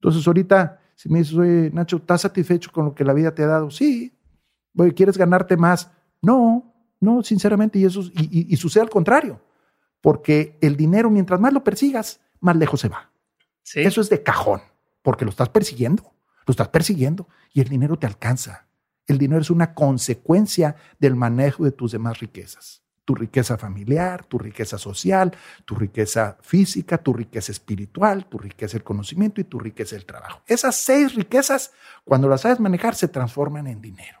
Entonces, ahorita, si me dices, oye, Nacho, ¿estás satisfecho con lo que la vida te ha dado? Sí. Oye, ¿quieres ganarte más? No, no, sinceramente, y, eso, y, sucede al contrario, porque el dinero, mientras más lo persigas, más lejos se va. Eso es de cajón, porque lo estás persiguiendo, lo estás persiguiendo y el dinero te alcanza. El dinero es una consecuencia del manejo de tus demás riquezas. Tu riqueza familiar, tu riqueza social, tu riqueza física, tu riqueza espiritual, tu riqueza del conocimiento y tu riqueza del trabajo. Esas seis riquezas, cuando las sabes manejar, se transforman en dinero.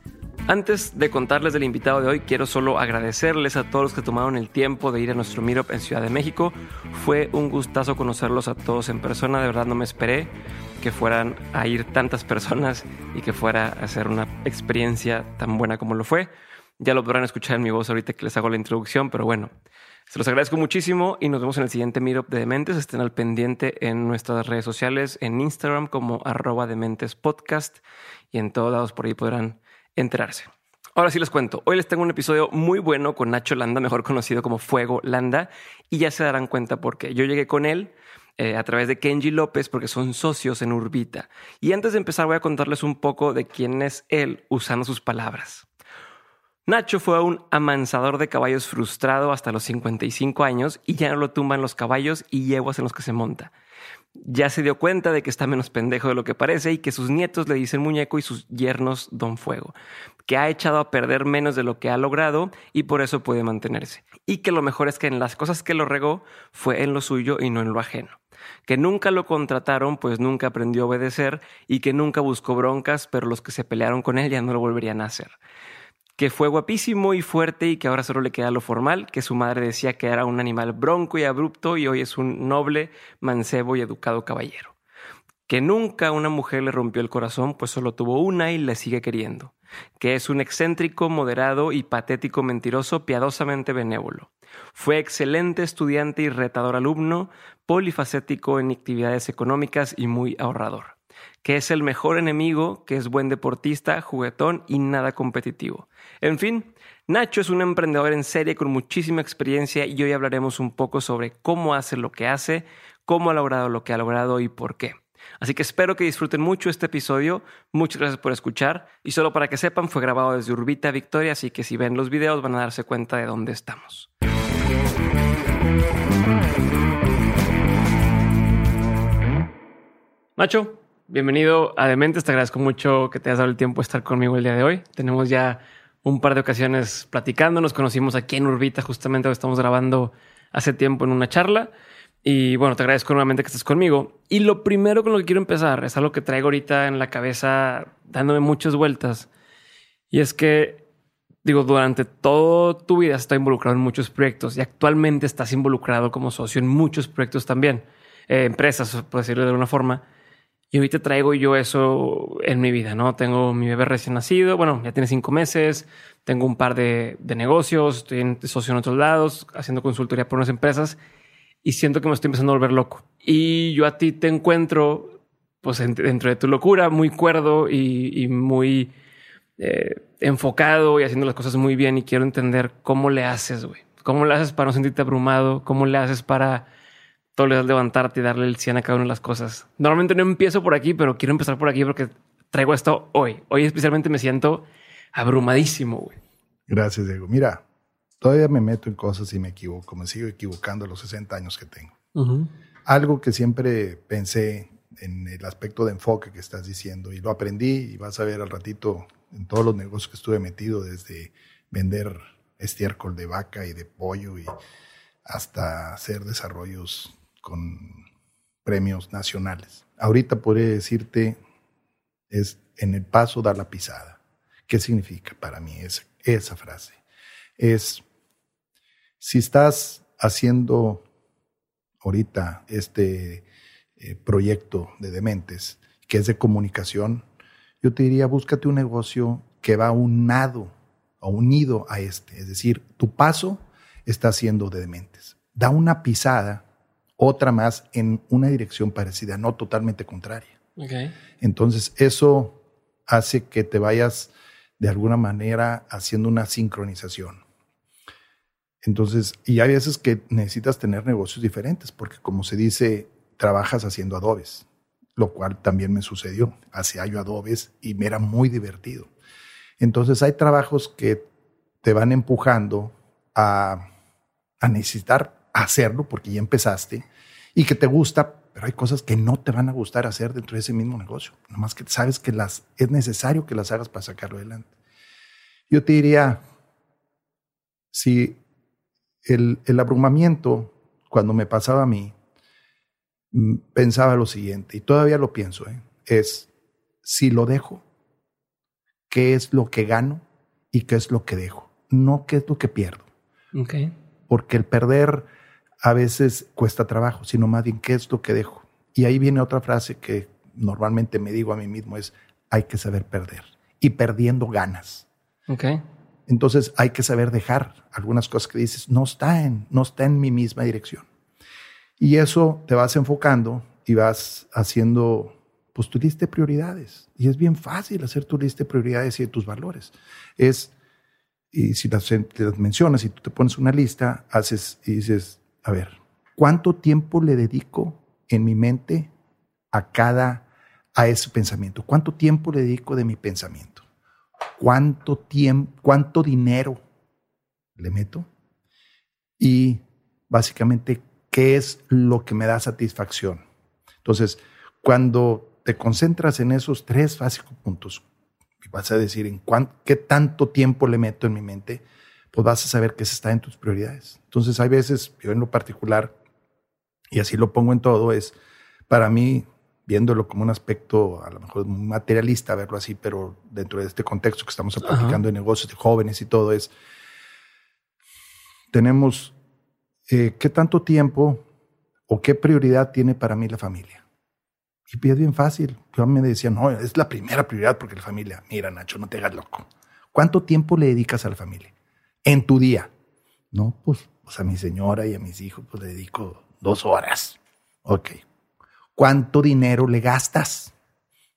Antes de contarles del invitado de hoy, quiero solo agradecerles a todos los que tomaron el tiempo de ir a nuestro Meetup en Ciudad de México. Fue un gustazo conocerlos a todos en persona, de verdad no me esperé que fueran a ir tantas personas y que fuera a ser una experiencia tan buena como lo fue. Ya lo podrán escuchar en mi voz ahorita que les hago la introducción, pero bueno, se los agradezco muchísimo y nos vemos en el siguiente Meetup de Dementes. Estén al pendiente en nuestras redes sociales, en Instagram como arroba Dementes Podcast y en todos lados por ahí podrán enterarse. Ahora sí les cuento. Hoy les tengo un episodio muy bueno con Nacho Landa, mejor conocido como Fuego Landa, y ya se darán cuenta porque yo llegué con él eh, a través de Kenji López porque son socios en Urbita. Y antes de empezar voy a contarles un poco de quién es él usando sus palabras. Nacho fue un amansador de caballos frustrado hasta los 55 años y ya no lo tumban los caballos y yeguas en los que se monta ya se dio cuenta de que está menos pendejo de lo que parece y que sus nietos le dicen muñeco y sus yernos don fuego, que ha echado a perder menos de lo que ha logrado y por eso puede mantenerse. Y que lo mejor es que en las cosas que lo regó fue en lo suyo y no en lo ajeno. Que nunca lo contrataron pues nunca aprendió a obedecer y que nunca buscó broncas, pero los que se pelearon con él ya no lo volverían a hacer que fue guapísimo y fuerte y que ahora solo le queda lo formal, que su madre decía que era un animal bronco y abrupto y hoy es un noble, mancebo y educado caballero. Que nunca una mujer le rompió el corazón, pues solo tuvo una y le sigue queriendo. Que es un excéntrico, moderado y patético mentiroso, piadosamente benévolo. Fue excelente estudiante y retador alumno, polifacético en actividades económicas y muy ahorrador que es el mejor enemigo, que es buen deportista, juguetón y nada competitivo. En fin, Nacho es un emprendedor en serie con muchísima experiencia y hoy hablaremos un poco sobre cómo hace lo que hace, cómo ha logrado lo que ha logrado y por qué. Así que espero que disfruten mucho este episodio. Muchas gracias por escuchar. Y solo para que sepan, fue grabado desde Urbita, Victoria, así que si ven los videos van a darse cuenta de dónde estamos. Nacho, bienvenido a Dementes. Te agradezco mucho que te hayas dado el tiempo de estar conmigo el día de hoy. Tenemos ya un par de ocasiones platicando. Nos conocimos aquí en Urbita, justamente donde estamos grabando hace tiempo en una charla. Y bueno, te agradezco nuevamente que estés conmigo. Y lo primero con lo que quiero empezar es algo que traigo ahorita en la cabeza dándome muchas vueltas. Y es que, digo, durante toda tu vida has estado involucrado en muchos proyectos y actualmente estás involucrado como socio en muchos proyectos también. Eh, empresas, por decirlo de alguna forma. Y ahorita traigo yo eso en mi vida, ¿no? Tengo mi bebé recién nacido, bueno, ya tiene cinco meses, tengo un par de, negocios, estoy en socio en otros lados, haciendo consultoría por unas empresas y siento que me estoy empezando a volver loco. Y yo a ti te encuentro, pues dentro de tu locura, muy cuerdo y, muy eh, enfocado y haciendo las cosas muy bien y quiero entender cómo le haces, güey. ¿Cómo le haces para no sentirte abrumado? ¿Cómo le haces para todos los días levantarte y darle el 100 a cada una de las cosas. Normalmente no empiezo por aquí, pero quiero empezar por aquí porque traigo esto hoy. Hoy especialmente me siento abrumadísimo. Güey. Gracias, Diego. Mira, todavía me meto en cosas y me equivoco. Me sigo equivocando a los 60 años que tengo. Algo que siempre pensé en el aspecto de enfoque que estás diciendo y lo aprendí y vas a ver al ratito en todos los negocios que estuve metido desde vender estiércol de vaca y de pollo y hasta hacer desarrollos con premios nacionales. Ahorita podría decirte, es en el paso dar la pisada. ¿Qué significa para mí esa, frase? Es, si estás haciendo ahorita este eh, proyecto de Dementes, que es de comunicación, yo te diría, búscate un negocio que va unado o unido a este. Es decir, tu paso está siendo de Dementes. Da una pisada, otra más, en una dirección parecida, no totalmente contraria. Entonces, eso hace que te vayas de alguna manera haciendo una sincronización. Entonces, y hay veces que necesitas tener negocios diferentes, porque como se dice, trabajas haciendo adobes, lo cual también me sucedió. Hacía yo adobes y me era muy divertido. Entonces, hay trabajos que te van empujando a, a necesitar hacerlo porque ya empezaste y que te gusta, pero hay cosas que no te van a gustar hacer dentro de ese mismo negocio. Nomás que sabes que las, es necesario que las hagas para sacarlo adelante. Yo te diría, si el, el abrumamiento, cuando me pasaba a mí, mm, pensaba lo siguiente, y todavía lo pienso, ¿eh? es si lo dejo, ¿qué es lo que gano y qué es lo que dejo? No qué es lo que pierdo. Okay. Porque el perder a veces cuesta trabajo, sino más bien qué es lo que dejo. Y ahí viene otra frase que normalmente me digo a mí mismo, es hay que saber perder. Y perdiendo ganas. Okay. Entonces hay que saber dejar algunas cosas que dices, no está en, no está en mi misma dirección. Y eso te vas enfocando y vas haciendo, pues tu lista de prioridades. Y es bien fácil hacer tu lista de prioridades y de tus valores. Es, y si las, las mencionas y tú te pones una lista, haces y dices, a ver, ¿cuánto tiempo le dedico en mi mente a cada, a ese pensamiento? ¿Cuánto tiempo le dedico de mi pensamiento? ¿Cuánto tiempo, cuánto dinero le meto? Y básicamente, ¿qué es lo que me da satisfacción? Entonces, cuando te concentras en esos tres básicos puntos, y vas a decir en qué tanto tiempo le meto en mi mente, pues vas a saber que se está en tus prioridades. Entonces hay veces, yo en lo particular, y así lo pongo en todo, es para mí, viéndolo como un aspecto a lo mejor materialista, verlo así, pero dentro de este contexto que estamos platicando de negocios, de jóvenes y todo, es, tenemos, eh, ¿qué tanto tiempo o qué prioridad tiene para mí la familia? Y es bien fácil. Yo me decía, no, es la primera prioridad porque la familia, mira Nacho, no te hagas loco. ¿Cuánto tiempo le dedicas a la familia? En tu día. No, pues, pues, a mi señora y a mis hijos pues le dedico dos horas. Ok. ¿Cuánto dinero le gastas?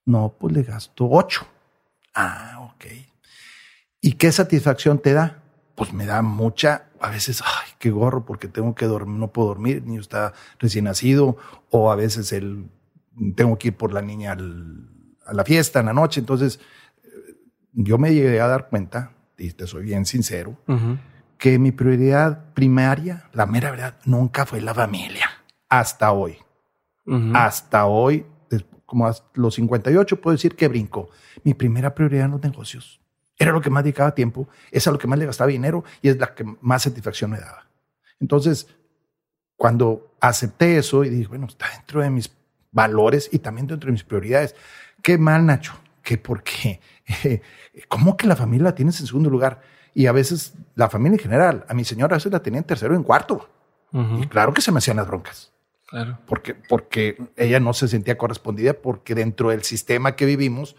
No, pues le gasto ocho. Ah, ok. ¿Y qué satisfacción te da? Pues me da mucha, a veces, ay, qué gorro, porque tengo que dormir, no puedo dormir, niño está recién nacido, o a veces el, tengo que ir por la niña a la fiesta en la noche. Entonces, yo me llegué a dar cuenta y te soy bien sincero, que mi prioridad primaria, la mera verdad, nunca fue la familia. Hasta hoy. Hasta hoy, como a los 58, puedo decir que brinco. Mi primera prioridad en los negocios. Era lo que más dedicaba tiempo, es a lo que más le gastaba dinero y es la que más satisfacción me daba. Entonces, cuando acepté eso y dije, bueno, está dentro de mis valores y también dentro de mis prioridades. Qué mal, Nacho, que porque, ¿cómo que la familia la tienes en segundo lugar? Y a veces la familia en general, a mi señora a veces la tenía en tercero o en cuarto. Y claro que se me hacían las broncas. Claro. Porque, porque ella no se sentía correspondida porque dentro del sistema que vivimos,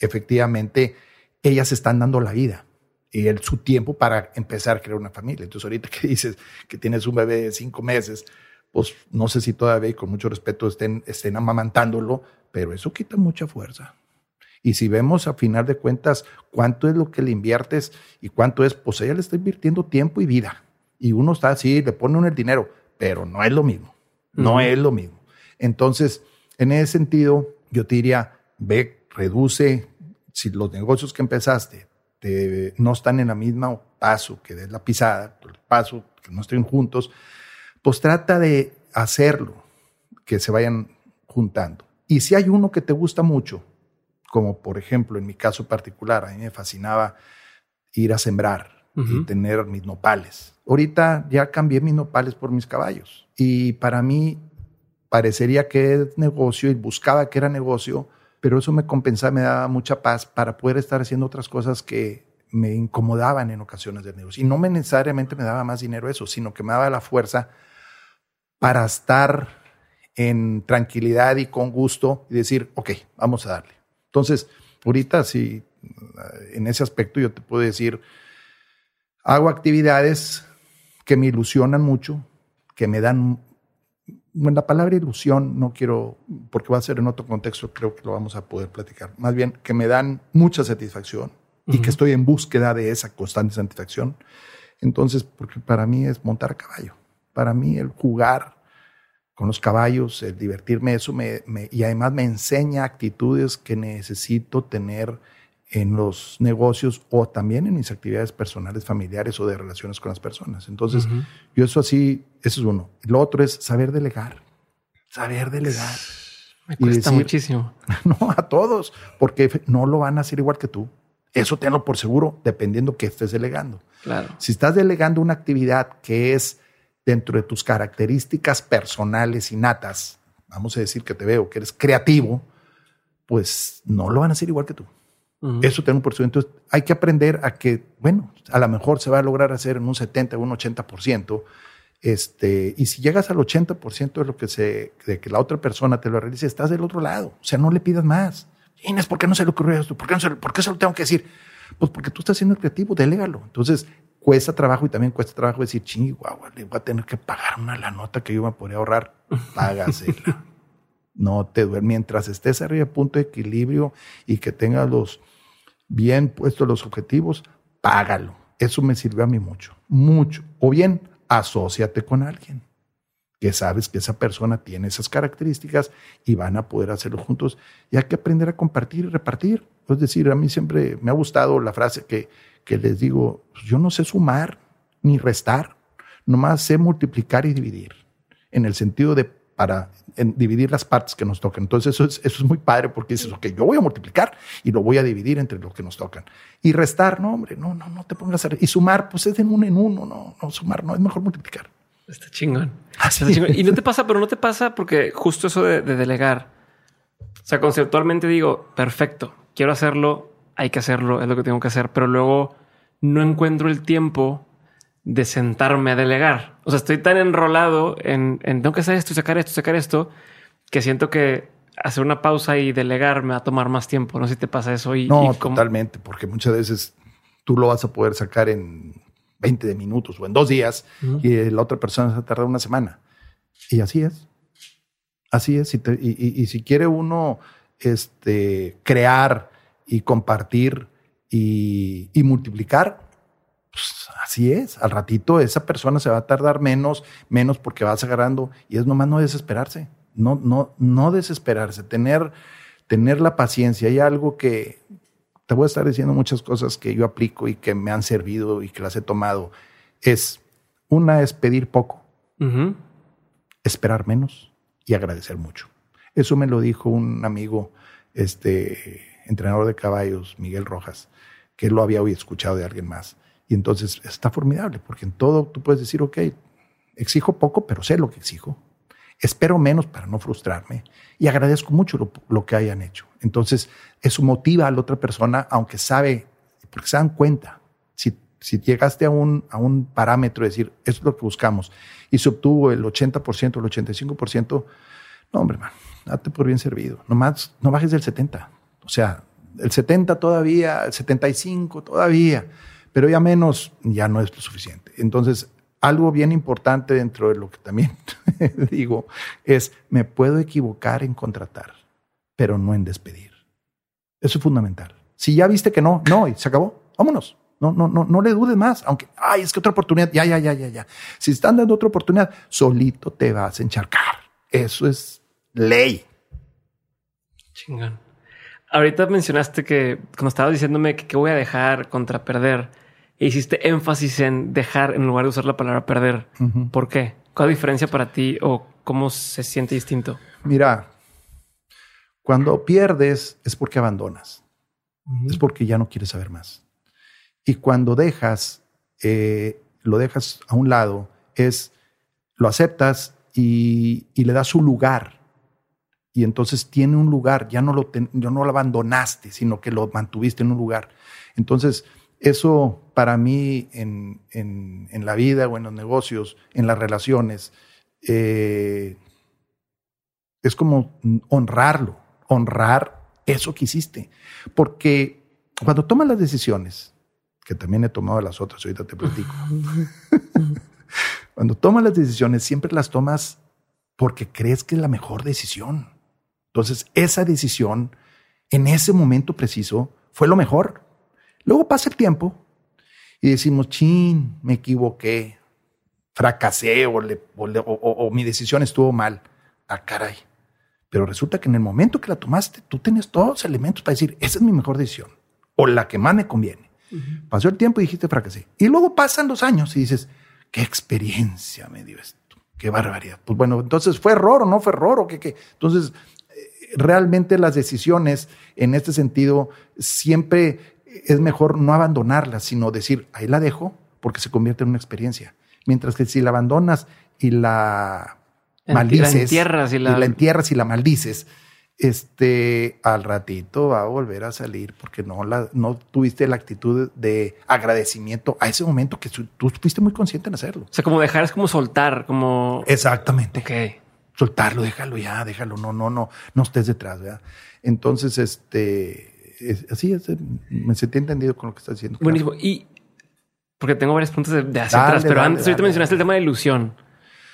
efectivamente, ellas están dando la vida y el, su tiempo para empezar a crear una familia. Entonces, ahorita que dices que tienes un bebé de cinco meses, pues no sé si todavía y con mucho respeto estén, estén amamantándolo, pero eso quita mucha fuerza. Y si vemos a final de cuentas cuánto es lo que le inviertes y cuánto es, pues ella le está invirtiendo tiempo y vida. Y uno está así, le pone uno el dinero, pero no es lo mismo. No es lo mismo. Entonces, en ese sentido, yo te diría, ve, reduce, si los negocios que empezaste no están en la misma paso que de la pisada, el paso, que no estén juntos, pues trata de hacerlo, que se vayan juntando. Y si hay uno que te gusta mucho, como por ejemplo en mi caso particular, a mí me fascinaba ir a sembrar y tener mis nopales. Ahorita ya cambié mis nopales por mis caballos y para mí parecería que es negocio y buscaba que era negocio, pero eso me compensaba, me daba mucha paz para poder estar haciendo otras cosas que me incomodaban en ocasiones del negocio. Y no me necesariamente me daba más dinero eso, sino que me daba la fuerza para estar en tranquilidad y con gusto y decir, ok, vamos a darle. Entonces, ahorita sí, en ese aspecto yo te puedo decir, hago actividades que me ilusionan mucho, que me dan, bueno, la palabra ilusión no quiero, porque va a ser en otro contexto, creo que lo vamos a poder platicar, más bien que me dan mucha satisfacción y que estoy en búsqueda de esa constante satisfacción. Entonces, porque para mí es montar a caballo, para mí el jugar con los caballos, el divertirme, eso me, y además me enseña actitudes que necesito tener en los negocios o también en mis actividades personales, familiares o de relaciones con las personas. Entonces, yo eso así, eso es uno. Lo otro es saber delegar, saber delegar. Me cuesta muchísimo. No, a todos, porque no lo van a hacer igual que tú. Eso tenlo por seguro, dependiendo que estés delegando. Claro. Si estás delegando una actividad que es dentro de tus características personales innatas, vamos a decir que te veo que eres creativo, pues no lo van a hacer igual que tú. Eso tengo por seguro. Entonces hay que aprender a que, bueno, a lo mejor se va a lograr hacer en un 70 o un 80%. Este, y si llegas al 80% de lo que se, de que la otra persona te lo realice, estás del otro lado. O sea, no le pidas más. Inés, ¿por qué no se le ocurrió esto? ¿Por qué, no se, ¿Por qué se lo tengo que decir? Pues porque tú estás siendo creativo, délégalo. Entonces, cuesta trabajo y también cuesta trabajo decir, guau, le voy a tener que pagar una la nota que yo me podría ahorrar. Págasela. no te duermes. Mientras estés arriba de punto de equilibrio y que tengas los bien puestos los objetivos, págalo. Eso me sirvió a mí mucho, mucho. O bien, asóciate con alguien que sabes que esa persona tiene esas características y van a poder hacerlo juntos. Y hay que aprender a compartir y repartir. Es decir, a mí siempre me ha gustado la frase que que les digo, yo no sé sumar ni restar, nomás sé multiplicar y dividir, en el sentido de para dividir las partes que nos tocan. Entonces eso es, eso es muy padre porque dices, ok, yo voy a multiplicar y lo voy a dividir entre lo que nos tocan. Y restar, no, hombre, no, no, no te pongas a... Y sumar, pues es de uno en uno, no, no, sumar, no, es mejor multiplicar. Está chingón. Está chingón. Y no te pasa, pero no te pasa porque justo eso de, de delegar, o sea, conceptualmente digo, perfecto, quiero hacerlo, hay que hacerlo, es lo que tengo que hacer, pero luego no encuentro el tiempo de sentarme a delegar. O sea, estoy tan enrolado en, en tengo que hacer esto, sacar esto, sacar esto, que siento que hacer una pausa y delegar me va a tomar más tiempo. No sé si te pasa eso. Y, no, totalmente, porque muchas veces tú lo vas a poder sacar en 20 minutos o en dos días y la otra persona se tarda una semana. Y así es. Así es. Y, y si quiere uno este, crear y compartir y, multiplicar, pues así es. Al ratito esa persona se va a tardar menos, menos porque vas agarrando y es nomás no desesperarse. No, no, no desesperarse, tener, tener la paciencia. Hay algo que te voy a estar diciendo muchas cosas que yo aplico y que me han servido y que las he tomado. Es una es pedir poco, esperar menos y agradecer mucho. Eso me lo dijo un amigo, este entrenador de caballos, Miguel Rojas, que lo había escuchado de alguien más. Y entonces está formidable, porque en todo tú puedes decir, ok, exijo poco, pero sé lo que exijo. Espero menos para no frustrarme y agradezco mucho lo, que hayan hecho. Entonces, eso motiva a la otra persona, aunque sabe, porque se dan cuenta. Si, si llegaste a un, a un parámetro de decir, esto es lo que buscamos, y se obtuvo el 80%, el 85%, no, hombre, man, date por bien servido. Nomás, no bajes del 70%. O sea, el 70 todavía, el 75 todavía, pero ya menos ya no es lo suficiente. Entonces, algo bien importante dentro de lo que también digo es, me puedo equivocar en contratar, pero no en despedir. Eso es fundamental. Si ya viste que no, no, y se acabó, vámonos. No, no, no, no le dudes más, aunque, ay, es que otra oportunidad, ya, ya, ya, ya, ya. Si están dando otra oportunidad, solito te vas a encharcar. Eso es ley. Chingón. Ahorita mencionaste que cuando estabas diciéndome que, voy a dejar contra perder, hiciste énfasis en dejar en lugar de usar la palabra perder. ¿Por qué? ¿Cuál diferencia para ti o cómo se siente distinto? Mira, cuando pierdes es porque abandonas, es porque ya no quieres saber más. Y cuando dejas, eh, lo dejas a un lado, es lo aceptas y, y le das su lugar y entonces tiene un lugar, ya no lo, no lo abandonaste, sino que lo mantuviste en un lugar. Entonces, eso para mí en, en, la vida o en los negocios, en las relaciones, eh, es como honrarlo, honrar eso que hiciste. Porque cuando tomas las decisiones, que también he tomado las otras, ahorita te platico. cuando tomas las decisiones, siempre las tomas porque crees que es la mejor decisión. Entonces, esa decisión en ese momento preciso fue lo mejor. Luego pasa el tiempo y decimos, chin, me equivoqué, fracasé o, o, mi decisión estuvo mal. Ah, caray. Pero resulta que en el momento que la tomaste, tú tienes todos los elementos para decir, esa es mi mejor decisión o la que más me conviene. Pasó el tiempo y dijiste, fracasé. Y luego pasan los años y dices, qué experiencia me dio esto, qué barbaridad. Pues bueno, entonces fue error o no fue error o qué, qué. Entonces, realmente las decisiones en este sentido siempre es mejor no abandonarlas, sino decir, ahí la dejo porque se convierte en una experiencia. Mientras que si la abandonas y la maldices, la entierras y la... entierras y la maldices, este, al ratito va a volver a salir porque no, la, no tuviste la actitud de agradecimiento a ese momento que tú, fuiste muy consciente en hacerlo. O sea, como dejar es como soltar, como... Exactamente. Ok. Soltarlo, déjalo ya, déjalo, no, no, no, no estés detrás, ¿verdad? Entonces, este, así es, me sentí entendido con lo que estás diciendo. Buenísimo. Y porque tengo varias preguntas de, hacia atrás, pero antes ahorita mencionaste el tema de ilusión.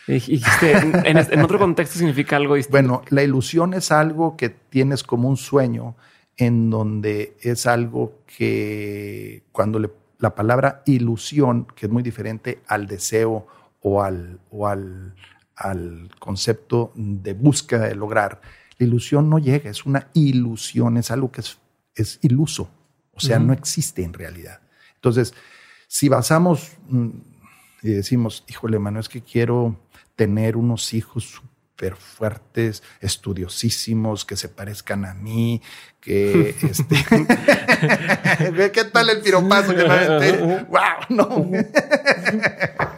Y en, otro contexto significa algo distinto. Bueno, la ilusión es algo que tienes como un sueño, en donde es algo que cuando la palabra ilusión, que es muy diferente al deseo o al, o al, al concepto de búsqueda de lograr, la ilusión no llega, es una ilusión, es algo que es, es iluso, o sea, no existe en realidad. Entonces, si basamos mm, y decimos, híjole, mano, es que quiero tener unos hijos súper fuertes, estudiosísimos, que se parezcan a mí, que este... ¿Qué tal el piropazo que me ¡Wow! No.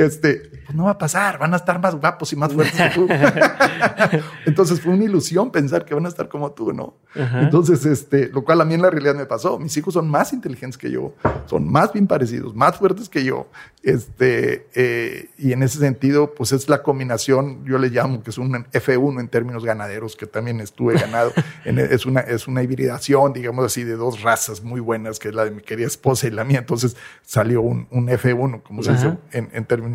este, pues no va a pasar, van a estar más guapos y más fuertes que tú. Entonces fue una ilusión pensar que van a estar como tú, ¿no? Entonces, este, lo cual a mí en la realidad me pasó. Mis hijos son más inteligentes que yo, son más bien parecidos, más fuertes que yo. Este, eh, y en ese sentido, pues es la combinación, yo le llamo que es un F1 en términos ganaderos, que también estuve ganado. es, una, es una hibridación, digamos así, de dos razas muy buenas, que es la de mi querida esposa y la mía. Entonces salió un, un F1, como se dice en, en términos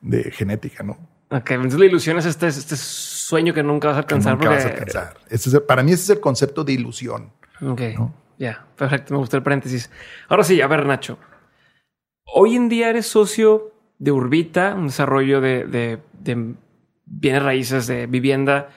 de genética, ¿no? Ok, entonces la ilusión es este, este sueño que nunca vas a alcanzar. nunca vas a alcanzar. para mí ese es el concepto de ilusión. Ok, ya, perfecto, me gustó el paréntesis. Ahora sí, a ver, Nacho. Hoy en día eres socio de Urbita, un desarrollo de, de, bienes raíces de vivienda.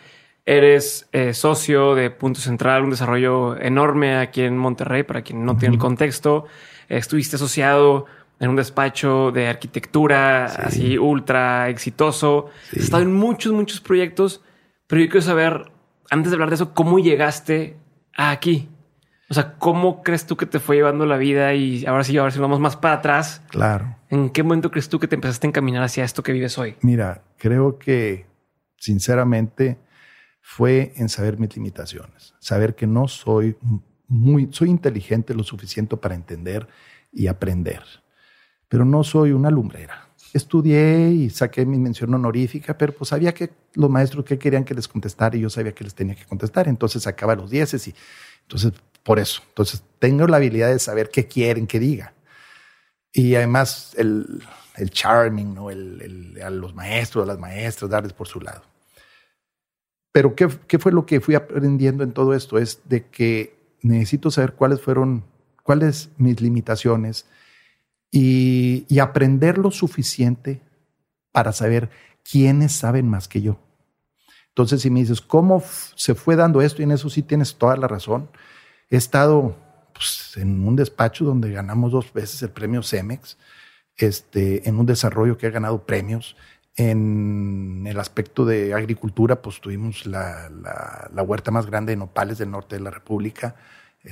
Eres eh, socio de Punto Central, un desarrollo enorme aquí en Monterrey, para quien no tiene el contexto. Estuviste asociado en un despacho de arquitectura así ultra exitoso. Has estado en muchos, muchos proyectos, pero yo quiero saber, antes de hablar de eso, cómo llegaste a aquí. O sea, ¿cómo crees tú que te fue llevando la vida? Y ahora sí, ahora sí vamos más para atrás. Claro. ¿En qué momento crees tú que te empezaste a encaminar hacia esto que vives hoy? Mira, creo que sinceramente fue en saber mis limitaciones, saber que no soy muy, soy inteligente lo suficiente para entender y aprender pero no soy una lumbrera. Estudié y saqué mi mención honorífica, pero pues sabía que los maestros que querían que les contestara y yo sabía que les tenía que contestar, entonces sacaba los dieces y entonces por eso, entonces tengo la habilidad de saber qué quieren que diga. Y además el, el charming, ¿no? El, a los maestros, a las maestras, darles por su lado. Pero ¿qué, ¿qué fue lo que fui aprendiendo en todo esto? Es de que necesito saber cuáles fueron, cuáles mis limitaciones, y, aprender lo suficiente para saber quiénes saben más que yo. Entonces, si me dices, ¿cómo se fue dando esto? Y en eso sí tienes toda la razón. He estado pues, en un despacho donde ganamos dos veces el premio CEMEX, este, en un desarrollo que ha ganado premios. En el aspecto de agricultura, pues tuvimos la, la huerta más grande de nopales del norte de la República.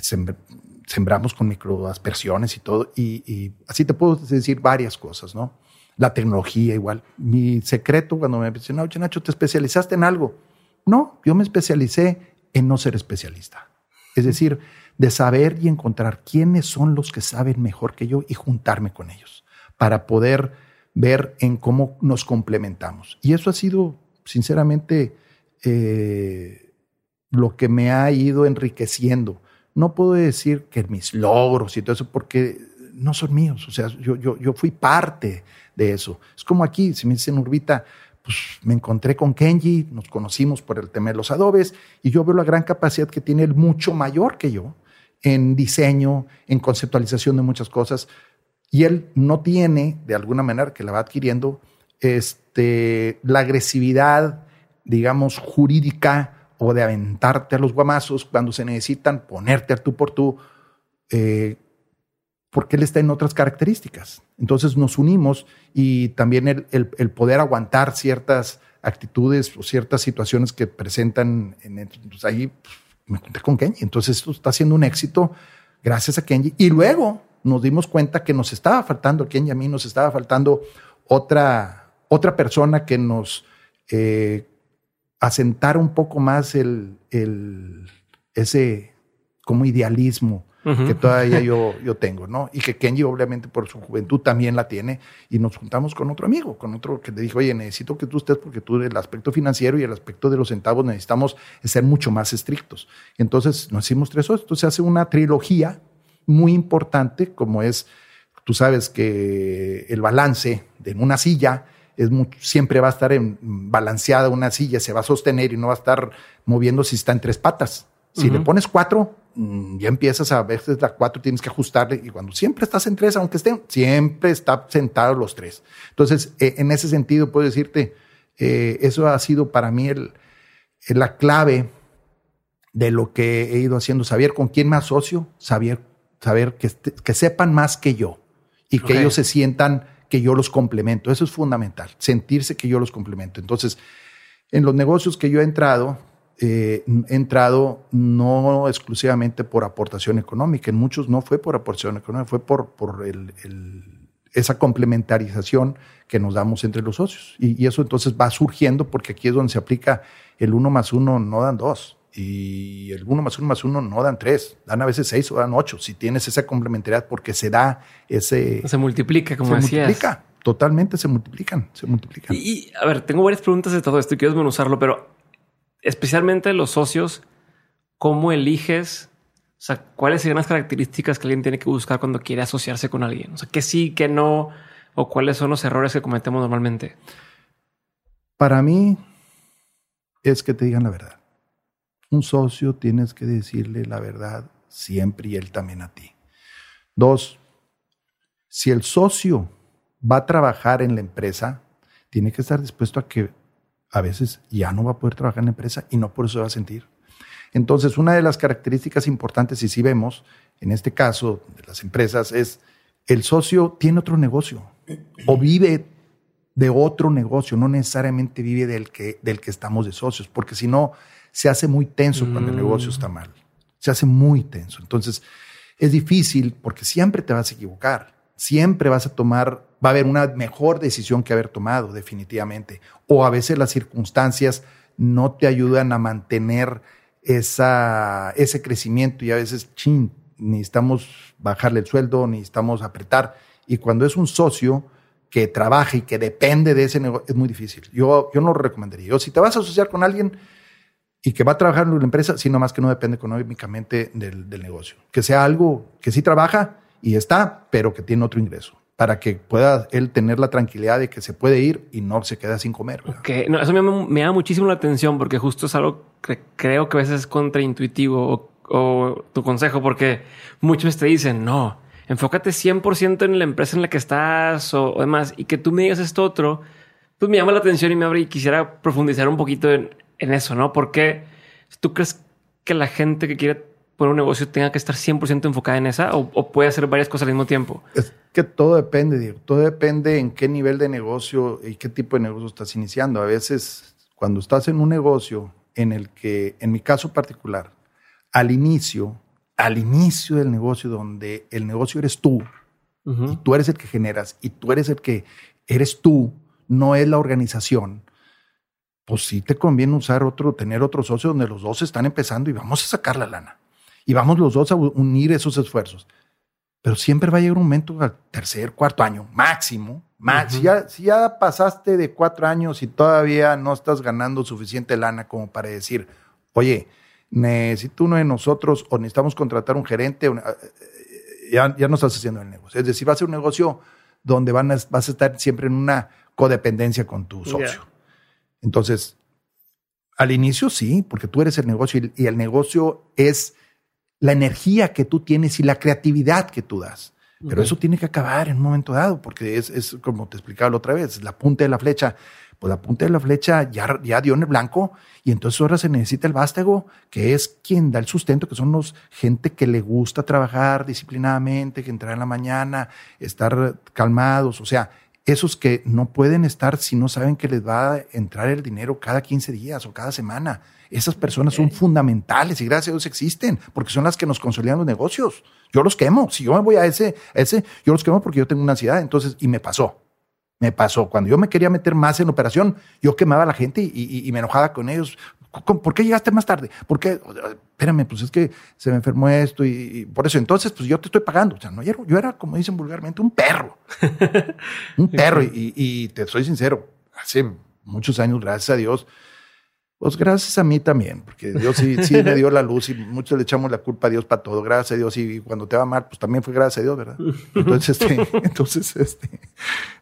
Sembramos con microaspersiones y todo, y, así te puedo decir varias cosas, ¿no? La tecnología igual. Mi secreto cuando me dicen, oye Nacho, ¿te especializaste en algo? No, yo me especialicé en no ser especialista. Es decir, de saber y encontrar quiénes son los que saben mejor que yo y juntarme con ellos para poder ver en cómo nos complementamos. Y eso ha sido, sinceramente, eh, lo que me ha ido enriqueciendo. No puedo decir que mis logros y todo eso, porque no son míos. O sea, yo, yo, yo fui parte de eso. Es como aquí, si me dicen Urbita, pues me encontré con Kenji, nos conocimos por el tema de los adobes y yo veo la gran capacidad que tiene él, mucho mayor que yo, en diseño, en conceptualización de muchas cosas. Y él no tiene, de alguna manera, que la va adquiriendo, este, la agresividad, digamos, jurídica o de aventarte a los guamazos cuando se necesitan, ponerte a tú por tú, eh, porque él está en otras características. Entonces nos unimos y también el, poder aguantar ciertas actitudes o ciertas situaciones que presentan en pues ahí pues, me conté con Kenji. Entonces esto está siendo un éxito gracias a Kenji. Y luego nos dimos cuenta que nos estaba faltando, Kenji a mí nos estaba faltando otra, otra persona que nos eh, asentara un poco más el, el, ese como idealismo que todavía yo, yo tengo, ¿no? Y que Kenji obviamente por su juventud también la tiene y nos juntamos con otro amigo, con otro que le dijo, oye, necesito que tú estés porque tú el aspecto financiero y el aspecto de los centavos necesitamos ser mucho más estrictos. Entonces nos hicimos tres socios, entonces se hace una trilogía muy importante como es, tú sabes que el balance de una silla es siempre va a estar en, balanceada una silla, se va a sostener y no va a estar moviendo si está en tres patas. Si le pones cuatro, mm, ya empiezas a veces la cuatro tienes que ajustarle y cuando siempre estás en tres, aunque estén, siempre está sentado los tres. Entonces, eh, en ese sentido, puedo decirte, eh, eso ha sido para mí el, la clave de lo que he ido haciendo, saber con quién me asocio, saber, saber que, que sepan más que yo y que ellos se sientan que yo los complemento. Eso es fundamental, sentirse que yo los complemento. Entonces, en los negocios que yo he entrado, eh, he entrado no exclusivamente por aportación económica, en muchos no fue por aportación económica, fue por, por el, esa complementarización que nos damos entre los socios. Y, y, eso entonces va surgiendo porque aquí es donde se aplica el uno más uno, no dan dos. Y el uno más uno más uno no dan tres, dan a veces seis o dan ocho. Si tienes esa complementariedad porque se da ese... Se multiplica, como se decías. multiplica, totalmente se multiplican, se multiplican. Y, a ver, tengo varias preguntas de todo esto y quiero desmenuzarlo, pero especialmente los socios, ¿cómo eliges? O sea, ¿cuáles serían las características que alguien tiene que buscar cuando quiere asociarse con alguien? O sea, que sí, que no, o cuáles son los errores que cometemos normalmente. Para mí es que te digan la verdad. Un socio tienes que decirle la verdad siempre y él también a ti. Dos, si el socio va a trabajar en la empresa, tiene que estar dispuesto a que a veces ya no va a poder trabajar en la empresa y no por eso va a sentir. Entonces, una de las características importantes, y si vemos en este caso de las empresas, es el socio tiene otro negocio o vive de otro negocio, no necesariamente vive del que, del que estamos de socios, porque si no, se hace muy tenso cuando el mm. negocio está mal. Se hace muy tenso. Entonces, es difícil porque siempre te vas a equivocar. Siempre vas a tomar, va a haber una mejor decisión que haber tomado, definitivamente. O a veces las circunstancias no te ayudan a mantener esa, ese crecimiento y a veces, chin, necesitamos bajarle el sueldo, necesitamos apretar. Y cuando es un socio que trabaja y que depende de ese negocio, es muy difícil. Yo, yo no lo recomendaría. Yo, si te vas a asociar con alguien, y que va a trabajar en una empresa, sino más que no depende económicamente del, negocio. Que sea algo que sí trabaja y está, pero que tiene otro ingreso para que pueda él tener la tranquilidad de que se puede ir y no se queda sin comer. No, eso me, da muchísimo la atención porque justo es algo que creo que a veces es contraintuitivo o, tu consejo, porque muchos te dicen, no, enfócate 100% en la empresa en la que estás o, o, demás y que tú me digas esto otro, pues me llama la atención y me abre y quisiera profundizar un poquito en, en eso, ¿no? Porque tú crees que la gente que quiere poner un negocio tenga que estar 100% enfocada en esa o, puede hacer varias cosas al mismo tiempo? Es que todo depende, Diego. Todo depende en qué nivel de negocio y qué tipo de negocio estás iniciando. A veces, cuando estás en un negocio en el que, en mi caso particular, al inicio, al inicio del negocio, donde el negocio eres tú, y tú eres el que generas, y tú eres el que eres tú, no es la organización pues sí te conviene usar otro, tener otro socio donde los dos están empezando y vamos a sacar la lana. Y vamos los dos a unir esos esfuerzos. pero siempre va a llegar un momento al tercer, cuarto año, máximo. Más, si, ya, si ya pasaste de cuatro años y todavía no estás ganando suficiente lana como para decir, oye, necesito uno de nosotros o necesitamos contratar un gerente, ya, ya no estás haciendo el negocio. Es decir, va a ser un negocio donde van vas a estar siempre en una codependencia con tu socio. Entonces, al inicio sí, porque tú eres el negocio y, el negocio es la energía que tú tienes y la creatividad que tú das. Pero eso tiene que acabar en un momento dado, porque es, es, como te explicaba la otra vez, la punta de la flecha. Pues la punta de la flecha ya, ya dio en el blanco y entonces ahora se necesita el vástago, que es quien da el sustento, que son los gente que le gusta trabajar disciplinadamente, que entrar en la mañana, estar calmados, o sea, esos que no pueden estar si no saben que les va a entrar el dinero cada 15 días o cada semana. Esas personas son fundamentales y gracias a Dios existen, porque son las que nos consolidan los negocios. Yo los quemo. Si yo me voy a ese, a ese, yo los quemo porque yo tengo una ansiedad. Entonces, y me pasó. Me pasó. Cuando yo me quería meter más en operación, yo quemaba a la gente y, me enojaba con ellos. ¿Por qué llegaste más tarde? ¿Por qué? Espérame, pues es que se me enfermó esto y, por eso. Entonces, pues yo te estoy pagando. O sea, no, yo, yo era, como dicen vulgarmente, un perro. un perro. y, y te soy sincero, hace muchos años, gracias a Dios, pues gracias a mí también, porque Dios sí, sí me dio la luz y muchos le echamos la culpa a Dios para todo. Gracias a Dios. Y cuando te va mal, pues también fue gracias a Dios, ¿verdad? Entonces, este, entonces, este,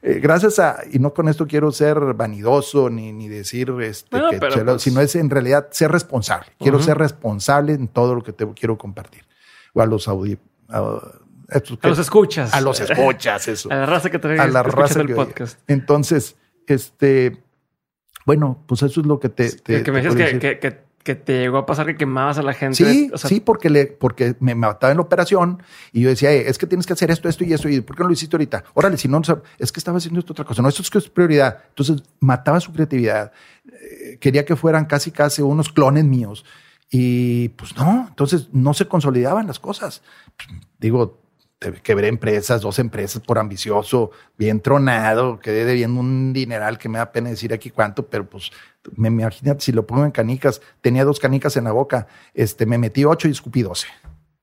eh, gracias a, y no con esto quiero ser vanidoso ni, ni decir este, que, pues sino es en realidad ser responsable. Quiero ser responsable en todo lo que te quiero compartir. O a los audi a, los escuchas. A los escuchas, eso. A la raza que te A la raza el podcast. Entonces, este, bueno, pues eso es lo que te... que me dices que, que, que, te llegó a pasar que quemabas a la gente. Sí, sí, porque, le, porque me mataba en la operación y yo decía, es que tienes que hacer esto, esto y eso. ¿Y por qué no lo hiciste ahorita? Órale, si no, es que estaba haciendo esto otra cosa. No, esto es que es prioridad. Entonces mataba su creatividad. Eh, quería que fueran casi, casi unos clones míos. Y pues no, entonces no se consolidaban las cosas. Digo, quebré empresas, dos empresas por ambicioso, bien tronado, quedé debiendo un dineral que me da pena decir aquí cuánto, pero pues me imagínate si lo pongo en canicas, tenía dos canicas en la boca, este, me metí ocho y escupí doce.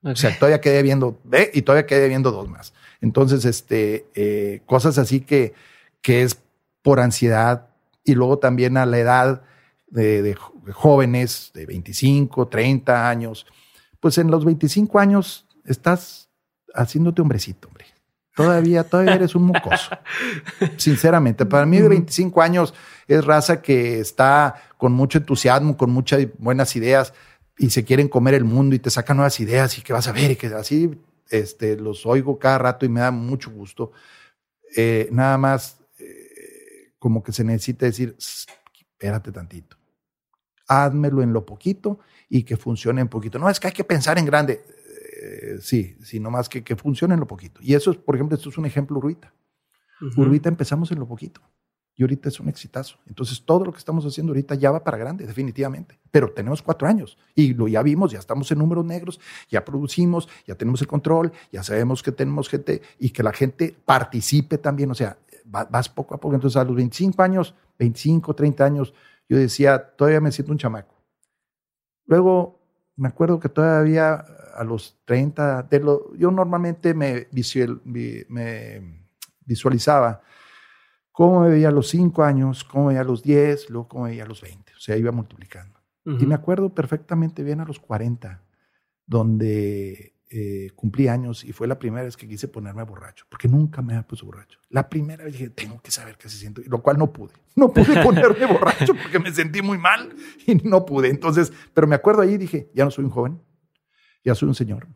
O sea, todavía quedé viendo, ve, y todavía quedé viendo dos más. Entonces, este, eh, cosas así que, que es por ansiedad y luego también a la edad de, de jóvenes de 25, 30 años, pues en los 25 años estás haciéndote hombrecito, hombre. Todavía, todavía eres un mocoso. Sinceramente, para mí de 25 años es raza que está con mucho entusiasmo, con muchas buenas ideas y se quieren comer el mundo y te sacan nuevas ideas y que vas a ver y que así este, los oigo cada rato y me da mucho gusto. Eh, nada más eh, como que se necesita decir, espérate tantito, házmelo en lo poquito y que funcione en poquito. No, es que hay que pensar en grande eh, sí, sino más que, que funcione en lo poquito. Y eso es, por ejemplo, esto es un ejemplo Urbita. Urbita empezamos en lo poquito y ahorita es un exitazo. Entonces, todo lo que estamos haciendo ahorita ya va para grande, definitivamente. Pero tenemos cuatro años y lo ya vimos, ya estamos en números negros, ya producimos, ya tenemos el control, ya sabemos que tenemos gente y que la gente participe también. O sea, vas poco a poco. Entonces, a los 25 años, 25, 30 años, yo decía, todavía me siento un chamaco. Luego, me acuerdo que todavía a los 30, de lo, yo normalmente me, me visualizaba cómo me veía a los 5 años, cómo me veía a los 10, luego cómo me veía a los 20. O sea, iba multiplicando. Y me acuerdo perfectamente bien a los 40, donde eh, cumplí años y fue la primera vez que quise ponerme borracho, porque nunca me había puesto borracho. La primera vez dije, tengo que saber qué se siente, lo cual no pude. No pude ponerme borracho porque me sentí muy mal y no pude. Entonces, pero me acuerdo ahí y dije, ya no soy un joven, ya soy un señor.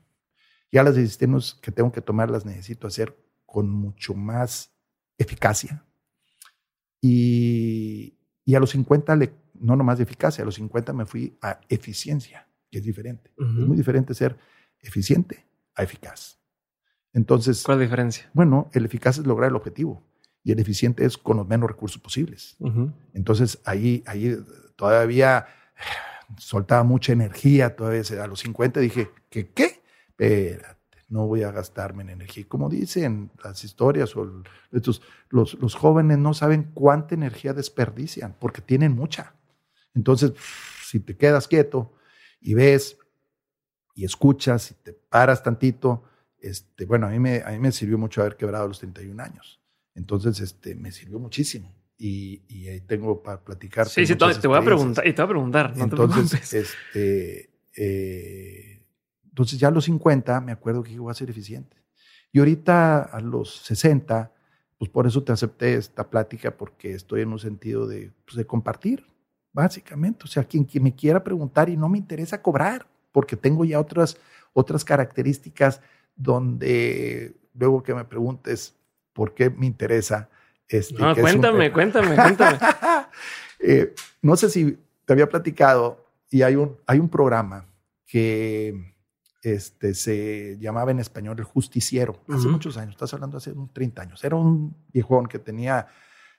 Ya las decisiones que tengo que tomar las necesito hacer con mucho más eficacia. Y, y a los 50, le, no nomás de eficacia, a los 50 me fui a eficiencia, que es diferente. Es muy diferente ser eficiente a eficaz. Entonces, ¿cuál es la diferencia? Bueno, el eficaz es lograr el objetivo y el eficiente es con los menos recursos posibles. Entonces, ahí, ahí todavía soltaba mucha energía, todavía a los 50 dije, ¿qué qué? Espérate, no voy a gastarme en energía. Como dicen las historias o estos, los, los jóvenes no saben cuánta energía desperdician porque tienen mucha. Entonces, si te quedas quieto y ves y escuchas y te paras tantito, este, bueno, a mí, me, a mí me sirvió mucho haber quebrado los 31 años. Entonces, este, me sirvió muchísimo. Y, y ahí tengo para platicar. Sí, sí, te voy a preguntar. Y te voy a preguntar. No entonces, este, eh, entonces ya a los 50 me acuerdo que iba a ser eficiente. Y ahorita a los 60, pues por eso te acepté esta plática, porque estoy en un sentido de, pues, de compartir, básicamente. O sea, quien, quien me quiera preguntar y no me interesa cobrar, porque tengo ya otras, otras características donde luego que me preguntes por qué me interesa. Este, no, cuéntame, cuéntame, cuéntame, eh, no sé si te había platicado y hay un, hay un programa que este, se llamaba en español El Justiciero, hace muchos años, estás hablando hace unos 30 años. Era un viejón que tenía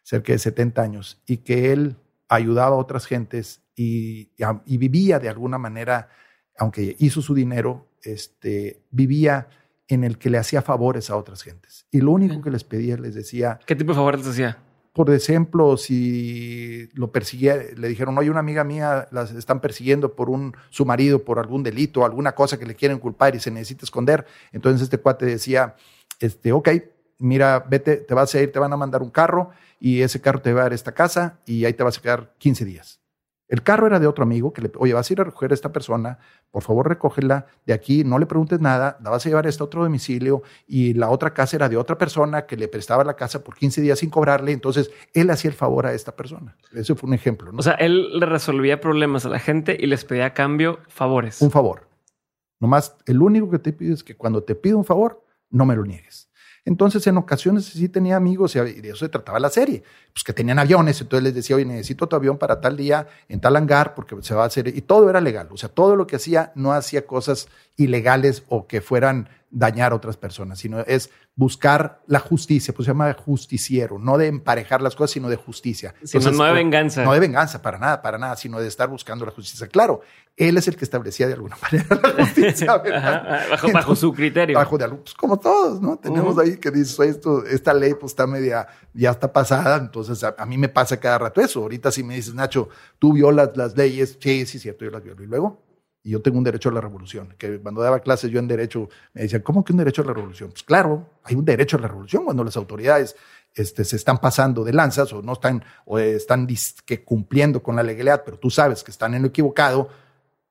cerca de 70 años y que él ayudaba a otras gentes y, y, vivía de alguna manera, aunque hizo su dinero, este, vivía en el que le hacía favores a otras gentes. Y lo único que les pedía, les decía... ¿Qué tipo de favores les hacía? Por ejemplo, si lo perseguía, le dijeron, oye, una amiga mía las están persiguiendo por un, su marido por algún delito, alguna cosa que le quieren culpar y se necesita esconder. Entonces este cuate decía, este, ok, mira, vete, te vas a ir, te van a mandar un carro y ese carro te va a dar esta casa y ahí te vas a quedar 15 días. El carro era de otro amigo que le, oye, vas a ir a recoger a esta persona, por favor recógela de aquí, no le preguntes nada, la vas a llevar a este otro domicilio y la otra casa era de otra persona que le prestaba la casa por 15 días sin cobrarle, entonces él hacía el favor a esta persona. Ese fue un ejemplo. ¿no? O sea, él le resolvía problemas a la gente y les pedía a cambio favores. Un favor. Nomás, el único que te pido es que cuando te pido un favor, no me lo niegues. Entonces, en ocasiones sí tenía amigos y de eso se trataba la serie, pues que tenían aviones, entonces les decía, oye, necesito tu avión para tal día en tal hangar porque se va a hacer, y todo era legal, o sea, todo lo que hacía no hacía cosas ilegales o que fueran dañar a otras personas, sino es buscar la justicia, pues se llama justiciero, no de emparejar las cosas, sino de justicia. Entonces, no de venganza. No de venganza, para nada, para nada, sino de estar buscando la justicia. Claro, él es el que establecía de alguna manera la justicia. bajo, su criterio. Bajo de pues como todos, ¿no? Tenemos ahí que dice esto, esta ley pues está media, ya está pasada, entonces a, mí me pasa cada rato eso. Ahorita si me dices, Nacho, tú violas las leyes, sí, sí, cierto, yo las violo. Y luego, y yo tengo un derecho a la revolución. Que cuando daba clases yo en derecho me decían, ¿cómo que un derecho a la revolución? Pues claro, hay un derecho a la revolución cuando las autoridades este, se están pasando de lanzas o no están, o están que cumpliendo con la legalidad, pero tú sabes que están en lo equivocado,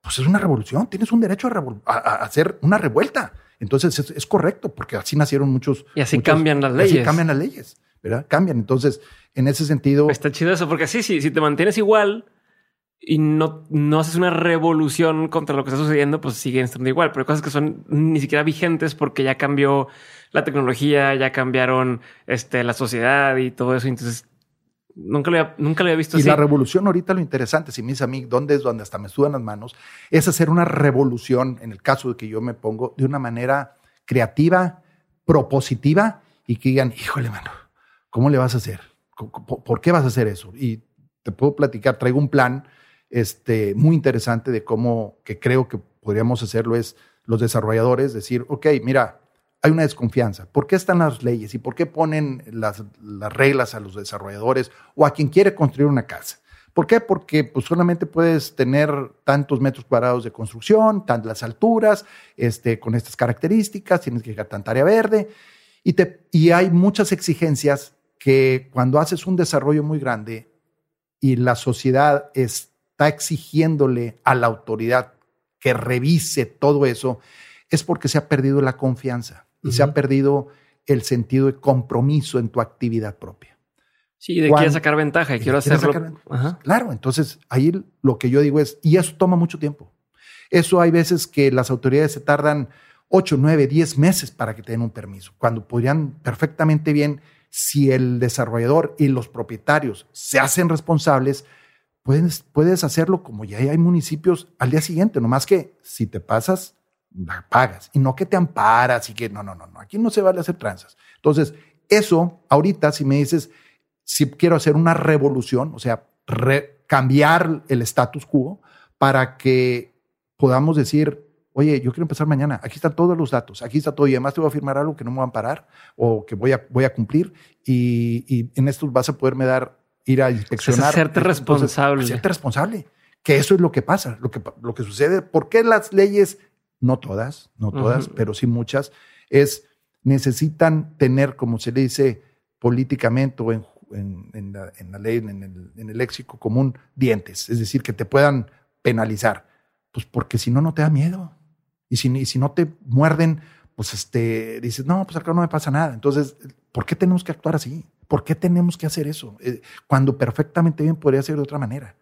pues es una revolución, tienes un derecho a, hacer una revuelta. Entonces es, correcto, porque así nacieron muchos. Y así cambian las leyes. Así cambian las leyes, ¿verdad? Cambian. Entonces, en ese sentido. Está chido eso, porque sí, sí, si te mantienes igual, y no, no haces una revolución contra lo que está sucediendo, pues siguen estando igual. Pero hay cosas que son ni siquiera vigentes porque ya cambió la tecnología, ya cambiaron este, la sociedad y todo eso. Entonces, nunca lo había, nunca lo había visto y la revolución ahorita lo interesante, si me dice a mí, ¿dónde es donde hasta me sudan las manos? Es hacer una revolución, en el caso de que yo me pongo, de una manera creativa, propositiva y que digan, híjole, mano, ¿cómo le vas a hacer? ¿Por qué vas a hacer eso? Y te puedo platicar, traigo un plan este, muy interesante de cómo, que creo que podríamos hacerlo es los desarrolladores, decir, ok, mira, hay una desconfianza. ¿Por qué están las leyes y por qué ponen las, reglas a los desarrolladores o a quien quiere construir una casa? ¿Por qué? Porque pues, solamente puedes tener tantos metros cuadrados de construcción, tantas alturas, este, con estas características, tienes que llegar tanta área verde. Y, te, y hay muchas exigencias que cuando haces un desarrollo muy grande y la sociedad es está exigiéndole a la autoridad que revise todo eso, es porque se ha perdido la confianza y se ha perdido el sentido de compromiso en tu actividad propia. Sí, de quiero sacar ventaja y quiero hacerlo. Claro, entonces ahí lo que yo digo es, y eso toma mucho tiempo. Eso hay veces que las autoridades se tardan 8, 9, 10 meses para que te den un permiso, cuando podrían perfectamente bien, si el desarrollador y los propietarios se hacen responsables, puedes, puedes hacerlo como ya hay municipios al día siguiente, nomás que si te pasas, la pagas. Y no que te amparas y que no, no, no, no, aquí no se vale hacer tranzas. Entonces, eso ahorita, si me dices, si quiero hacer una revolución, o sea, cambiar el status quo para que podamos decir, oye, yo quiero empezar mañana, aquí están todos los datos, aquí está todo. Y además te voy a firmar algo que no me van a parar o que voy a, voy a cumplir. Y, en esto vas a poderme dar ir a inspeccionar. Es hacerte responsable. hacerte responsable. Que eso es lo que pasa, lo que, lo que sucede. ¿Por qué las leyes, no todas, no todas, pero sí muchas, Es, necesitan tener, como se le dice políticamente o en, la, ley, en el, en el léxico común, dientes. Es decir, que te puedan penalizar. Pues porque si no, no te da miedo. Y si, si no te muerden, pues este, dices, no, pues acá no me pasa nada. Entonces, ¿por qué tenemos que actuar así? ¿Por qué tenemos que hacer eso? Eh, cuando perfectamente bien podría ser de otra manera.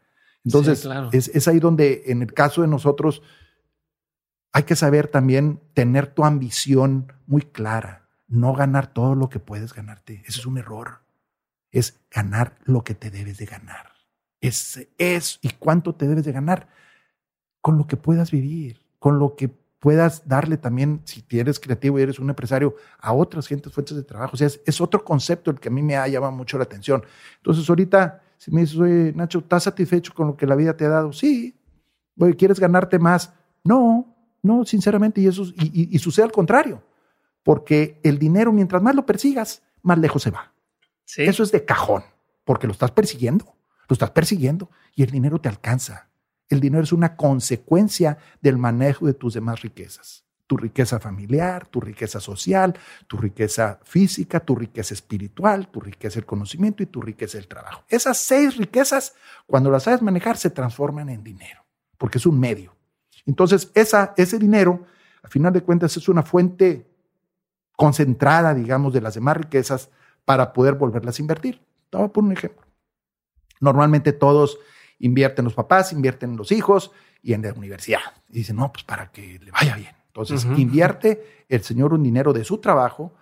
Entonces, es, es, ahí donde en el caso de nosotros hay que saber también tener tu ambición muy clara, no ganar todo lo que puedes ganarte. Ese es un error. Es ganar lo que te debes de ganar. Es, es, ¿y cuánto te debes de ganar? Con lo que puedas vivir, con lo que puedas darle también, si eres creativo y eres un empresario, a otras gentes fuentes de trabajo. O sea, es, otro concepto el que a mí me ha llamado mucho la atención. Entonces, ahorita, si me dices, oye, Nacho, ¿estás satisfecho con lo que la vida te ha dado? Sí. Oye, ¿quieres ganarte más? No, no, sinceramente, y, eso, y, y sucede al contrario, porque el dinero, mientras más lo persigas, más lejos se va. Eso es de cajón, porque lo estás persiguiendo, lo estás persiguiendo y el dinero te alcanza. El dinero es una consecuencia del manejo de tus demás riquezas. Tu riqueza familiar, tu riqueza social, tu riqueza física, tu riqueza espiritual, tu riqueza del conocimiento y tu riqueza del trabajo. Esas seis riquezas, cuando las sabes manejar, se transforman en dinero, porque es un medio. Entonces, esa, ese dinero, a final de cuentas, es una fuente concentrada, digamos, de las demás riquezas para poder volverlas a invertir. Te voy a poner un ejemplo. Normalmente todos invierten los papás, invierten los hijos y en la universidad. Y dicen, no, pues para que le vaya bien. Entonces, invierte el señor un dinero de su trabajo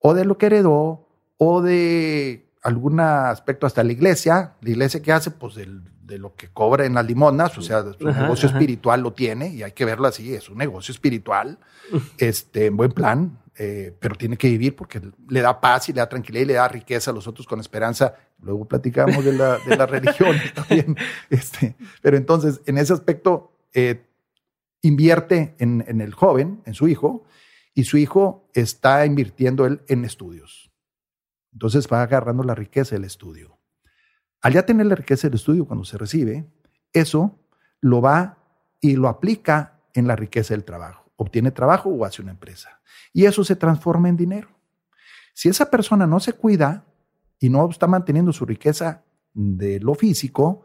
o de lo que heredó o de algún aspecto hasta la iglesia. La iglesia que hace, pues de lo que cobra en las limonas, o sea, su negocio espiritual lo tiene y hay que verlo así, es un negocio espiritual, este, en buen plan, eh, pero tiene que vivir porque le da paz y le da tranquilidad y le da riqueza a los otros con esperanza. Luego platicamos de la, de la religión también. Este, pero entonces, en ese aspecto, eh, invierte en, en, el joven, en su hijo, y su hijo está invirtiendo él en estudios. Entonces va agarrando la riqueza del estudio. Al ya tener la riqueza del estudio cuando se recibe, eso lo va y lo aplica en la riqueza del trabajo obtiene trabajo o hace una empresa. Y eso se transforma en dinero. Si esa persona no se cuida y no está manteniendo su riqueza de lo físico,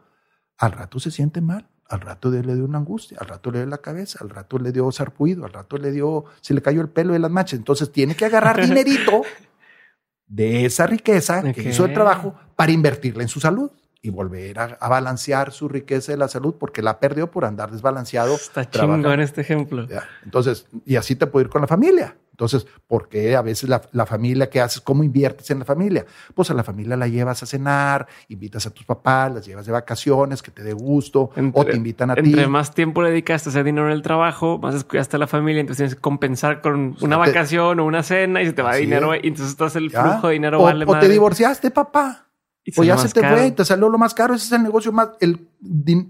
al rato se siente mal, al rato le dio una angustia, al rato le dio la cabeza, al rato le dio sarpuido, al rato le dio, se le cayó el pelo de las manchas. Entonces tiene que agarrar dinerito de esa riqueza que hizo el trabajo para invertirla en su salud y volver a, balancear su riqueza de la salud porque la perdió por andar desbalanceado. Está chingón este ejemplo. Entonces, y así te puede ir con la familia. Entonces, ¿por qué a veces la, la, familia que haces? ¿Cómo inviertes en la familia? Pues a la familia la llevas a cenar, invitas a tus papás, las llevas de vacaciones, que te dé gusto, o te invitan a ti. Entre más tiempo le dedicaste a hacer dinero en el trabajo, más descuidaste a la familia, entonces tienes que compensar con una vacación o una cena y se te va dinero, y entonces estás el flujo de dinero o, vale O te divorciaste, papá. O ya se te fue y te salió lo más caro. Ese es el negocio más. El,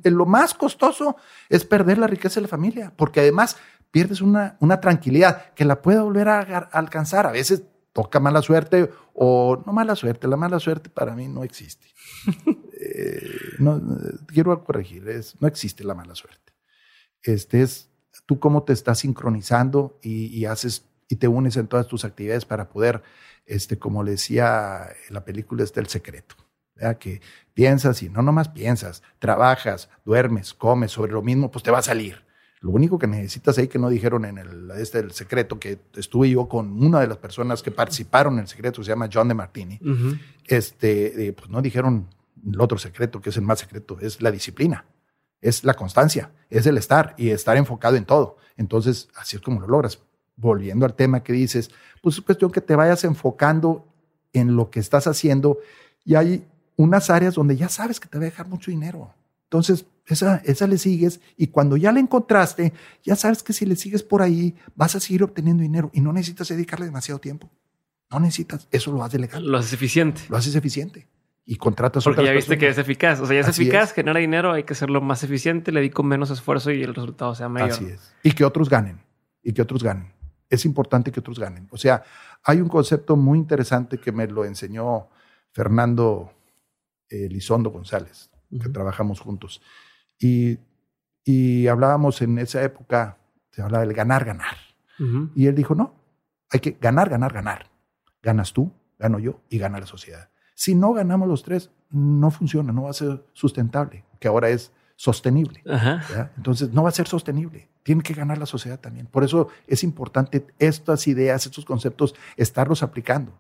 lo más costoso es perder la riqueza de la familia, porque además pierdes una, una tranquilidad que la pueda volver a, alcanzar. A veces toca mala suerte o no mala suerte. La mala suerte para mí no existe. Eh, no, quiero corregir, es, no existe la mala suerte. Este es tú cómo te estás sincronizando y, y haces y te unes en todas tus actividades para poder este, como le decía la película, está el secreto. Que piensas y no nomás piensas, trabajas, duermes, comes sobre lo mismo, pues te va a salir. Lo único que necesitas ahí que no dijeron en el, este, el secreto, que estuve yo con una de las personas que participaron en el secreto, se llama John de Martini, este, eh, pues no dijeron el otro secreto, que es el más secreto, es la disciplina, es la constancia, es el estar y estar enfocado en todo. Entonces, así es como lo logras volviendo al tema que dices, pues es cuestión que te vayas enfocando en lo que estás haciendo y hay unas áreas donde ya sabes que te va a dejar mucho dinero. Entonces, esa, esa le sigues y cuando ya la encontraste, ya sabes que si le sigues por ahí, vas a seguir obteniendo dinero y no necesitas dedicarle demasiado tiempo. No necesitas, eso lo haces legal. Lo haces eficiente. Lo haces eficiente y contratas Porque ya viste que es eficaz. O sea, ya es eficaz, genera dinero, hay que hacerlo más eficiente, le dedico menos esfuerzo y el resultado sea mayor. Así es. Y que otros ganen. Y que otros ganen es importante que otros ganen. O sea, hay un concepto muy interesante que me lo enseñó Fernando Elizondo González, que trabajamos juntos. Y, y, hablábamos en esa época, se hablaba del ganar, ganar. Y él dijo, no, Hay que ganar, ganar, ganar. Ganas tú, gano yo y gana la sociedad. Si no ganamos los tres, no funciona, no va a ser sustentable, que ahora es sostenible. Entonces, no va a ser sostenible. Tiene que ganar la sociedad también. Por eso es importante estas ideas, estos conceptos, estarlos aplicando.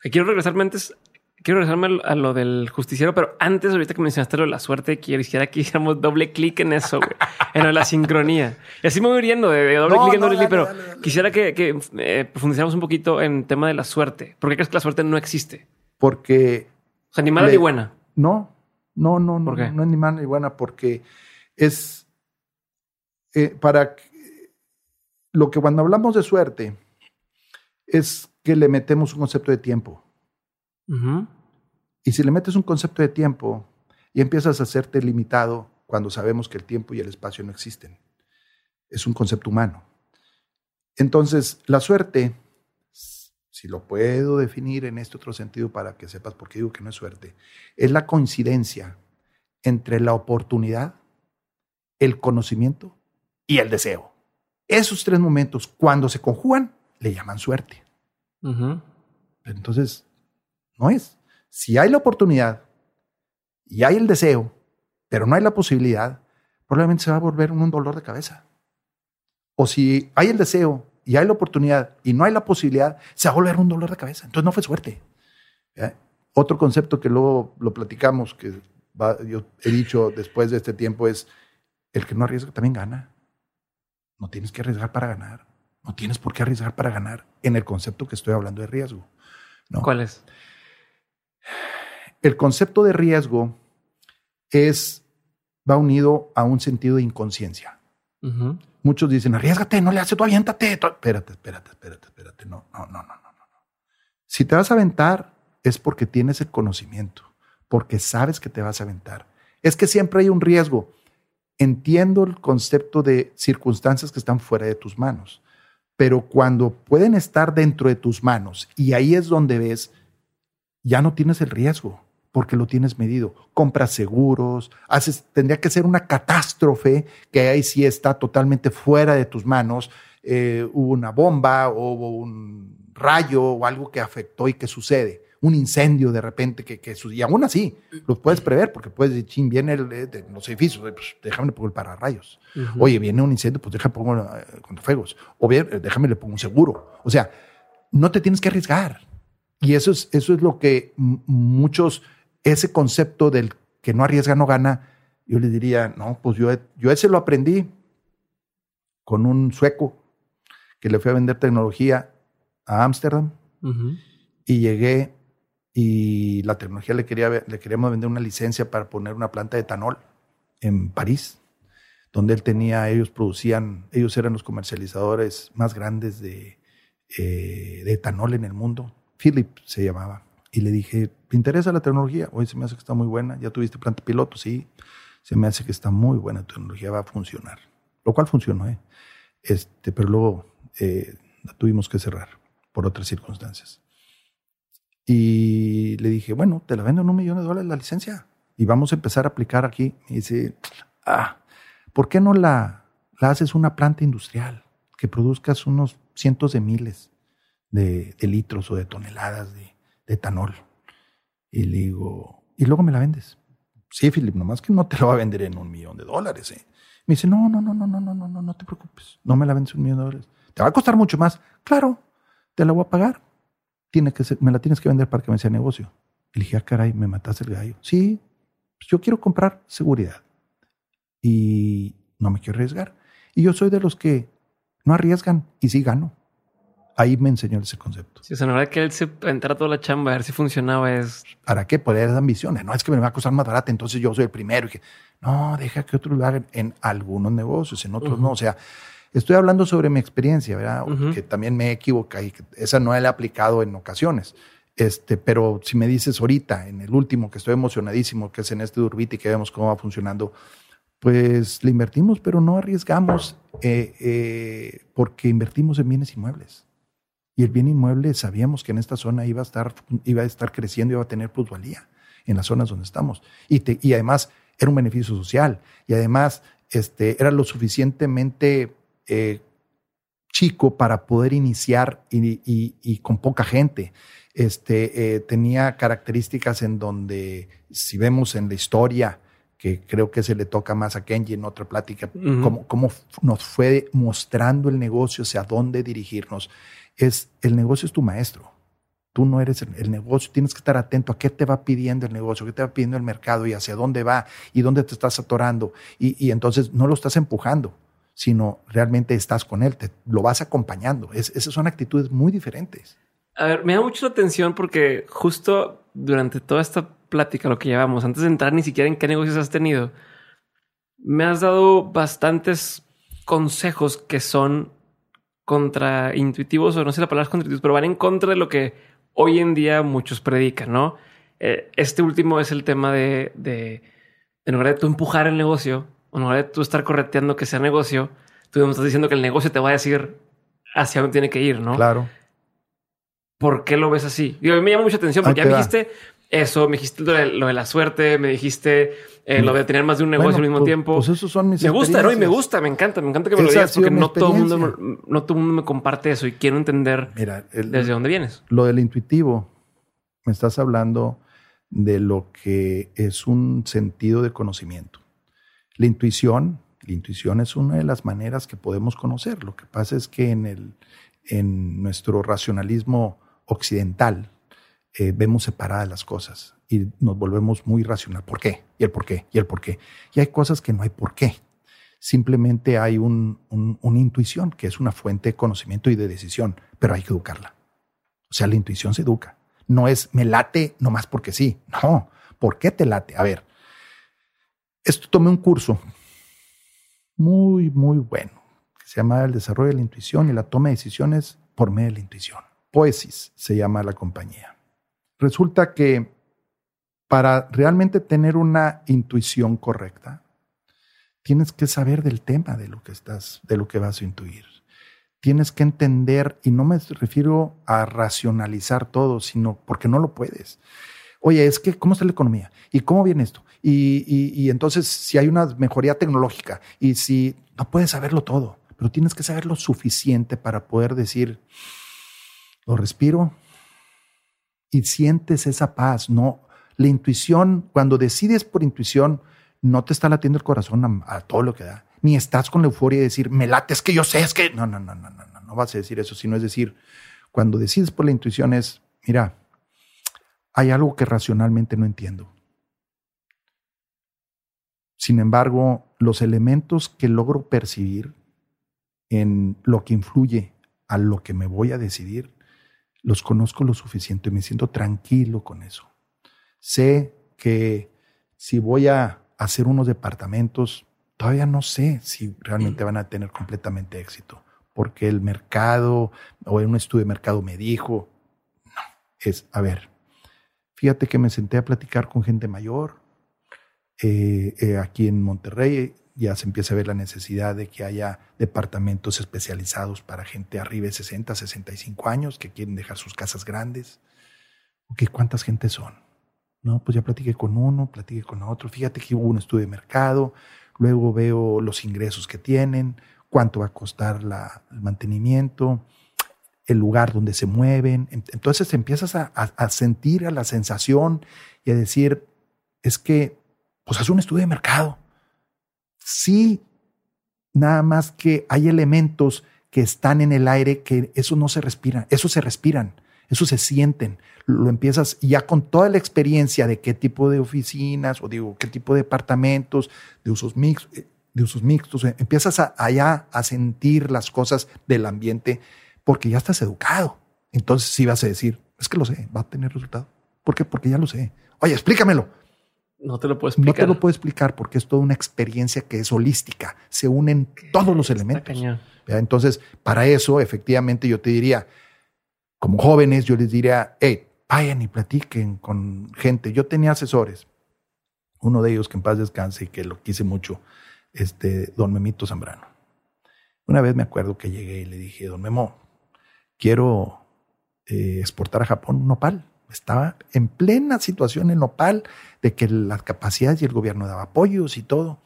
Quiero regresarme antes quiero regresarme a lo del justiciero, pero antes, ahorita que mencionaste lo de la suerte, quisiera que hiciéramos doble clic en eso, en lo de la sincronía. Y así me voy riendo de, doble clic en doble clic, pero quisiera que, que eh, profundizáramos un poquito en el tema de la suerte. ¿Por qué crees que la suerte no existe? Porque. O sea, ni mala ni buena. No, no, no, no, no es ni mala ni buena, porque es eh, para lo que cuando hablamos de suerte es que le metemos un concepto de tiempo. Y si le metes un concepto de tiempo y empiezas a hacerte limitado cuando sabemos que el tiempo y el espacio no existen, es un concepto humano. Entonces, la suerte, si lo puedo definir en este otro sentido para que sepas por qué digo que no es suerte, es la coincidencia entre la oportunidad, el conocimiento y el deseo. Esos tres momentos, cuando se conjugan, le llaman suerte. Entonces, no es. Si hay la oportunidad y hay el deseo, pero no hay la posibilidad, probablemente se va a volver un dolor de cabeza. O si hay el deseo y hay la oportunidad y no hay la posibilidad, se va a volver un dolor de cabeza. Entonces no fue suerte. Otro concepto que luego lo platicamos, que yo he dicho después de este tiempo, es el que no arriesga también gana. No tienes que arriesgar para ganar. No tienes por qué arriesgar para ganar en el concepto que estoy hablando de riesgo. ¿no? ¿Cuál es? El concepto de riesgo es, va unido a un sentido de inconsciencia. Muchos dicen, arriesgate, no le haces tú, aviéntate. Espérate, espérate, espérate, espérate. No, no, no, no, no, no. Si te vas a aventar es porque tienes el conocimiento, porque sabes que te vas a aventar. Es que siempre hay un riesgo. Entiendo el concepto de circunstancias que están fuera de tus manos, pero cuando pueden estar dentro de tus manos y ahí es donde ves ya no tienes el riesgo porque lo tienes medido. Compras seguros, haces, tendría que ser una catástrofe que ahí sí está totalmente fuera de tus manos. Eh, hubo una bomba o un rayo o algo que afectó y que sucede. Un incendio de repente que, que y aún así lo puedes prever porque puedes decir, ching, viene el, de los edificios, pues déjame le pongo el pararrayos. Oye, viene un incendio, pues déjame pongo eh, fuegos. O bien, déjame le pongo un seguro. O sea, no te tienes que arriesgar y eso es, eso es lo que muchos, ese concepto del que no arriesga, no gana, yo le diría, no, pues yo, yo ese lo aprendí con un sueco que le fui a vender tecnología a Ámsterdam y llegué y la tecnología le, quería, le queríamos vender una licencia para poner una planta de etanol en París, donde él tenía, ellos producían, ellos eran los comercializadores más grandes de, eh, de etanol en el mundo Philip se llamaba. Y le dije, ¿te interesa la tecnología? Hoy se me hace que está muy buena. ¿Ya tuviste planta piloto? Sí. Se me hace que está muy buena la tecnología, va a funcionar. Lo cual funcionó, ¿eh? Este, pero luego eh, la tuvimos que cerrar por otras circunstancias. Y le dije, bueno, te la vendo en un millón de dólares la licencia y vamos a empezar a aplicar aquí. Y dice, ah, ¿por qué no la, la haces una planta industrial que produzcas unos cientos de miles? de, litros o de toneladas de, etanol. Y le digo, ¿y luego me la vendes? Sí, Philip, nomás que no te lo va a vender en un millón de dólares. ¿eh? Me dice, no, no, no, no, no, no, no, no, no te preocupes. No me la vendes en un millón de dólares. Te va a costar mucho más. Claro, te la voy a pagar. Tiene que me la tienes que vender para que me sea negocio. Y le dije, ah, caray, me mataste el gallo. Sí, pues yo quiero comprar seguridad. Y no me quiero arriesgar. Y yo soy de los que no arriesgan y sí gano ahí me enseñó ese concepto. Sí, o sea, la verdad que él se entrara toda la chamba a ver si funcionaba es... ¿Para qué? Poder dar ambiciones. No es que me va a costar más barata, entonces yo soy el primero. Y que, no, deja que otros lo hagan en algunos negocios, en otros no. O sea, estoy hablando sobre mi experiencia, ¿verdad? Que también me equivoqué y que esa no la he aplicado en ocasiones. Este, pero si me dices ahorita, en el último, que estoy emocionadísimo, que es en este Durbiti, que vemos cómo va funcionando, pues le invertimos, pero no arriesgamos eh, eh, porque invertimos en bienes inmuebles. Y el bien inmueble sabíamos que en esta zona iba a estar, iba a estar creciendo, iba a tener plusvalía en las zonas donde estamos. Y, y además era un beneficio social. Y además este, era lo suficientemente eh, chico para poder iniciar y, con poca gente. Este, eh, tenía características en donde, si vemos en la historia, que creo que se le toca más a Kenji en otra plática, cómo, nos fue mostrando el negocio, hacia dónde dirigirnos. Es, el negocio es tu maestro. Tú no eres el, negocio, tienes que estar atento a qué te va pidiendo el negocio, qué te va pidiendo el mercado y hacia dónde va y dónde te estás atorando. Y, entonces no lo estás empujando, sino realmente estás con él, te, lo vas acompañando. esas son actitudes muy diferentes. A ver, me da mucho la atención porque justo durante toda esta plática, lo que llevamos, antes de entrar ni siquiera en qué negocios has tenido, me has dado bastantes consejos que son contraintuitivos, o no sé la palabra contraintuitivos, pero van en contra de lo que hoy en día muchos predican, ¿no? Eh, este último es el tema de, de, en lugar de tú empujar el negocio, en lugar de tú estar correteando que sea negocio, tú me estás diciendo que el negocio te va a decir hacia dónde tiene que ir, ¿no? Claro. ¿Por qué lo ves así? Digo, me llama mucha atención porque ya dijiste, eso, me dijiste lo de, la suerte, me dijiste eh, lo de tener más de un negocio al mismo pues, tiempo. Pues esos son mis Me gusta, ¿no? Y me gusta, me encanta, me encanta que me lo digas porque no todo, mundo, no todo el mundo me comparte eso y quiero entender desde dónde vienes. Lo del intuitivo, me estás hablando de lo que es un sentido de conocimiento. La intuición, la intuición es una de las maneras que podemos conocer. Lo que pasa es que en, el, en nuestro racionalismo occidental, eh, vemos separadas las cosas y nos volvemos muy racional. ¿Por qué? Y el por qué, y el por qué. Y hay cosas que no hay por qué. Simplemente hay un, una intuición que es una fuente de conocimiento y de decisión, pero hay que educarla. O sea, la intuición se educa. No es me late nomás porque sí. No, ¿por qué te late? A ver, esto tomé un curso muy, muy bueno que se llama El desarrollo de la intuición y la toma de decisiones por medio de la intuición. Poesis se llama la compañía. Resulta que para realmente tener una intuición correcta, tienes que saber del tema de lo que estás, de lo que vas a intuir. Tienes que entender, y no me refiero a racionalizar todo, sino porque no lo puedes. Oye, es que, ¿cómo está la economía? ¿Y cómo viene esto? Y, y entonces, si hay una mejoría tecnológica, y si no puedes saberlo todo, pero tienes que saber lo suficiente para poder decir, lo respiro, y sientes esa paz, ¿no? La intuición, cuando decides por intuición, no te está latiendo el corazón a, todo lo que da, ni estás con la euforia de decir, me late, es que yo sé, es que no, no, no, no, no, no, no vas a decir eso, sino es decir, cuando decides por la intuición es, mira, hay algo que racionalmente no entiendo. Sin embargo, los elementos que logro percibir en lo que influye a lo que me voy a decidir los conozco lo suficiente y me siento tranquilo con eso. Sé que si voy a hacer unos departamentos, todavía no sé si realmente van a tener completamente éxito, porque el mercado o un estudio de mercado me dijo, no, es, a ver, fíjate que me senté a platicar con gente mayor eh, eh, aquí en Monterrey, ya se empieza a ver la necesidad de que haya departamentos especializados para gente arriba de 60, 65 años que quieren dejar sus casas grandes. Okay, ¿Cuántas gentes son? No, pues ya platiqué con uno, platiqué con otro. Fíjate que hubo un estudio de mercado, luego veo los ingresos que tienen, cuánto va a costar la, el mantenimiento, el lugar donde se mueven. Entonces empiezas a, a sentir a la sensación y a decir, es que, pues haz un estudio de mercado Sí, nada más que hay elementos que están en el aire que eso no se respira, eso se respiran, eso se sienten. Lo empiezas ya con toda la experiencia de qué tipo de oficinas o digo, qué tipo de departamentos, de usos mixtos, eh, de usos mixtos, eh, empiezas allá a sentir las cosas del ambiente porque ya estás educado. Entonces sí vas a decir, es que lo sé, va a tener resultado. ¿Por qué? Porque ya lo sé. Oye, explícamelo. No te lo puedo explicar. No te lo puedo explicar porque es toda una experiencia que es holística. Se unen todos los elementos. Entonces, para eso, efectivamente, yo te diría, como jóvenes, yo les diría, hey, vayan y platiquen con gente. Yo tenía asesores. Uno de ellos, que en paz descanse y que lo quise mucho, este, don Memito Zambrano. Una vez me acuerdo que llegué y le dije, don Memo, quiero eh, exportar a Japón un nopal. Estaba en plena situación en Nopal de que las capacidades y el gobierno daba apoyos y todo.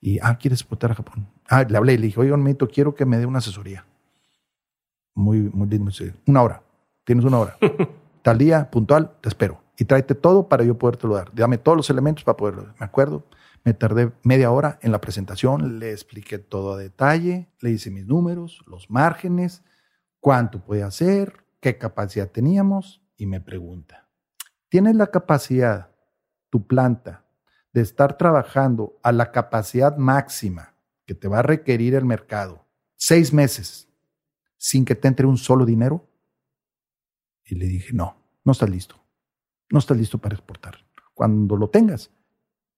Y, ah, ¿quieres exportar a Japón? Ah, le hablé y le dije, oye, Meito, quiero que me dé una asesoría. muy, muy lindo. Una hora. Tienes una hora. Tal día, puntual, te espero. Y tráete todo para yo podértelo dar. Dame todos los elementos para poderlo dar. Me acuerdo, me tardé media hora en la presentación, le expliqué todo a detalle, le hice mis números, los márgenes, cuánto puede hacer, qué capacidad teníamos, y me pregunta, ¿tienes la capacidad, tu planta, de estar trabajando a la capacidad máxima que te va a requerir el mercado seis meses sin que te entre un solo dinero? Y le dije, no, no estás listo. No estás listo para exportar. Cuando lo tengas,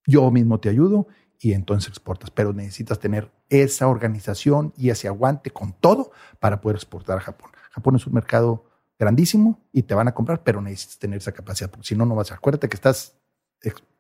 yo mismo te ayudo y entonces exportas. Pero necesitas tener esa organización y ese aguante con todo para poder exportar a Japón. Japón es un mercado grandísimo y te van a comprar, pero necesitas tener esa capacidad, porque si no, no vas a. Acuérdate que estás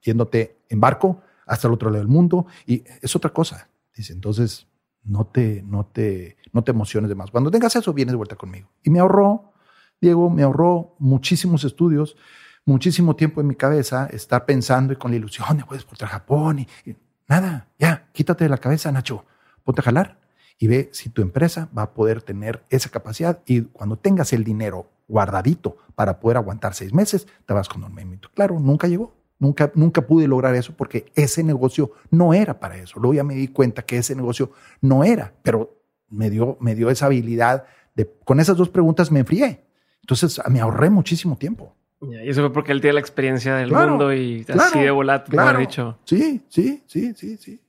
yéndote en barco hasta el otro lado del mundo y es otra cosa. Dice, entonces no te, no te, no te emociones de más. Cuando tengas eso, vienes de vuelta conmigo. Y me ahorró, Diego, me ahorró muchísimos estudios, muchísimo tiempo en mi cabeza estar pensando y con la ilusión de puedes a Japón y nada, ya, quítate de la cabeza, Nacho, ponte a jalar y ve si tu empresa va a poder tener esa capacidad y cuando tengas el dinero guardadito para poder aguantar seis meses, te vas con un movimiento. Claro, nunca llegó. Nunca, nunca pude lograr eso porque ese negocio no era para eso. Luego ya me di cuenta que ese negocio no era, pero me dio, me dio esa habilidad de, con esas dos preguntas me enfrié. Entonces me ahorré muchísimo tiempo. Y eso fue porque él tiene la experiencia del mundo y así de volátil, claro. dicho. Sí, sí, sí, sí, sí.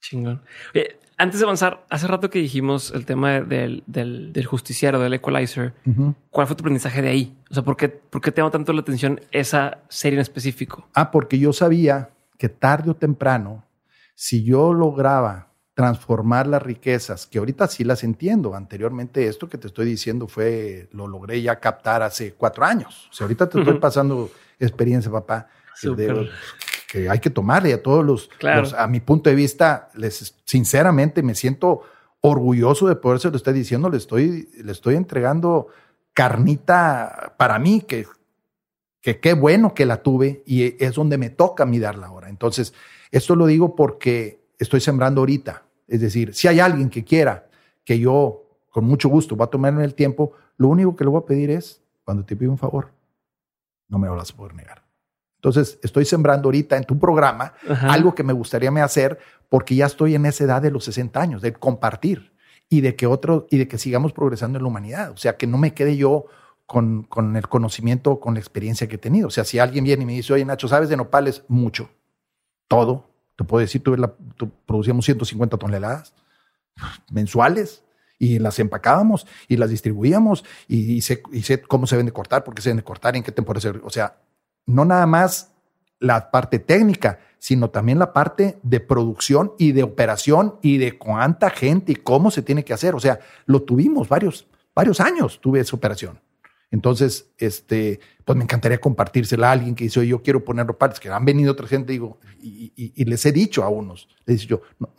Chingón. Antes de avanzar, hace rato que dijimos el tema del, del, del justiciero, del equalizer. Uh -huh. ¿Cuál fue tu aprendizaje de ahí? O sea, ¿por qué, ¿por qué te llama tanto la atención esa serie en específico? Ah, porque yo sabía que tarde o temprano, si yo lograba transformar las riquezas, que ahorita sí las entiendo. Anteriormente esto que te estoy diciendo fue, lo logré ya captar hace cuatro años. O sea, ahorita te uh -huh. estoy pasando experiencia, papá. De, que hay que tomarle a todos los, claro. los, a mi punto de vista, les sinceramente me siento orgulloso de poderse lo estar diciendo, le estoy, le estoy entregando carnita para mí, que, que qué bueno que la tuve y es donde me toca a mí darla ahora. Entonces, esto lo digo porque estoy sembrando ahorita. Es decir, si hay alguien que quiera que yo, con mucho gusto, va a tomarme el tiempo, lo único que le voy a pedir es, cuando te pido un favor, no me lo vas a poder negar. Entonces, estoy sembrando ahorita en tu programa Ajá. algo que me gustaría me hacer porque ya estoy en esa edad de los 60 años, de compartir y de que otro, y de que sigamos progresando en la humanidad. O sea, que no me quede yo con, con el conocimiento, con la experiencia que he tenido. O sea, si alguien viene y me dice, oye, Nacho, ¿sabes de nopales? Mucho. Todo. Te puedo decir, tuve la, tu, producíamos 150 toneladas mensuales y las empacábamos y las distribuíamos y, y, sé, y sé cómo se deben de cortar, por qué se deben de cortar, en qué temporada se... O sea, no nada más la parte técnica, sino también la parte de producción y de operación y de cuánta gente y cómo se tiene que hacer. O sea, lo tuvimos varios, varios años, tuve esa operación. Entonces, este, pues me encantaría compartírsela a alguien que dice, yo quiero ponerlo partes, que han venido otra gente, digo, y, les he dicho a unos, les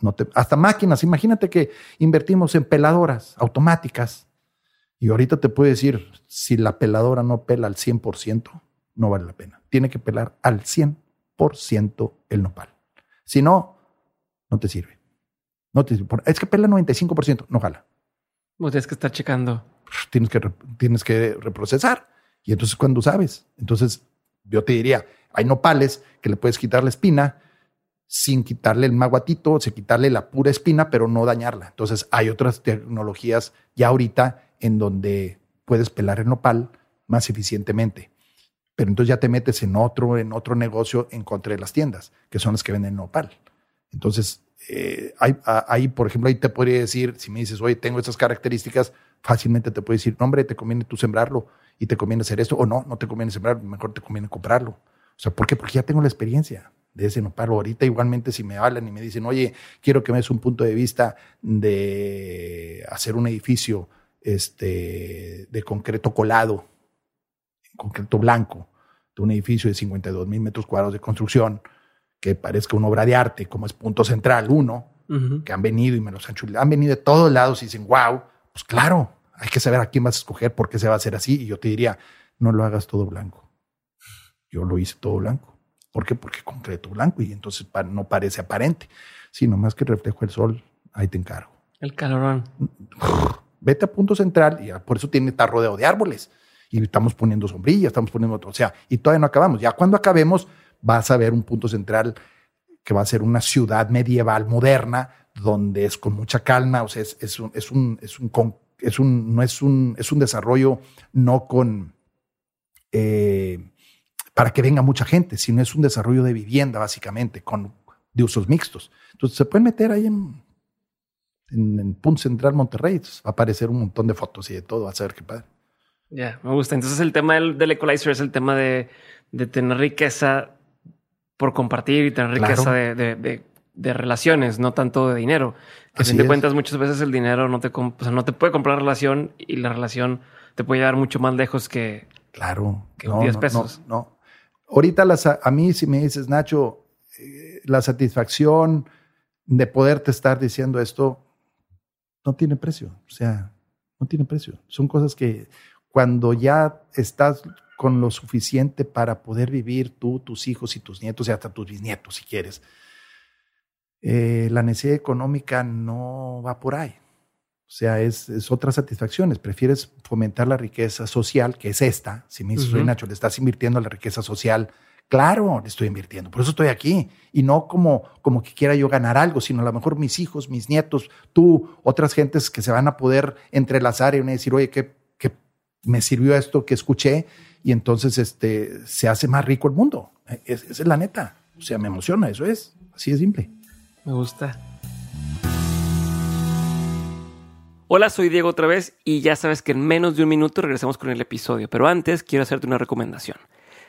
no te, hasta máquinas, imagínate que invertimos en peladoras automáticas, y ahorita te puedo decir, si la peladora no pela al 100%, no vale la pena. Tiene que pelar al 100% el nopal. Si no, no te sirve. No te sirve. Es que pela 95%, no jala. Vos tienes que estar checando. Tienes que, tienes que reprocesar. Y entonces, cuando sabes? Entonces, yo te diría, hay nopales que le puedes quitar la espina sin quitarle el maguatito, sin quitarle la pura espina, pero no dañarla. Entonces, hay otras tecnologías ya ahorita en donde puedes pelar el nopal más eficientemente pero entonces ya te metes en otro, en otro negocio en contra de las tiendas, que son las que venden nopal. Entonces, eh, ahí, por ejemplo, ahí te podría decir, si me dices, oye, tengo estas características, fácilmente te puedo decir, no, hombre, te conviene tú sembrarlo y te conviene hacer esto, o no, no te conviene sembrar, mejor te conviene comprarlo. O sea, ¿por qué? Porque ya tengo la experiencia de ese nopal. Ahorita igualmente si me hablan y me dicen, oye, quiero que me des un punto de vista de hacer un edificio este, de concreto colado, concreto blanco, de un edificio de 52 mil metros cuadrados de construcción, que parezca una obra de arte, como es Punto Central uno, uh -huh. que han venido y me los han chulado, han venido de todos lados y dicen, wow, pues claro, hay que saber a quién vas a escoger, por qué se va a hacer así. Y yo te diría, no lo hagas todo blanco. Yo lo hice todo blanco. ¿Por qué? Porque concreto blanco y entonces no parece aparente, sino más que reflejo el sol, ahí te encargo. El calorón. vete a punto central y por eso tiene, está rodeado de árboles. Y estamos poniendo sombrillas, estamos poniendo otro. O sea, y todavía no acabamos. Ya cuando acabemos, vas a ver un punto central que va a ser una ciudad medieval moderna, donde es con mucha calma. O sea, es, un, es un, es un, es un, no es un, es un desarrollo no con, eh, para que venga mucha gente, sino es un desarrollo de vivienda, básicamente, con, de usos mixtos. Entonces se pueden meter ahí en, en, Punto Central Monterrey, va a aparecer un montón de fotos y de todo, vas a ver qué padre. Ya, me gusta. Entonces el tema del, del, equalizer es el tema de, de, tener riqueza por compartir y tener riqueza de, de, de, relaciones, no tanto de dinero. Que si te cuentas muchas veces el dinero no te, o sea, no te puede comprar relación y la relación te puede llevar mucho más lejos que, claro, que 10 pesos. No, no, Ahorita las, a mí si me dices, Nacho, eh, la satisfacción de poderte estar diciendo esto no tiene precio. O sea, no tiene precio. Son cosas que cuando ya estás con lo suficiente para poder vivir tú, tus hijos y tus nietos y hasta tus bisnietos si quieres, eh, la necesidad económica no va por ahí. O sea, es, es otras satisfacciones. Prefieres fomentar la riqueza social, que es esta. Si me dices, Nacho, le estás invirtiendo en la riqueza social. Claro, le estoy invirtiendo. Por eso estoy aquí. Y no como, como que quiera yo ganar algo, sino a lo mejor mis hijos, mis nietos, tú, otras gentes que se van a poder entrelazar y van a decir, oye, ¿qué, qué me sirvió esto que escuché? Y entonces este, se hace más rico el mundo. Esa es la neta. O sea, me emociona, eso es. Así de simple. Me gusta. Hola, soy Diego otra vez y ya sabes que en menos de un minuto regresamos con el episodio, pero antes quiero hacerte una recomendación.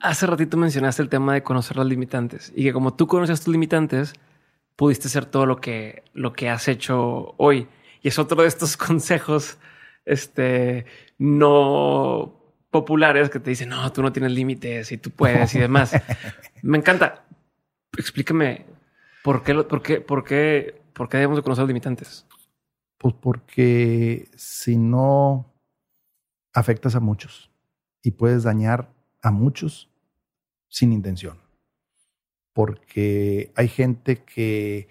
Hace ratito mencionaste el tema de conocer las limitantes y que como tú conoces tus limitantes, pudiste hacer todo lo que, lo que has hecho hoy. Y es otro de estos consejos este, no populares que te dicen, no, tú no tienes límites y tú puedes y demás. Me encanta. Explícame por qué, por qué, por qué, por qué debemos de conocer los limitantes. Pues porque si no afectas a muchos y puedes dañar a muchos sin intención. Porque hay gente que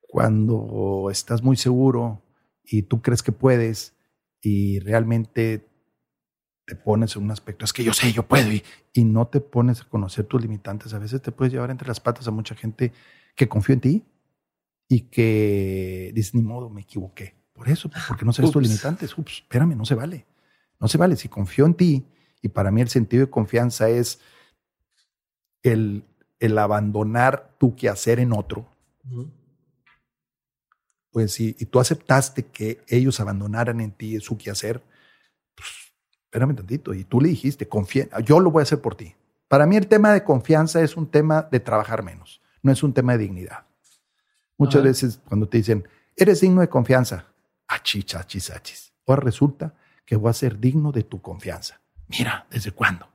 cuando estás muy seguro y tú crees que puedes, y realmente te pones en un aspecto, es que yo sé, yo puedo, y, y, no te pones a conocer tus limitantes, a veces te puedes llevar entre las patas a mucha gente que confío en ti y que dice, ni modo, me equivoqué. Por eso, pues, porque no sabes tus limitantes. Ups, espérame, no se vale. No se vale. Si confío en ti, y para mí el sentido de confianza es el, el abandonar tu quehacer en otro, pues si y tú aceptaste que ellos abandonaran en ti su quehacer, pues espérame tantito. Y tú le dijiste, confía, yo lo voy a hacer por ti. Para mí el tema de confianza es un tema de trabajar menos, no es un tema de dignidad. Muchas veces cuando te dicen, eres digno de confianza, achis, achis, achis. Ahora resulta que voy a ser digno de tu confianza. Mira, ¿desde cuándo?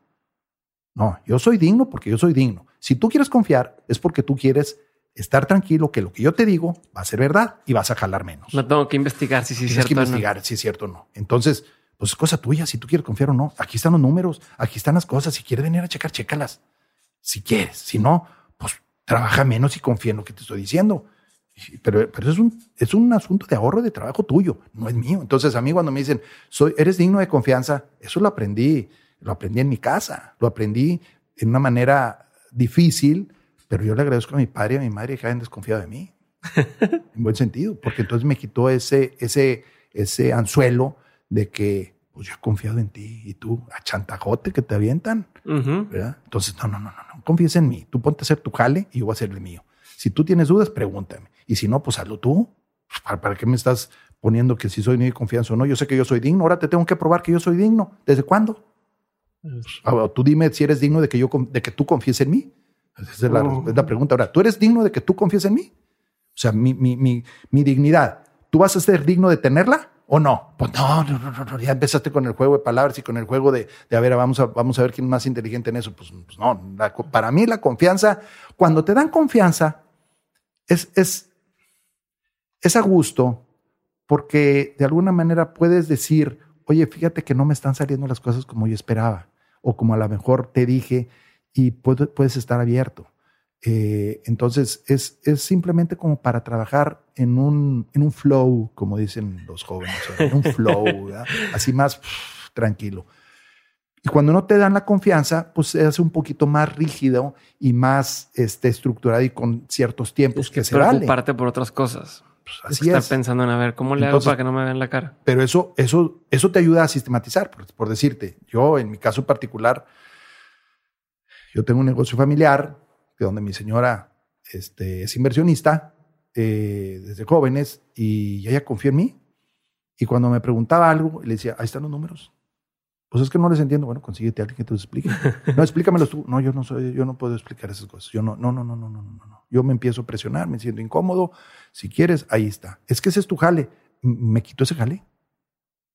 No, yo soy digno porque yo soy digno. Si tú quieres confiar, es porque tú quieres estar tranquilo que lo que yo te digo va a ser verdad y vas a jalar menos. No tengo que investigar si, es cierto. que investigar si es cierto o no. Entonces, pues es cosa tuya si tú quieres confiar o no. Aquí están los números, aquí están las cosas. Si quieres venir a checar, chécalas. Si quieres. Si no, pues trabaja menos y confía en lo que te estoy diciendo. Pero, pero es, un, es un asunto de ahorro de trabajo tuyo, no es mío. Entonces, a mí cuando me dicen, soy, eres digno de confianza, eso lo aprendí. Lo aprendí en mi casa. Lo aprendí en una manera difícil, pero yo le agradezco a mi padre y a mi madre que hayan desconfiado de mí. en buen sentido, porque entonces me quitó ese, ese, ese anzuelo de que pues yo he confiado en ti y tú, a chantajote que te avientan. ¿verdad? Entonces, no, no, no, no, no, confíes en mí. Tú ponte a hacer tu jale y yo voy a hacer el mío. Si tú tienes dudas, pregúntame. Y si no, pues hazlo tú. Pues, ¿Para, para qué me estás poniendo que si soy digno de confianza o no? Yo sé que yo soy digno. Ahora te tengo que probar que yo soy digno. ¿Desde cuándo? Ahora, tú dime si eres digno de que yo de que tú confíes en mí. Esa es la, Oh. es la pregunta. Ahora, ¿tú eres digno de que tú confíes en mí? O sea, mi, mi, mi, mi dignidad, ¿tú vas a ser digno de tenerla o no? Pues no, no, no, no, ya empezaste con el juego de palabras y con el juego de, de a ver, vamos a, vamos a ver quién es más inteligente en eso. Pues, pues no, la para mí la confianza, cuando te dan confianza, es, es, es a gusto porque de alguna manera puedes decir, oye, fíjate que no me están saliendo las cosas como yo esperaba o como a lo mejor te dije y puede- puedes estar abierto. Eh, entonces es, es simplemente como para trabajar en un, en un flow, como dicen los jóvenes, en un flow, ¿verdad? así más pff, tranquilo. Y cuando no te dan la confianza, pues se hace un poquito más rígido y más este, estructurado y con ciertos tiempos Es que que se vale. preocuparte por otras cosas. Pues Es así que es. pensando en a ver cómo le Entonces- hago para que no me vean la cara. Pero eso, eso, eso te ayuda a sistematizar, por, por decirte. Yo, en mi caso particular, yo tengo un negocio familiar de donde mi señora este, es inversionista eh, desde jóvenes y ella confía en mí. Y cuando me preguntaba algo, le decía, ahí están los números. Pues es que no les entiendo. Bueno, consíguete a alguien que te los explique. No, explícamelos tú. No, yo no soy, yo no puedo explicar esas cosas. Yo no, no, no, no, no, no, no, no. Yo me empiezo a presionar, me siento incómodo. Si quieres, ahí está. Es que ese es tu jale. Me quito ese jale.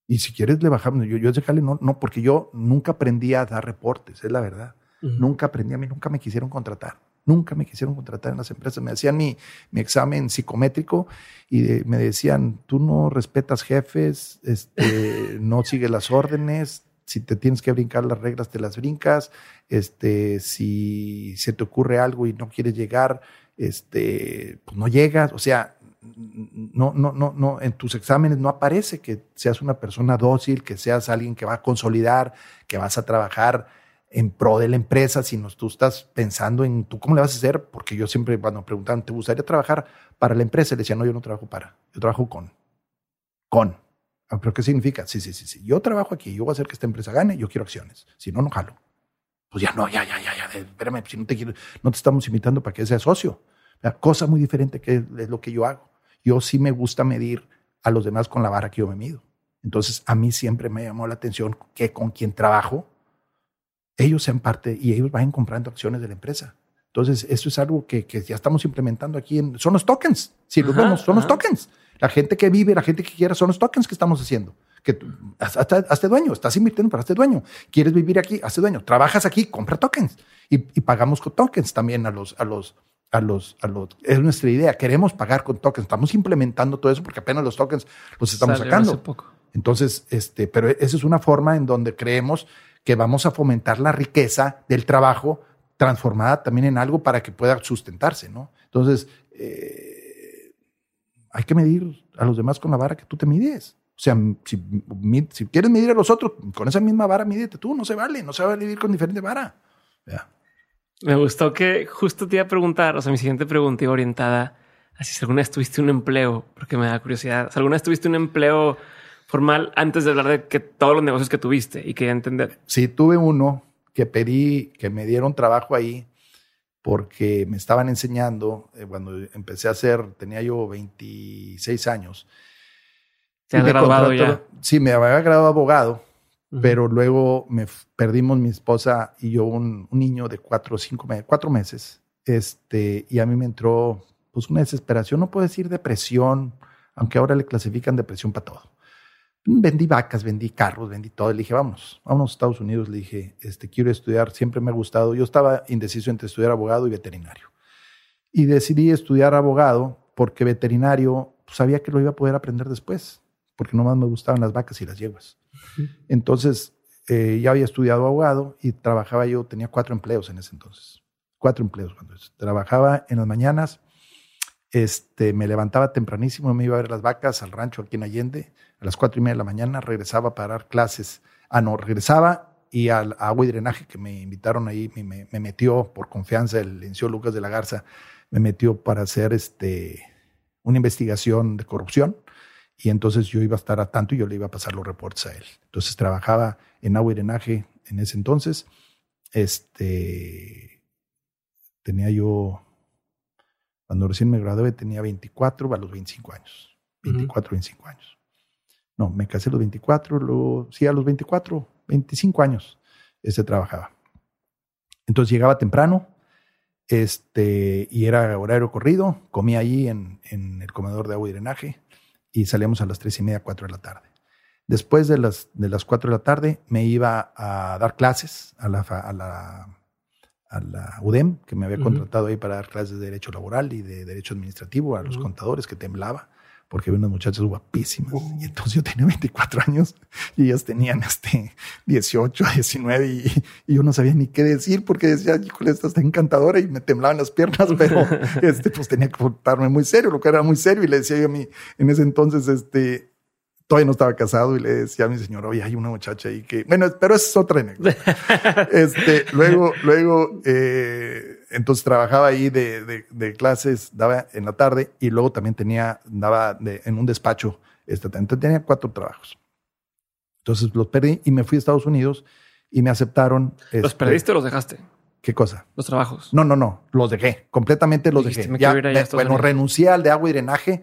Y si quieres, le bajamos. Yo, yo ese jale no, no, porque yo nunca aprendí a dar reportes, es la verdad. Nunca aprendí, a mí nunca me quisieron contratar. Nunca me quisieron contratar en las empresas. Me hacían mi, mi examen psicométrico y de- me decían, tú no respetas jefes, este, no sigues las órdenes, si te tienes que brincar las reglas, te las brincas, este, si se te ocurre algo y no quieres llegar, este, pues no llegas. O sea, no, no, no, no, en tus exámenes no aparece que seas una persona dócil, que seas alguien que va a consolidar, que vas a trabajar en pro de la empresa, sino tú estás pensando en tú cómo le vas a hacer, porque yo siempre cuando me preguntaban, ¿te gustaría trabajar para la empresa? Le decía, no, yo no trabajo para, yo trabajo con, con. Ah, ¿Pero qué significa? Sí, sí, sí, sí. Yo trabajo aquí, yo voy a hacer que esta empresa gane, yo quiero acciones. Si no, no jalo. Pues ya no, ya, ya, ya, ya, espérame, si no te quiero, no te estamos invitando para que seas socio. La cosa muy diferente que es lo que yo hago. Yo sí me gusta medir a los demás con la vara que yo me mido. Entonces, a mí siempre me llamó la atención que con quien trabajo, ellos sean parte y ellos vayan comprando acciones de la empresa. Entonces, eso es algo que, que ya estamos implementando aquí. En, son los tokens. Si los Ajá, vemos, son los tokens. La gente que vive, la gente que quiera, son los tokens que estamos haciendo. Que haz- hazte dueño, estás invirtiendo para hazte dueño. ¿Quieres vivir aquí? Hazte dueño. Trabajas aquí, compra tokens. Y, y pagamos con tokens también a los, a los, a los, a los. Es nuestra idea. Queremos pagar con tokens. Estamos implementando todo eso porque apenas los tokens los estamos Salió sacando. hace poco. Entonces, este, pero esa es una forma en donde creemos que vamos a fomentar la riqueza del trabajo transformada también en algo para que pueda sustentarse, ¿no? Entonces, eh, hay que medir a los demás con la vara que tú te mides. O sea, si, si quieres medir a los otros, con esa misma vara mídete tú, no se vale, no se vale vivir con diferente vara. Ya. Me gustó que justo te iba a preguntar, o sea, mi siguiente pregunta iba orientada a si alguna vez tuviste un empleo, porque me da curiosidad. Sea, ¿Alguna vez tuviste un empleo formal antes de hablar de que todos los negocios que tuviste y quería entender? Sí, tuve uno que pedí que me dieron trabajo ahí porque me estaban enseñando, eh, cuando empecé a hacer, tenía yo 26 años. ¿Te Y has me graduado ya? Sí, me había graduado abogado, Ujú. pero luego me perdimos mi esposa y yo un, un niño de cuatro o cinco meses, cuatro meses. Este, y a mí me entró pues una desesperación, no puedo decir depresión, aunque ahora le clasifican depresión para todo. Vendí vacas, vendí carros, vendí todo. Le dije, vamos, vámonos a Estados Unidos. Le dije, este, quiero estudiar, siempre me ha gustado. Yo estaba indeciso entre estudiar abogado y veterinario. Y decidí estudiar abogado porque veterinario pues, sabía que lo iba a poder aprender después, porque nomás me gustaban las vacas y las yeguas. Entonces, eh, ya había estudiado abogado y trabajaba yo, tenía cuatro empleos en ese entonces. Cuatro empleos. Cuando trabajaba en las mañanas, este, me levantaba tempranísimo, me iba a ver las vacas al rancho aquí en Allende, a las cuatro y media de la mañana, regresaba para dar clases. Ah, no, regresaba y al agua y drenaje que me invitaron ahí, me, me- me metió por confianza el licenciado Lucas de la Garza, me metió para hacer este, una investigación de corrupción Y entonces yo iba a estar a tanto y yo le iba a pasar los reportes a él. Entonces trabajaba en agua y drenaje en ese entonces. Este, tenía yo, cuando recién me gradué, tenía 24 a los 25 años. 24, 25 años. No, me casé a los 24, luego, sí, a los 24, 25 años, este trabajaba. Entonces llegaba temprano, este, y era horario corrido, comía allí en, en, el comedor de agua y drenaje y salíamos a las tres y media, cuatro de la tarde. Después de las, de las cuatro de la tarde me iba a dar clases a la, a la, a la UDEM, que me había contratado ahí para dar clases de Derecho Laboral y de Derecho Administrativo a los contadores, que temblaba porque había unas muchachas guapísimas. Y entonces yo tenía 24 años y ellas tenían este 18, 19 y, y, yo no sabía ni qué decir porque decía, híjole, esta está encantadora y me temblaban las piernas, pero este, pues tenía que portarme muy serio, lo que era muy serio. Y le decía yo a mí, en ese entonces, este, todavía no estaba casado y le decía a mi señora, oye, hay una muchacha ahí que, bueno, pero es otra anécdota. este, luego, luego, eh, entonces trabajaba ahí de, de, de, clases, daba en la tarde y luego también tenía, daba en un despacho, este, tenía cuatro trabajos. Entonces los perdí y me fui a Estados Unidos y me aceptaron. ¿Los este, perdiste o los dejaste? ¿Qué cosa? Los trabajos. No, no, no, los dejé, completamente los dejé. Ya, bueno, renuncié al de agua y drenaje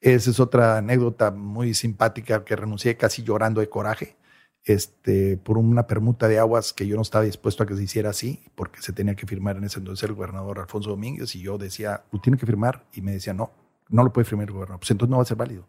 esa es otra anécdota muy simpática que renuncié casi llorando de coraje este, por una permuta de aguas que yo no estaba dispuesto a que se hiciera así, porque se tenía que firmar en ese entonces el gobernador Alfonso Domínguez, y yo decía, tú tienes que firmar, y me decía, no, no lo puede firmar el gobernador, pues entonces no va a ser válido.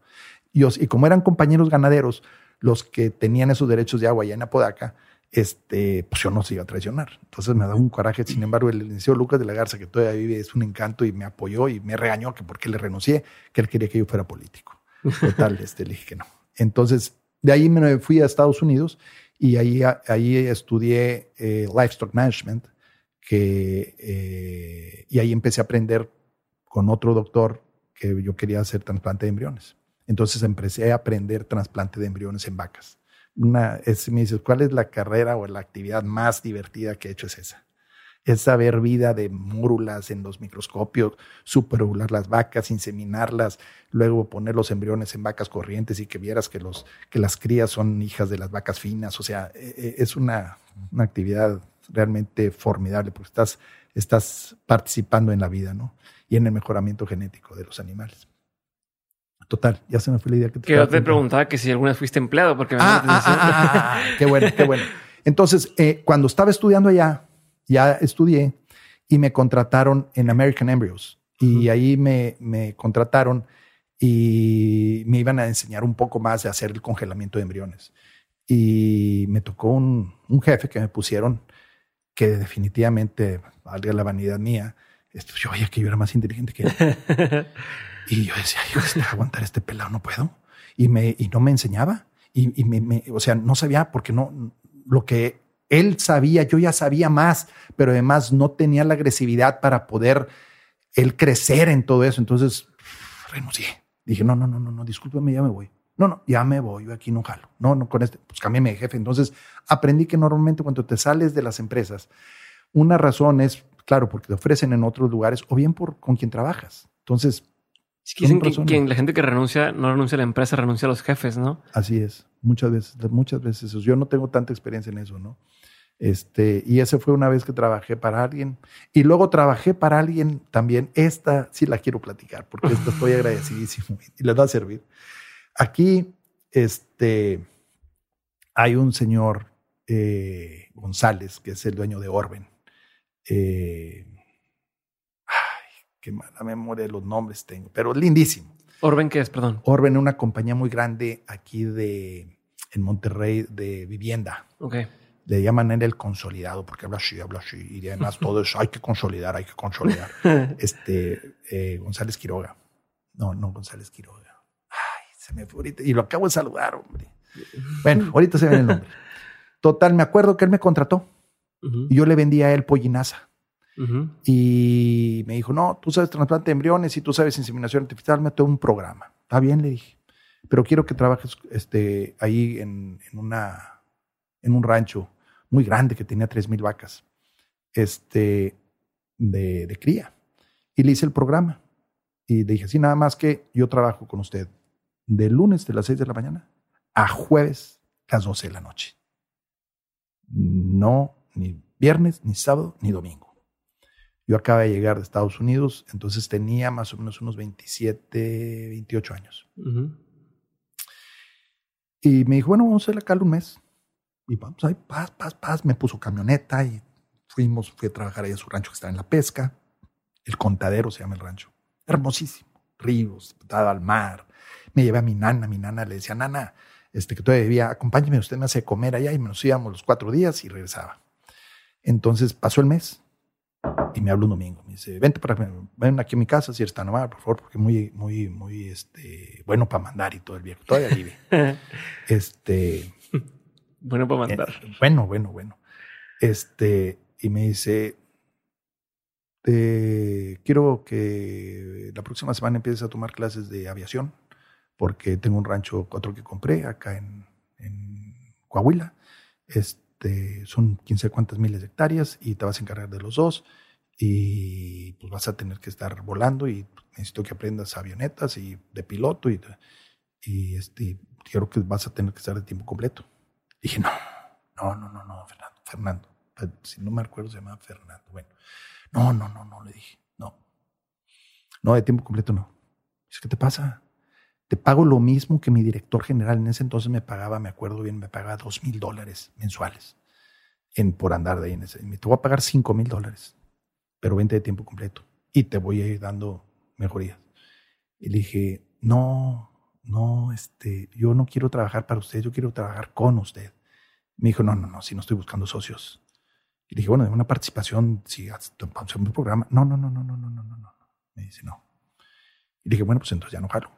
Y, como eran compañeros ganaderos los que tenían esos derechos de agua allá en Apodaca, este, pues yo no se iba a traicionar. Entonces me da un coraje. Sin embargo, el licenciado Lucas de la Garza, que todavía vive, es un encanto y me apoyó y me regañó que porque le renuncié, que él quería que yo fuera político. Total, este, le dije que no. Entonces, de ahí me fui a Estados Unidos y ahí, ahí estudié eh, Livestock Management, que, eh, y ahí empecé a aprender con otro doctor que yo quería hacer trasplante de embriones. Entonces empecé a aprender trasplante de embriones en vacas una, es, me dices, ¿cuál es la carrera o la actividad más divertida que he hecho? Es esa. Es saber vida de múrulas en los microscopios, superovular las vacas, inseminarlas, luego poner los embriones en vacas corrientes y que vieras que, los, que las crías son hijas de las vacas finas. O sea, e, e, es una, una actividad realmente formidable porque estás, estás participando en la vida, ¿no? Y en el mejoramiento genético de los animales. Total, ya se me fue la idea que te Que yo te preguntaba que si alguna vez fuiste empleado, porque me ah, ah, ah, qué bueno, qué bueno. Entonces, eh, cuando estaba estudiando allá, ya estudié y me contrataron en American Embryos. Y ahí me, me contrataron y me iban a enseñar un poco más de hacer el congelamiento de embriones. Y me tocó un, un jefe que me pusieron que definitivamente, valga la vanidad mía, esto, yo veía que yo era más inteligente que él. Y yo decía, yo aguantar este pelado no puedo. Y, me, y no me enseñaba. Y, y me, o sea, no sabía porque no, lo que él sabía, yo ya sabía más, pero además no tenía la agresividad para poder él crecer en todo eso. Entonces renuncié. Dije, no, no, no, no, no, discúlpeme, ya me voy. No, no, ya me voy, yo aquí no jalo. No, no, con este, pues cámbiame de jefe. Entonces aprendí que normalmente cuando te sales de las empresas, una razón es, claro, porque te ofrecen en otros lugares o bien por con quien trabajas. Entonces, dicen que, la gente que renuncia no renuncia a la empresa, renuncia a los jefes, ¿no? Así es, muchas veces, muchas veces. Yo no tengo tanta experiencia en eso, ¿no? Este, y esa fue una vez que trabajé para alguien. Y luego trabajé para alguien también. Esta sí la quiero platicar porque esta estoy agradecidísimo y les va a servir. Aquí, este, hay un señor eh, González, que es el dueño de Orben. Eh, qué mala memoria de los nombres tengo, pero lindísimo. Orben, ¿qué es? Perdón. Orben es una compañía muy grande aquí de, en Monterrey de vivienda. Ok. Le llaman él el consolidado porque habla así, habla así. Y además todo eso hay que consolidar, hay que consolidar. este, eh, González Quiroga. No, no González Quiroga. Ay, se me fue ahorita. Y lo acabo de saludar, hombre. Bueno, ahorita se ve el nombre. Total, me acuerdo que él me contrató. Y yo le vendía a él pollinaza. Y me dijo, no, tú sabes trasplante de embriones y tú sabes inseminación artificial, me un programa. Está bien, le dije. Pero quiero que trabajes este, ahí en, en, una, en un rancho muy grande que tenía tres mil vacas este, de, de cría. Y le hice el programa. Y le dije, sí, nada más que yo trabajo con usted de lunes de las 6 de la mañana a jueves las 12 de la noche. No, ni viernes, ni sábado, ni domingo. Yo acaba de llegar de Estados Unidos, entonces tenía más o menos unos 27, 28 años. Y me dijo, bueno, vamos a hacer la cal un mes. Y vamos ahí, paz, paz, paz. Me puso camioneta y fuimos, fui a trabajar ahí a su rancho que está en la pesca. El Contadero se llama el rancho. Hermosísimo. Ríos, dado al mar. Me llevé a mi nana. Mi nana le decía, nana, este, que todavía vivía, acompáñeme, usted me hace comer allá. Y nos íbamos los cuatro días y regresaba. Entonces pasó el mes y me habló un domingo. Me dice, vente para ven aquí a mi casa, si eres tan amable, por favor, porque muy, muy, muy, este, bueno para mandar y todo el viejo. Todavía vive. este. Bueno para mandar. Eh, bueno, bueno, bueno. Este, y me dice, quiero que la próxima semana empieces a tomar clases de aviación, porque tengo un rancho cuatro que compré acá en, en Coahuila. Este, son 15 cuantas miles de hectáreas y te vas a encargar de los dos y pues vas a tener que estar volando y necesito que aprendas avionetas y de piloto y, y este, quiero que vas a tener que estar de tiempo completo. Dije, no, no, no, no, no, Fernando, Fernando. Si no me acuerdo se llama Fernando. Bueno, no, no, no, no, le dije, no. No, de tiempo completo no. ¿qué te pasa? Te pago lo mismo que mi director general en ese entonces me pagaba, me acuerdo bien, me pagaba dos mil dólares mensuales en, por andar de ahí en ese. Te voy a pagar cinco mil dólares pero vente de tiempo completo y te voy a ir dando mejorías. Y le dije, no, no, este, yo no quiero trabajar para usted, yo quiero trabajar con usted. Me dijo, no, no, no, si no estoy buscando socios. Y le dije, bueno, de una participación, si hacemos un programa. No, no, no, no, no, no, no, no, no. Me dice, no. Y le dije, bueno, pues entonces ya no jalo.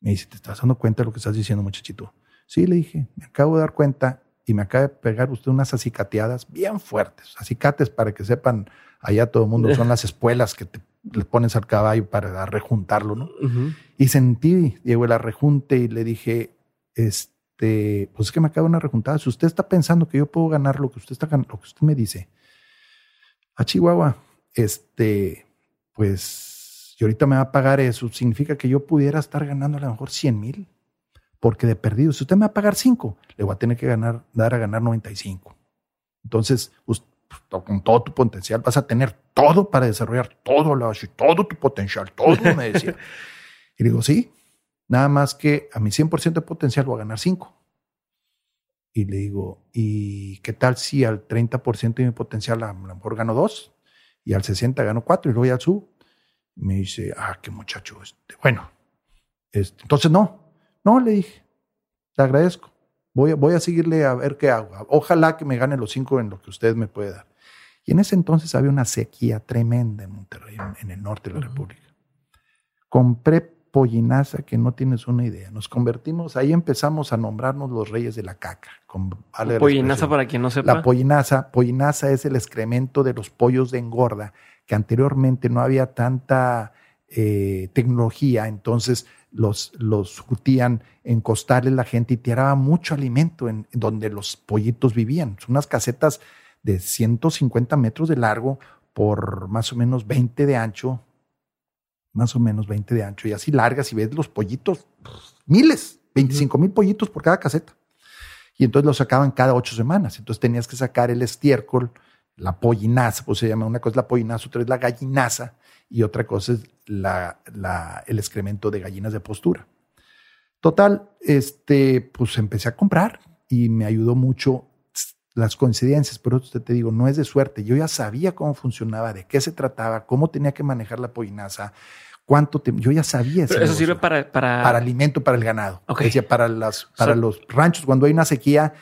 Me dice, ¿te estás dando cuenta de lo que estás diciendo, muchachito? Sí, le dije, me acabo de dar cuenta y me acaba de pegar usted unas acicateadas bien fuertes. Acicates, para que sepan, allá todo el mundo son las espuelas que te le pones al caballo para rejuntarlo, ¿no? Y sentí, llegó el rejunte y le dije, este, pues es que me acaba una rejuntada. Si usted está pensando que yo puedo ganar lo que usted está lo que usted me dice, a Chihuahua, este, pues, y ahorita me va a pagar eso, significa que yo pudiera estar ganando a lo mejor 100 mil porque de perdido, si usted me va a pagar 5, le voy a tener que ganar, dar a ganar 95. Entonces, pues, con todo tu potencial, vas a tener todo para desarrollar todo, todo tu potencial, todo, me decía. y digo, sí, nada más que a mi 100% de potencial voy a ganar 5. Y le digo, ¿y qué tal si al 30% de mi potencial a lo mejor gano 2 y al 60 gano 4 y luego ya subo? Me dice, ah, qué muchacho, este, bueno, este, entonces no, no, le dije, te agradezco. Voy, voy a seguirle a ver qué hago. Ojalá que me gane los cinco en lo que usted me puede dar. Y en ese entonces había una sequía tremenda en Monterrey, en, el norte de la República. Compré pollinaza que no tienes una idea. Nos convertimos, ahí empezamos a nombrarnos los reyes de la caca. Con, pollinaza para quien no sepa. La pollinaza, pollinaza es el excremento de los pollos de engorda, que anteriormente no había tanta eh, tecnología, entonces los, los surtían en costales la gente y tiraba mucho alimento en, donde los pollitos vivían. Son unas casetas de 150 metros de largo por más o menos 20 de ancho, más o menos 20 de ancho, y así largas, y ves los pollitos, miles, 25 mil pollitos por cada caseta. Y entonces los sacaban cada ocho semanas. Entonces tenías que sacar el estiércol, la pollinaza, pues se llama, una cosa la pollinaza, otra es la gallinaza, y otra cosa es la, el excremento de gallinas de postura. Total, este, pues empecé a comprar y me ayudó mucho las coincidencias, pero usted te digo, no es de suerte. Yo ya sabía cómo funcionaba, de qué se trataba, cómo tenía que manejar la pollinaza, cuánto yo ya sabía. eso sirve para, para... para alimento para el ganado. Decía, para las para los ranchos cuando hay una sequía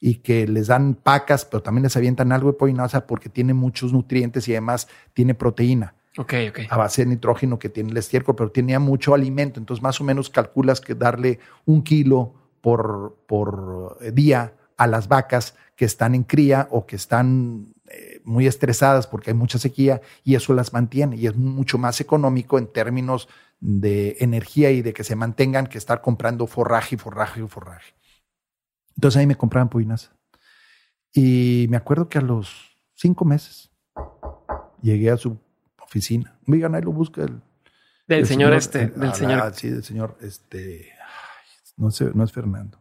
y que les dan pacas, pero también les avientan algo de pollinaza porque tiene muchos nutrientes y además tiene proteína. A base de nitrógeno que tiene el estiércol, pero tenía mucho alimento. Entonces, más o menos calculas que darle un kilo por, por día a las vacas que están en cría o que están eh, muy estresadas porque hay mucha sequía y eso las mantiene y es mucho más económico en términos de energía y de que se mantengan que estar comprando forraje y forraje y forraje. Entonces ahí me compraban puinas. Y me acuerdo que a los cinco meses llegué a su oficina. Oigan, ahí lo busca el... Del señor, este, del señor. sí, del señor, este... No, sé, no es Fernando.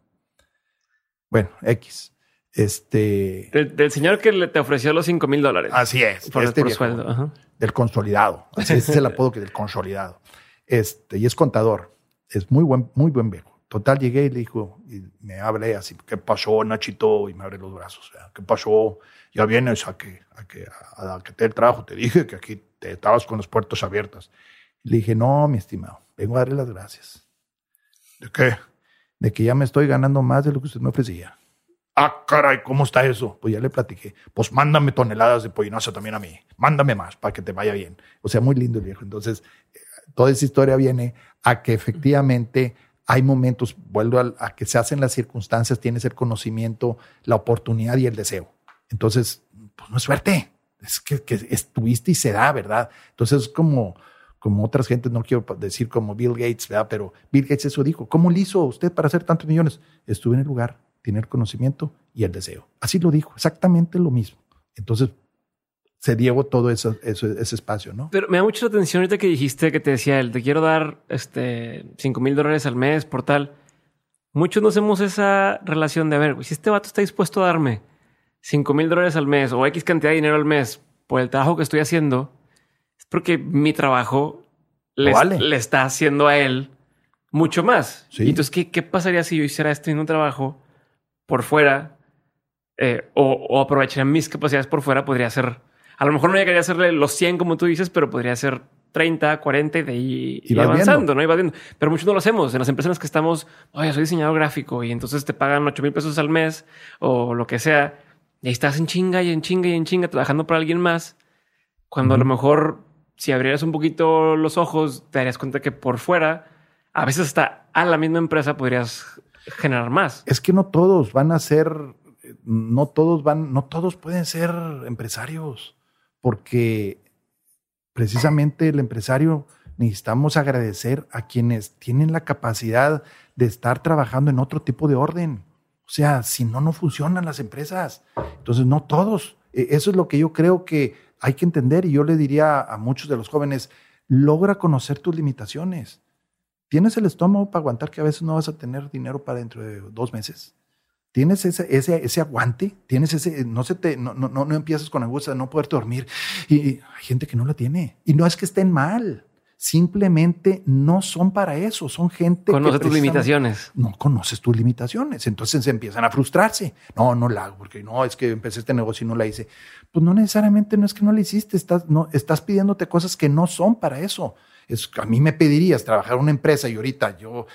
Bueno, X. Este. Del, señor que le te ofreció los 5 mil dólares. Así es. Por, este sueldo. Del consolidado. Así es, es el apodo que del consolidado. Este, y es contador. Es muy buen, muy buen viejo. Total, llegué y le dijo, y me hablé así, ¿qué pasó, Nachito? Y me abre los brazos. ¿Qué pasó? Ya vienes a que, a que, a, que te el trabajo. Te dije que aquí te estabas con las puertas abiertas. le dije, no, mi estimado, vengo a darle las gracias. ¿De qué? De que ya me estoy ganando más de lo que usted me ofrecía. Ah, caray, ¿cómo está eso? Pues ya le platiqué. Pues mándame toneladas de pollinaza también a mí. Mándame más para que te vaya bien. O sea, muy lindo el viejo. Entonces, toda esa historia viene a que efectivamente hay momentos, vuelvo a, que se hacen las circunstancias, tienes el conocimiento, la oportunidad y el deseo. Entonces, pues no es suerte, es que, estuviste y se da, ¿verdad? Entonces es como, como otras gentes, no quiero decir como Bill Gates, ¿verdad? Pero Bill Gates eso dijo, ¿cómo le hizo usted para hacer tantos millones? Estuve en el lugar, tiene el conocimiento y el deseo. Así lo dijo, exactamente lo mismo. Entonces, se dio todo ese espacio, ¿no? Pero me da mucha atención ahorita que dijiste que te decía él, te quiero dar este 5 mil dólares al mes por tal. Muchos no hacemos esa relación de, a ver, si este vato está dispuesto a darme 5 mil dólares al mes o X cantidad de dinero al mes por el trabajo que estoy haciendo, es porque mi trabajo le, le está haciendo a él mucho más. ¿Sí? entonces, ¿qué, ¿qué, pasaría si yo hiciera este mismo trabajo por fuera eh, o, o aprovecharía mis capacidades por fuera? Podría ser a lo mejor no llegaría a hacerle los 100 como tú dices, pero podría ser 30, 40 y de ahí y avanzando, ¿no? Y viendo. Pero muchos no lo hacemos. En las empresas en las que estamos, oye, soy diseñador gráfico y entonces te pagan 8 mil pesos al mes o lo que sea. Y ahí estás en chinga y en chinga y en chinga trabajando para alguien más. Cuando a lo mejor si abrieras un poquito los ojos, te darías cuenta que por fuera, a veces hasta a la misma empresa podrías generar más. Es que no todos van a ser, no todos van, no todos pueden ser empresarios porque precisamente el empresario necesitamos agradecer a quienes tienen la capacidad de estar trabajando en otro tipo de orden. O sea, si no, no funcionan las empresas. Entonces, no todos. E, eso es lo que yo creo que hay que entender y yo le diría a muchos de los jóvenes, logra conocer tus limitaciones. ¿Tienes el estómago para aguantar que a veces no vas a tener dinero para dentro de dos meses? Tienes ese, ese, ese aguante, tienes ese, no se te, no, no, no empiezas con angustia de no poder dormir. Y, hay gente que no la tiene. Y no es que estén mal, simplemente no son para eso, son gente Conoce tus limitaciones. No conoces tus limitaciones, entonces empiezan a frustrarse. No, no la hago, porque no, es que empecé este negocio y no la hice. Pues no necesariamente no es que no la hiciste, estás, no, estás pidiéndote cosas que no son para eso. Es, a mí me pedirías trabajar en una empresa y ahorita yo,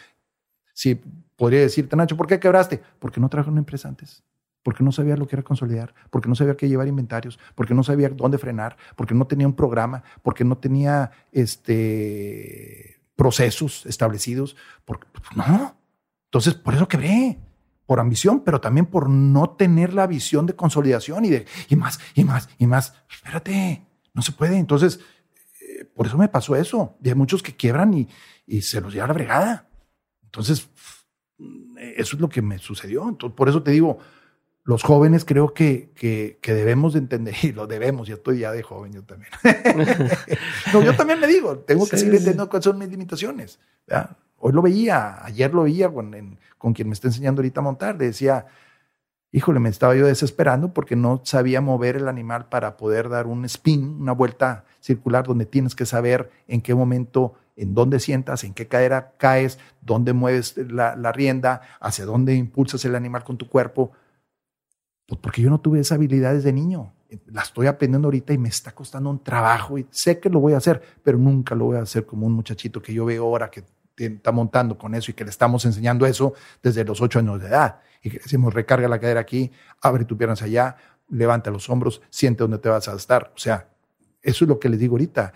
si podría decirte, Nacho, ¿por qué quebraste? Porque no trabajé en una empresa antes. Porque no sabía lo que era consolidar, porque no sabía qué llevar inventarios, porque no sabía dónde frenar, porque no tenía un programa, porque no tenía este, procesos establecidos. No. Entonces, por eso quebré por ambición, pero también por no tener la visión de consolidación y de y más, y más, y más. Espérate, no se puede. Entonces, eh, por eso me pasó eso. Y hay muchos que quiebran y, y se los lleva la bregada. Entonces, eso es lo que me sucedió. Entonces, por eso te digo, los jóvenes creo que, que, debemos de entender, y lo debemos, yo estoy ya de joven, yo también. no, yo también me digo, tengo que seguir entendiendo cuáles son mis limitaciones. Hoy lo veía, ayer lo veía con, con quien me está enseñando ahorita a montar, decía, híjole, me estaba yo desesperando porque no sabía mover el animal para poder dar un spin, una vuelta circular donde tienes que saber en qué momento en dónde sientas, en qué cadera caes, dónde mueves la, rienda, hacia dónde impulsas el animal con tu cuerpo. Pues porque yo no tuve esa habilidad desde niño. La estoy aprendiendo ahorita y me está costando un trabajo y sé que lo voy a hacer, pero nunca lo voy a hacer como un muchachito que yo veo ahora que está montando con eso y que le estamos enseñando eso desde los ocho años de edad. Y que decimos, recarga la cadera aquí, abre tu piernas allá, levanta los hombros, siente dónde te vas a estar. O sea, eso es lo que les digo ahorita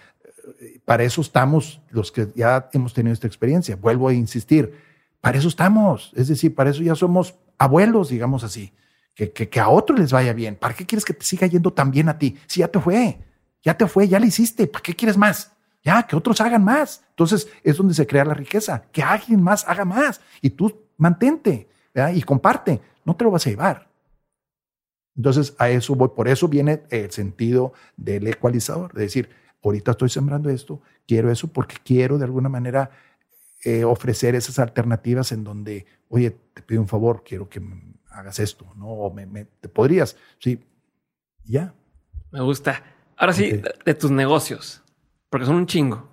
para eso estamos los que ya hemos tenido esta experiencia. Vuelvo a insistir, para eso estamos. Es decir, para eso ya somos abuelos, digamos así. Que, que, a otros les vaya bien. ¿Para qué quieres que te siga yendo tan bien a ti? Si ya te fue, ya te fue, ya le hiciste. ¿Para qué quieres más? Ya, que otros hagan más. Entonces es donde se crea la riqueza. Que alguien más haga más. Y tú mantente y comparte. No te lo vas a llevar. Entonces a eso voy. Por eso viene el sentido del ecualizador. De decir, ahorita estoy sembrando esto, quiero eso porque quiero de alguna manera eh, ofrecer esas alternativas en donde, oye, te pido un favor, quiero que hagas esto, ¿no? O me, te podrías, sí, ya. Me gusta. Ahora sí, de, tus negocios, porque son un chingo.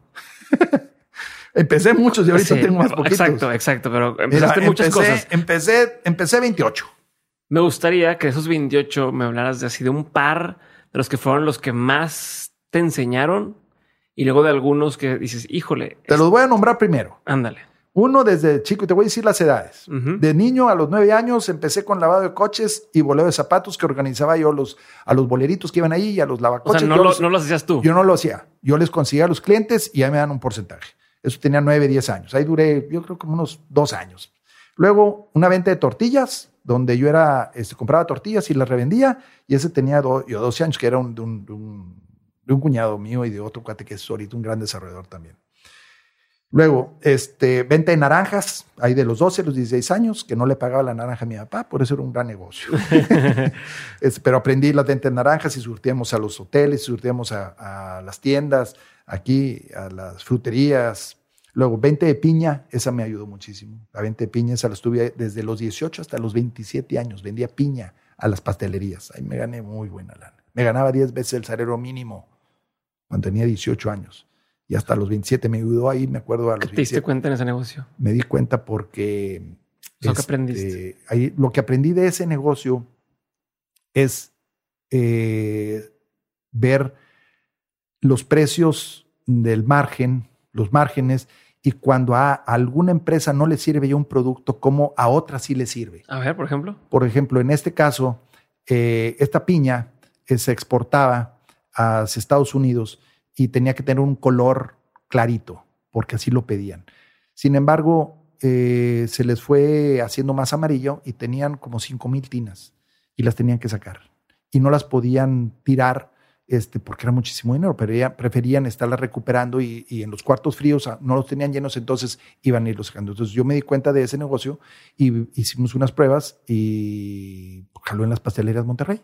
empecé muchos y ahorita tengo más poquitos. Exacto, exacto, pero empezaste muchas cosas. Empecé, empecé 28. Me gustaría que esos 28 me hablaras de así de un par de los que fueron los que más te enseñaron y luego de algunos que dices, híjole. Te los voy a nombrar primero. Ándale. Uno desde chico, y te voy a decir las edades. De niño a los nueve años empecé con lavado de coches y boleo de zapatos que organizaba yo los, a los boleritos que iban ahí y a los lavacoches. O sea, no, lo, no los hacías tú. Yo no lo hacía. Yo les conseguía a los clientes y ahí me dan un porcentaje. Eso tenía nueve, diez años. Ahí duré, yo creo, como unos dos años. Luego, una venta de tortillas, donde yo era, este, compraba tortillas y las revendía. Y ese tenía yo 12 años, que era un, de un cuñado mío y de otro cuate que es ahorita un gran desarrollador también. Luego, este, venta de naranjas, ahí de los 12, los 16 años, que no le pagaba la naranja a mi papá, por eso era un gran negocio. pero aprendí las ventas de naranjas y surtíamos a los hoteles, surtíamos a, a, las tiendas, aquí, a las fruterías. Luego, venta de piña, esa me ayudó muchísimo. La venta de piña, esa la estuve desde los 18 hasta los 27 años. Vendía piña a las pastelerías. Ahí me gané muy buena lana. Me ganaba 10 veces el salario mínimo cuando tenía 18 años y hasta los 27 me ayudó ahí, me acuerdo a los ¿Te diste cuenta en ese negocio? Me di cuenta porque... Lo que aprendiste. Este, ahí, lo que aprendí de ese negocio es eh, ver los precios del margen, los márgenes, y cuando a alguna empresa no le sirve ya un producto, como a otra sí le sirve. A ver, por ejemplo. Por ejemplo, en este caso, eh, esta piña eh, se exportaba a Estados Unidos y tenía que tener un color clarito, porque así lo pedían. Sin embargo, eh, se les fue haciendo más amarillo y tenían como 5 mil tinas y las tenían que sacar. Y no las podían tirar este, porque era muchísimo dinero, pero preferían estarlas recuperando y, en los cuartos fríos no los tenían llenos, entonces iban a irlos sacando. Entonces yo me di cuenta de ese negocio y hicimos unas pruebas y jaló en las pastelerías Monterrey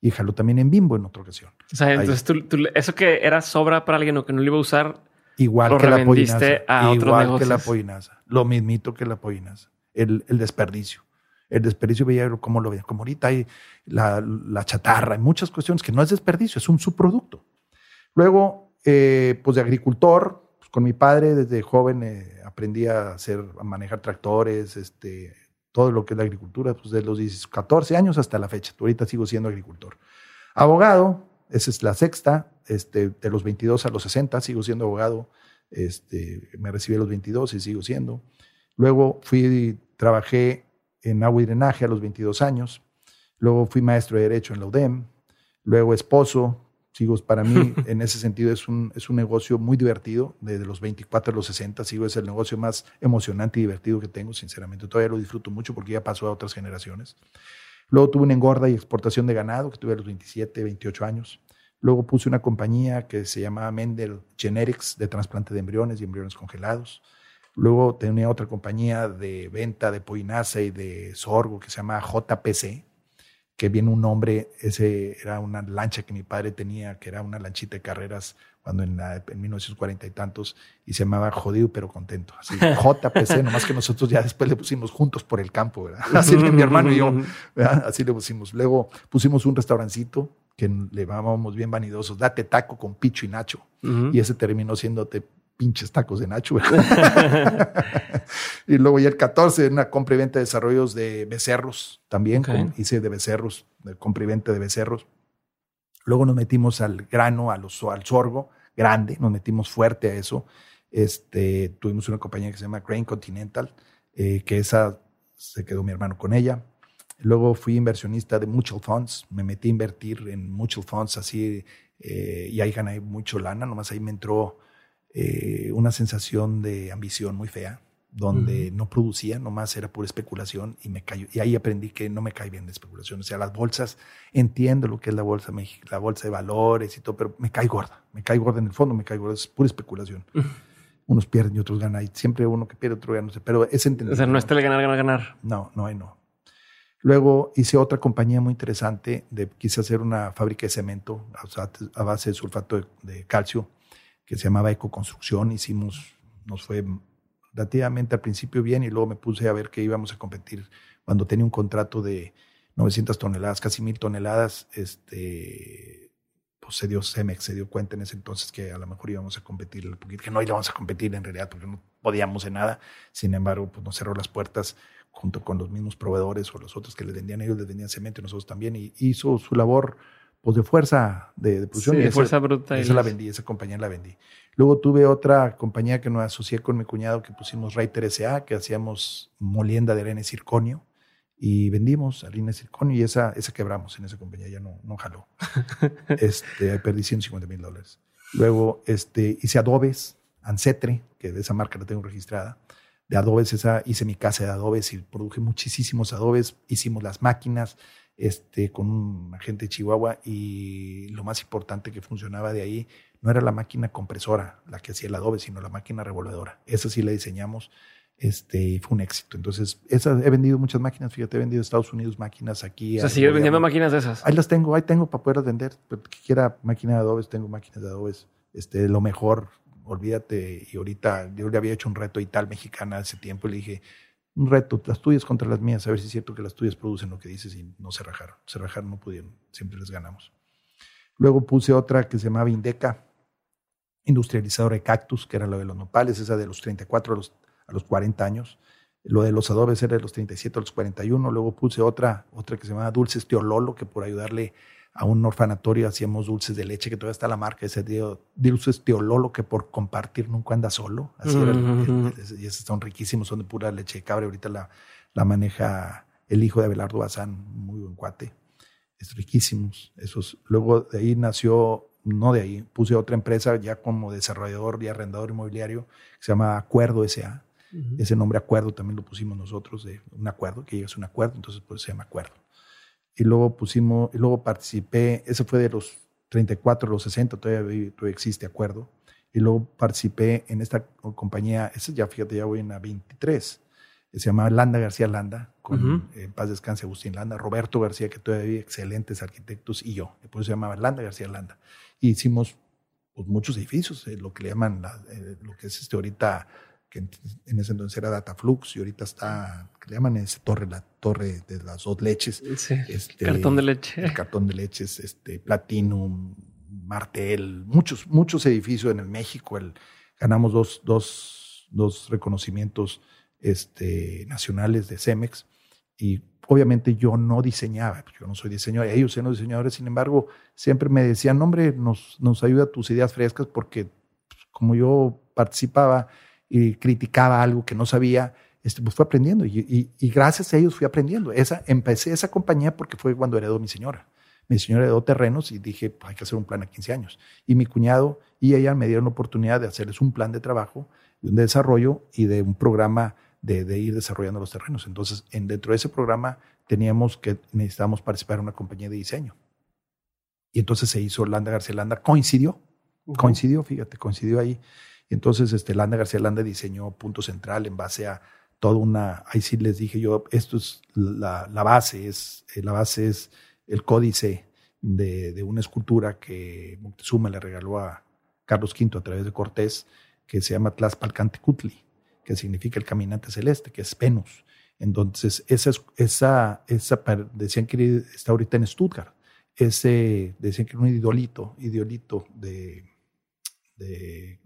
y jaló también en Bimbo en otra ocasión. O sea, entonces tú, eso que era sobra para alguien o que no lo iba a usar, igual que la pollinaza, a igual que la pollinaza, lo mismito que la pollinaza, el, el desperdicio. El desperdicio veía como lo veía, como ahorita hay la, la, chatarra, hay muchas cuestiones que no es desperdicio, es un subproducto. Luego, eh, pues de agricultor, pues con mi padre desde joven eh, aprendí a hacer, a manejar tractores, este, todo lo que es la agricultura, pues de los 14 años hasta la fecha. Ahorita sigo siendo agricultor. Abogado, esa es la sexta, este, de los 22 a los 60 sigo siendo abogado. Este, me recibí a los 22 y sigo siendo. Luego fui, trabajé en agua y drenaje a los 22 años. Luego fui maestro de Derecho en la UDEM. Luego esposo, Sigo, para mí, en ese sentido, es un, es un negocio muy divertido. Desde los 24 a los 60, sigo, es el negocio más emocionante y divertido que tengo, sinceramente. Todavía lo disfruto mucho porque ya pasó a otras generaciones. Luego tuve una engorda y exportación de ganado, que tuve a los 27, 28 años. Luego puse una compañía que se llamaba Mendel Generics, de trasplante de embriones y embriones congelados. Luego tenía otra compañía de venta de poinaza y de sorgo que se llama JPC, que viene un nombre, ese era una lancha que mi padre tenía, que era una lanchita de carreras cuando en, la, en 1940 y tantos, y se llamaba Jodido pero Contento. Así, JPC, nomás que nosotros ya después le pusimos juntos por el campo, ¿verdad? Así mi hermano y yo, así le pusimos. Luego pusimos un restaurancito que le llamábamos bien vanidosos, date taco con picho y nacho, y ese terminó siendo pinches tacos de Nacho. y luego ya el 14, una compra y venta de desarrollos de becerros también. hice de becerros, de compra y venta de becerros. Luego nos metimos al grano, al sorgo grande, nos metimos fuerte a eso. Este, tuvimos una compañía que se llama Grain Continental, eh, que esa se quedó mi hermano con ella. Luego fui inversionista de mutual funds, me metí a invertir en mutual funds así eh, y ahí gané mucho lana, nomás ahí me entró eh, una sensación de ambición muy fea, donde no producía, nomás era pura especulación y me cayó. Y ahí aprendí que no me cae bien la especulación. O sea, las bolsas, entiendo lo que es la bolsa, la bolsa de valores y todo, pero me cae gorda. Me cae gorda en el fondo, me cae gorda. Es pura especulación. Unos pierden y otros ganan. Y siempre uno que pierde, otro gana. No sé, pero es entendido. O sea, no está el ganar, ganar, ganar. No, no hay no. Luego hice otra compañía muy interesante. De, quise hacer una fábrica de cemento a base de sulfato de calcio que se llamaba Ecoconstrucción. Hicimos, nos fue relativamente al principio bien y luego me puse a ver que íbamos a competir cuando tenía un contrato de 900 toneladas, casi mil toneladas, este, pues se dio Cemex, se dio cuenta en ese entonces que a lo mejor íbamos a competir, que no íbamos a competir en realidad porque no podíamos en nada. Sin embargo, pues nos cerró las puertas junto con los mismos proveedores o los otros que le vendían ellos, les vendían cemento y nosotros también, y hizo su labor pues de fuerza de, de producción. Sí, y de esa- fuerza bruta. esa la vendí, esa compañía la vendí. Luego tuve otra compañía que nos asocié con mi cuñado que pusimos Reiter S.A., que hacíamos molienda de arena y circonio y vendimos harina de circonio y esa, esa quebramos en esa compañía, ya no, no jaló. este, perdí 150 mil dólares. Luego este, hice adobes, Ancetre, que de esa marca la tengo registrada. De adobes, esa, hice mi casa de adobes y produje muchísimos adobes. Hicimos las máquinas este, con un agente de Chihuahua y lo más importante que funcionaba de ahí no era la máquina compresora la que hacía el adobe, sino la máquina revolvedora. Esa sí la diseñamos este, y fue un éxito. Entonces, esa, he vendido muchas máquinas, fíjate, he vendido a Estados Unidos máquinas aquí. O sea, sigues vendiendo máquinas de esas. Ahí las tengo, ahí tengo para poder vender. Pero que quiera máquina de adobes, tengo máquinas de adobes. Este, lo mejor, olvídate. Y ahorita yo le había hecho un reto y tal mexicana hace tiempo y le dije, un reto, las tuyas contra las mías, a ver si es cierto que las tuyas producen lo que dices y no se rajaron. Se rajaron, no pudieron, siempre les ganamos. Luego puse otra que se llamaba Indeca, industrializadora de cactus, que era lo de los nopales, esa de los 34 a los, a los 40 años. Lo de los adobes era de los 37 a los 41. Luego puse otra, otra que se llamaba Dulces Teololo, que por ayudarle a un orfanatorio hacíamos dulces de leche, que todavía está la marca, ese tío, Dulces Teololo, que por compartir nunca anda solo. Así era. Ujú. Y esos son riquísimos, son de pura leche de cabra. Ahorita la, la maneja el hijo de Abelardo Bazán, muy buen cuate. Es riquísimos. Esos. Luego de ahí nació, no de ahí, puse otra empresa ya como desarrollador y arrendador inmobiliario, que se llama Acuerdo S.A. Ese nombre acuerdo también lo pusimos nosotros, de un acuerdo, que llegas a un acuerdo, entonces pues se llama acuerdo. Y luego pusimos, y luego participé, ese fue de los 34 a los 60, todavía, todavía existe acuerdo. Y luego participé en esta compañía, esa ya fíjate, ya voy en la 23, que se llama Landa García Landa, con Ujú. eh, en paz descanse Agustín Landa, Roberto García, que todavía excelentes arquitectos, y yo, por eso se llamaba Landa García Landa. Y hicimos pues, muchos edificios, eh, lo que le llaman, la- eh, lo que es este ahorita, que en, ese entonces era Dataflux, y ahorita está, que le llaman ese torre, la torre de las dos leches. Sí. Este, Cartón de leche. el cartón de leches, este, Platinum, Martel, muchos, muchos edificios en el México. El, ganamos dos, dos, dos reconocimientos este, nacionales de Cemex y obviamente yo no diseñaba, yo no soy diseñador, ellos eran los diseñadores, sin embargo, siempre me decían, hombre, nos, nos ayuda tus ideas frescas porque pues, como yo participaba y criticaba algo que no sabía, este, pues fui aprendiendo y, y- y gracias a ellos fui aprendiendo. Esa, empecé esa compañía porque fue cuando heredó mi señora. Mi señora heredó terrenos y dije, pues, hay que hacer un plan a 15 años. Y mi cuñado y ella me dieron la oportunidad de hacerles un plan de trabajo, de un desarrollo y de un programa de, de ir desarrollando los terrenos. Entonces, en, dentro de ese programa teníamos que necesitábamos participar en una compañía de diseño. Y entonces se hizo Landa García Landa, coincidió, coincidió, fíjate, coincidió ahí. Entonces este, Landa García Landa diseñó Punto Central en base a toda una, ahí sí les dije yo, esto es la, base, es, eh, la base es el códice de, una escultura que Moctezuma le regaló a Carlos V a través de Cortés, que se llama Tlaxpalcantecutli, que significa el caminante celeste, que es Venus. Entonces, esa, es- esa, esa, decían que está ahorita en Stuttgart. Ese, decían que era un idolito, idolito de, de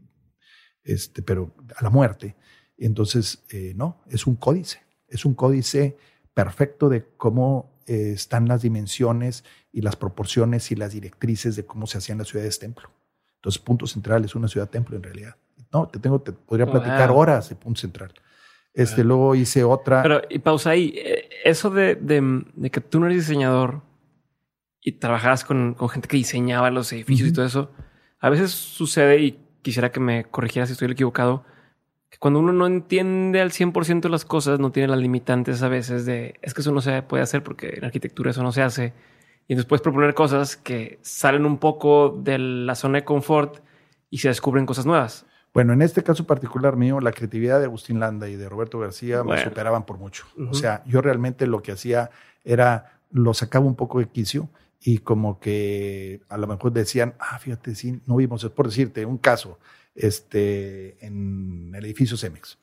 este, pero a la muerte. Entonces, eh, no, es un códice, es un códice perfecto de cómo eh, están las dimensiones y las proporciones y las directrices de cómo se hacían las ciudades templo. Entonces, Punto Central es una ciudad templo en realidad. No, te tengo, te podría Wow. platicar horas de Punto Central. Este, luego hice otra. Pero, y pausa ahí. Eh, Eso de, de- de que tú no eres diseñador y trabajabas con, con gente que diseñaba los edificios y Ujú. todo eso, a veces sucede, y quisiera que me corrigieras si estoy equivocado, que cuando uno no entiende al 100% las cosas, no tiene las limitantes a veces de, es que eso no se puede hacer porque en arquitectura eso no se hace. Y puedes proponer cosas que salen un poco de la zona de confort y se descubren cosas nuevas. Bueno, en este caso particular mío, la creatividad de Agustín Landa y de Roberto García Bueno. me superaban por mucho. Ujú. O sea, yo realmente lo que hacía era, lo sacaba un poco de quicio y como que a lo mejor decían, ah, fíjate, sí, no vimos, es por decirte un caso, este, en el edificio Cemex.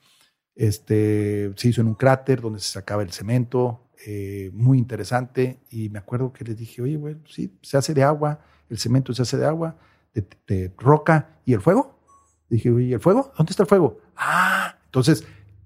Este, se hizo en un cráter donde se sacaba el cemento, eh, muy interesante. Y me acuerdo que les dije, oye, güey, sí, se hace de agua, el cemento se hace de agua, de, roca y el fuego. Dije, oye, ¿y el fuego? ¿Dónde está el fuego? Ah, entonces,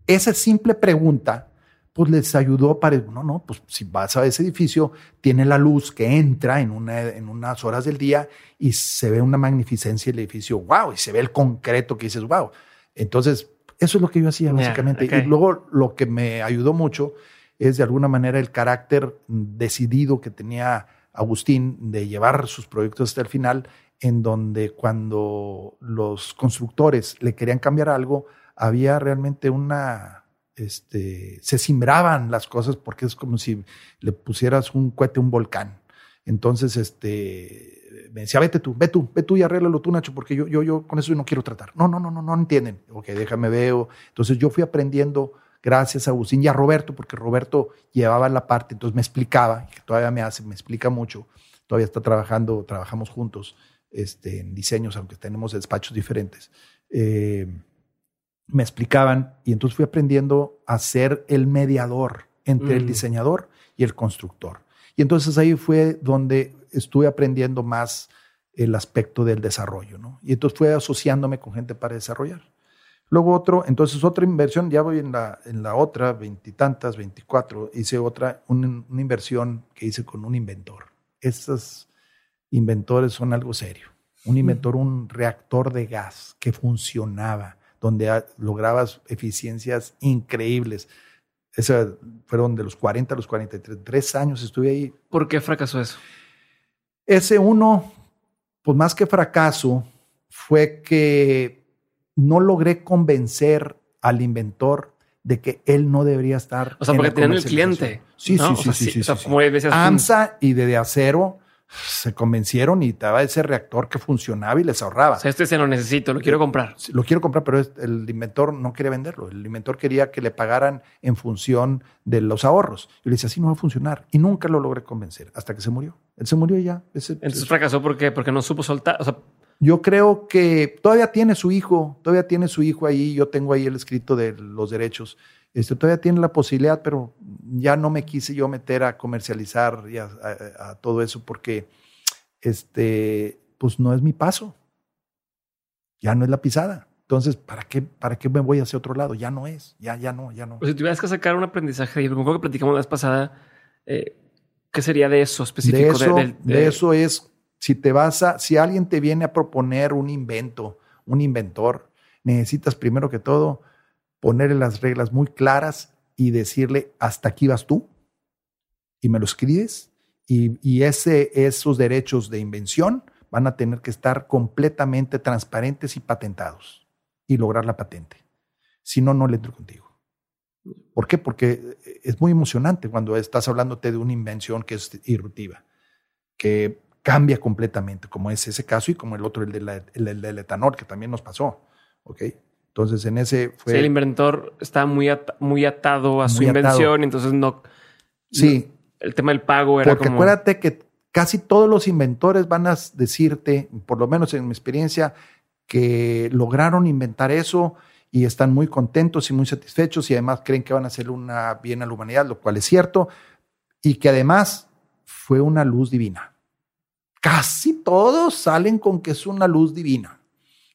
esa simple pregunta, pues les ayudó para, no, no, pues si vas a ese edificio, tiene la luz que entra en, una, en unas horas del día y se ve una magnificencia del edificio, wow, y se ve el concreto que dices, wow. Entonces, eso es lo que yo hacía básicamente. Y luego lo que me ayudó mucho es de alguna manera el carácter decidido que tenía Agustín de llevar sus proyectos hasta el final, en donde cuando los constructores le querían cambiar algo, había realmente una, este, se simbraban las cosas porque es como si le pusieras un cohete a un volcán. Entonces, este, me decía, vete tú, ve tú, ve tú y arréglalo tú, Nacho, porque yo, yo, yo con eso no quiero tratar. No, no, no, no, no entienden. Ok, déjame veo. Entonces yo fui aprendiendo gracias a Agustín y a Roberto, porque Roberto llevaba la parte, entonces me explicaba, que todavía me hace, me explica mucho, todavía está trabajando, trabajamos juntos este, en diseños, aunque tenemos despachos diferentes. Eh, me explicaban y entonces fui aprendiendo a ser el mediador entre el mm. diseñador y el constructor. Y entonces ahí fue donde estuve aprendiendo más el aspecto del desarrollo, ¿no? Y entonces fue asociándome con gente para desarrollar. Luego otro, entonces otra inversión, ya voy en la, en la otra, veintitantas, veinticuatro, hice otra, una, inversión que hice con un inventor. Estos inventores son algo serio. Un inventor, un reactor de gas que funcionaba, donde lograbas eficiencias increíbles. Fueron de los 40 a los 43 tres años estuve ahí. ¿Por qué fracasó eso? Ese uno, pues más que fracaso, fue que no logré convencer al inventor de que él no debería estar. O sea, porque tenían el cliente. Sí, sí, sí, sí, sí, AMSA y de, de acero se convencieron y estaba ese reactor que funcionaba y les ahorraba. O sea, este se lo necesito, lo quiero comprar. Lo quiero comprar, pero el inventor no quería venderlo. El inventor quería que le pagaran en función de los ahorros. Yo le decía, así no va a funcionar. Y nunca lo logré convencer hasta que se murió. Él se murió y ya. Entonces fracasó porque, porque no supo soltar. O sea, yo creo que todavía tiene su hijo, todavía tiene su hijo ahí. Yo tengo ahí el escrito de los derechos. Este, todavía tiene la posibilidad, pero ya no me quise yo meter a comercializar y a, todo eso porque este, pues no es mi paso. Ya no es la pisada. Entonces, ¿para qué, ¿para qué me voy hacia otro lado? Ya no es, ya, ya no, ya no. Pues si tuvieras que sacar un aprendizaje, y como que platicamos la vez pasada, eh, ¿qué sería de eso específico? De eso, de eso es, si te vas a, si alguien te viene a proponer un invento, un inventor, necesitas primero que todo ponerle las reglas muy claras y decirle, hasta aquí vas tú, y me lo escribes, y, ese, esos derechos de invención van a tener que estar completamente transparentes y patentados, y lograr la patente. Si no, no le entro contigo. ¿Por qué? Porque es muy emocionante cuando estás hablándote de una invención que es irruptiva, que cambia completamente, como es ese caso y como el otro, el, del etanol, que también nos pasó. ¿ok? Entonces, en ese fue. Sí, el inventor está muy, muy atado a su invención, entonces no. Sí. el tema del pago era Porque acuérdate que casi todos los inventores van a decirte, por lo menos en mi experiencia, que lograron inventar eso y están muy contentos y muy satisfechos y además creen que van a hacer una bien a la humanidad, lo cual es cierto, y que además fue una luz divina. Casi todos salen con que es una luz divina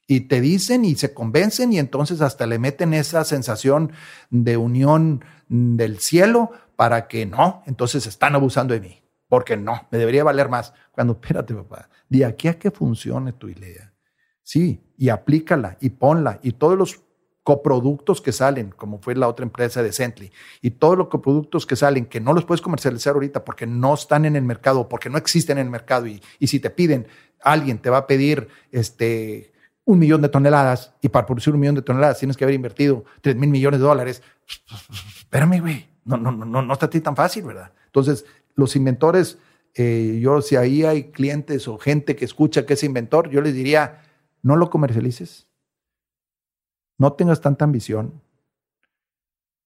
y te dicen y se convencen y entonces hasta le meten esa sensación de unión del cielo para que no, entonces están abusando de mí, porque no, me debería valer más. Cuando, espérate papá, de aquí a que funcione tu idea, sí, y aplícala y ponla y todos los coproductos que salen, como fue la otra empresa de Cently, y todos los coproductos que salen que no los puedes comercializar ahorita porque no están en el mercado, porque no existen en el mercado, y, y si te piden, alguien te va a pedir este un millón de toneladas y para producir un millón de toneladas tienes que haber invertido tres mil millones de dólares. Espérame, güey. No, no, no, no está tan fácil, ¿verdad? Entonces, los inventores, eh, yo si ahí hay clientes o gente que escucha que es inventor, yo les diría, no lo comercialices, no tengas tanta ambición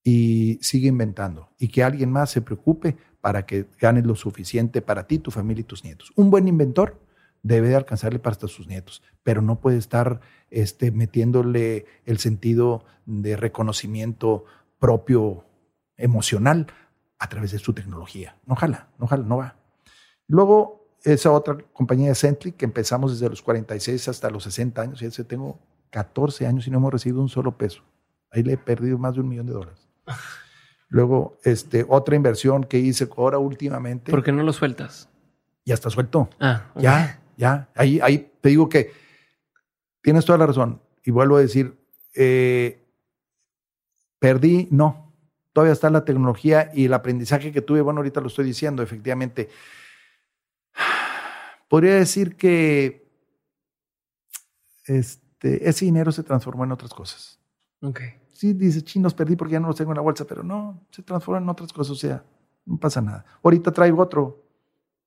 y sigue inventando y que alguien más se preocupe para que ganes lo suficiente para ti, tu familia y tus nietos. Un buen inventor debe de alcanzarle para hasta sus nietos, pero no puede estar este, metiéndole el sentido de reconocimiento propio emocional a través de su tecnología. No jala, no jala, no va. Luego, esa otra compañía Centric, que empezamos desde los 46 hasta los 60 años, ya tengo 14 años y no hemos recibido un solo peso. Ahí le he perdido más de un millón de dólares. Luego, este, otra inversión que hice ahora últimamente. ¿Por qué no lo sueltas? Ya está suelto. Ah, Ya, ya. Ahí, ahí te digo que tienes toda la razón. Y vuelvo a decir, eh, perdí, no. Todavía está la tecnología y el aprendizaje que tuve. Bueno, ahorita lo estoy diciendo, efectivamente. Podría decir que este, ese dinero se transformó en otras cosas. Ok. Sí, dice, chinos, perdí porque ya no los tengo en la bolsa, pero no, se transforma en otras cosas, o sea, no pasa nada. Ahorita traigo otro.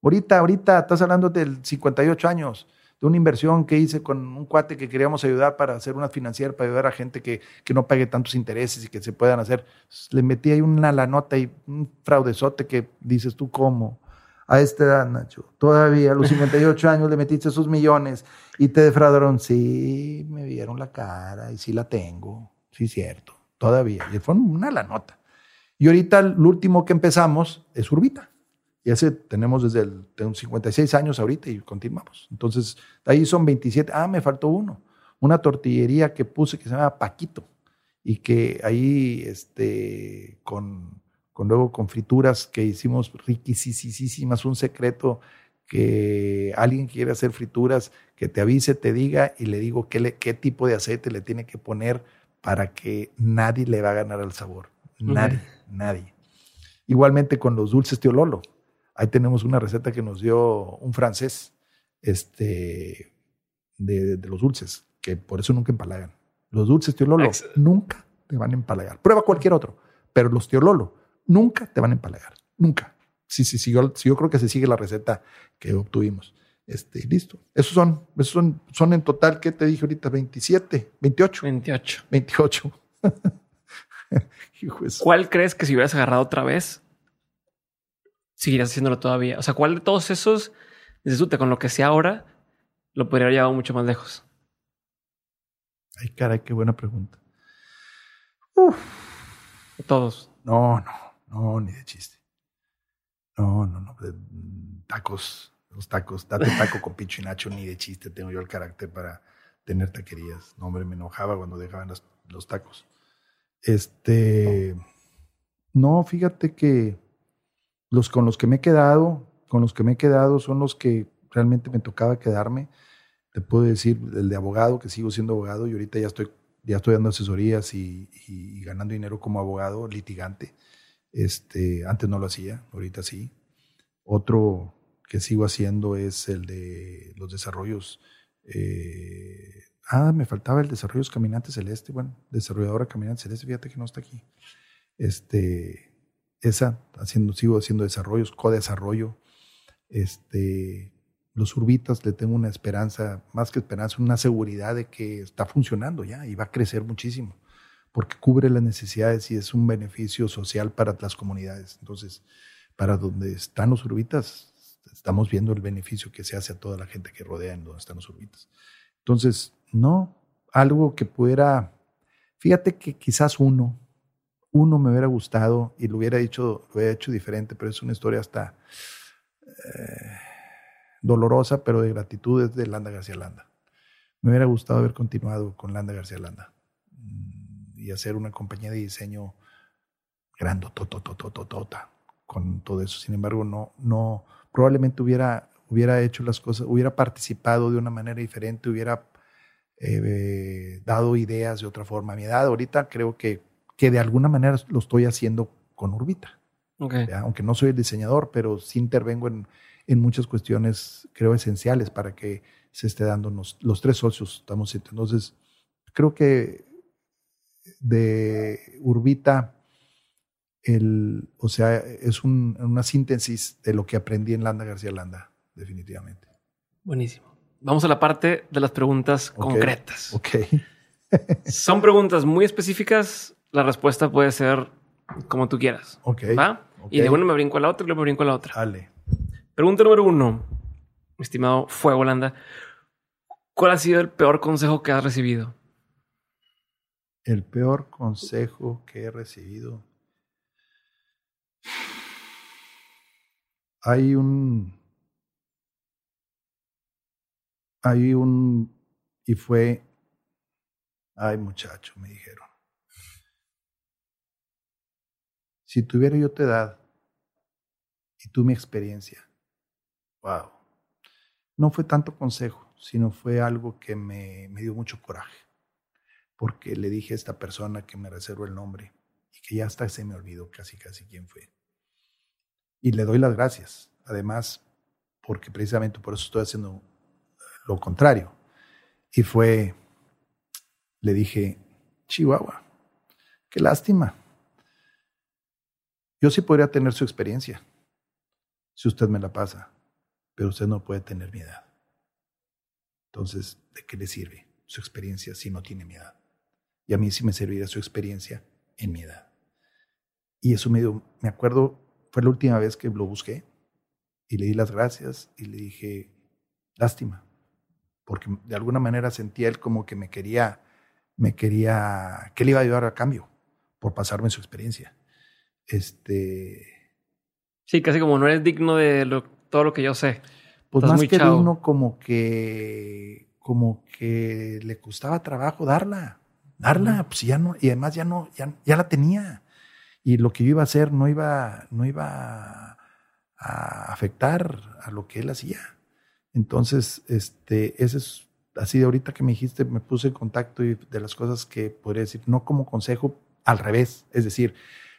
Ahorita, ahorita, estás hablando del 58 años, de una inversión que hice con un cuate que queríamos ayudar para hacer una financiera, para ayudar a gente que, que no pague tantos intereses y que se puedan hacer. Le metí ahí una la nota y un fraudezote que dices tú, ¿cómo? A esta edad, Nacho, todavía a los 58 años le metiste esos millones y te defraudaron. Sí, me vieron la cara y sí la tengo. Sí, cierto, todavía. Y fue una la nota. Y ahorita el último que empezamos es Urbita. Y ese tenemos desde el tengo 56 años ahorita y continuamos. Entonces, ahí son 27. Ah, me faltó uno. Una tortillería que puse que se llama Paquito. Y que ahí, este, con, con luego con frituras que hicimos riquísimas, un secreto que alguien quiere hacer frituras, que te avise, te diga y le digo qué, le, qué tipo de aceite le tiene que poner para que nadie le va a ganar el sabor. Nadie, nadie. Igualmente con los dulces tío Lolo. Ahí tenemos una receta que nos dio un francés este, de, de los dulces, que por eso nunca empalagan. Los dulces tío Lolo nunca te van a empalagar. Prueba cualquier otro, pero los tío Lolo nunca te van a empalagar. Nunca. Sí, sí, sí, yo, sí, yo creo que se sigue la receta que obtuvimos. Este, listo. Esos son, esos son, son en total, ¿qué te dije ahorita? 27, 28. 28. 28. ¿Cuál crees que si hubieras agarrado otra vez, seguirías haciéndolo todavía? O sea, ¿cuál de todos esos, disfruta con lo que sea ahora, lo podría haber llevado mucho más lejos? Ay, caray, qué buena pregunta. Uf. Todos. No, no, no, ni de chiste. No, no, no. Tacos, los tacos, date taco con Picho y Nacho, ni de chiste tengo yo el carácter para tener taquerías. No, hombre, me enojaba cuando dejaban los, los tacos. Este, no, fíjate que los con los que me he quedado, con los que me he quedado son los que realmente me tocaba quedarme. Te puedo decir el de abogado, que sigo siendo abogado y ahorita ya estoy, ya estoy dando asesorías y, ganando dinero como abogado litigante. Este, antes no lo hacía, ahorita sí. Otro que sigo haciendo es el de los desarrollos. Eh, ah, me faltaba el desarrollo Caminante Celeste. Bueno, desarrolladora Caminante Celeste, fíjate que no está aquí. Este, esa, haciendo, sigo haciendo desarrollos, co-desarrollo. Este, los urbitas le tengo una esperanza, más que esperanza, una seguridad de que está funcionando ya y va a crecer muchísimo porque cubre las necesidades y es un beneficio social para las comunidades. Entonces, para donde están los urbitas, estamos viendo el beneficio que se hace a toda la gente que rodea en donde están los urbitas. Entonces, no, algo que pudiera, fíjate que quizás uno, uno me hubiera gustado y lo hubiera hecho, lo hubiera hecho diferente, pero es una historia hasta eh, dolorosa, pero de gratitud, es de Landa García Landa. Me hubiera gustado haber continuado con Landa García Landa y hacer una compañía de diseño grandotototototota con todo eso. Sin embargo, no, no, probablemente hubiera, hubiera hecho las cosas, hubiera participado de una manera diferente, hubiera dado ideas de otra forma. A mi edad, ahorita creo que, que de alguna manera lo estoy haciendo con Urbita. Okay. Aunque no soy el diseñador, pero sí intervengo en, en muchas cuestiones, creo, esenciales para que se esté dando los, los tres socios. Estamos entonces, creo que de Urbita, el, o sea, es un, una síntesis de lo que aprendí en Landa García Landa, definitivamente. Buenísimo. Vamos a la parte de las preguntas concretas. Ok. Son preguntas muy específicas. La respuesta puede ser como tú quieras. Ok. ¿Va? Ok. Y de una me brinco a la otra y luego me brinco a la otra. Dale. Pregunta número uno. estimado Fuego Landa, ¿cuál ha sido el peor consejo que has recibido? El peor consejo que he recibido. Hay un. Hay un. Y fue. Ay, muchacho, me dijeron. Si tuviera yo tu edad y tú mi experiencia, wow. No fue tanto consejo, sino fue algo que me, me dio mucho coraje porque le dije a esta persona que me reservo el nombre y que ya hasta se me olvidó casi casi quién fue. Y le doy las gracias, además, porque precisamente por eso estoy haciendo lo contrario. Y fue, le dije, Chihuahua, qué lástima. Yo sí podría tener su experiencia, si usted me la pasa, pero usted no puede tener mi edad. Entonces, ¿de qué le sirve su experiencia si no tiene mi edad? Y a mí sí me serviría su experiencia en mi edad. Y eso me dio, me acuerdo, fue la última vez que lo busqué y le di las gracias y le dije, lástima, porque de alguna manera sentía él como que me quería, me quería, que le iba a ayudar a cambio por pasarme su experiencia. Este. Sí, casi como no eres digno de todo lo que yo sé. Pues más que digno, como que, como que le costaba trabajo darla darla, pues ya no, y además ya no, ya, ya la tenía. Y lo que yo iba a hacer no iba, no iba a afectar a lo que él hacía. Entonces, este, ese es así de ahorita que me dijiste, me puse en contacto y de las cosas que podría decir, no como consejo, al revés. Es decir,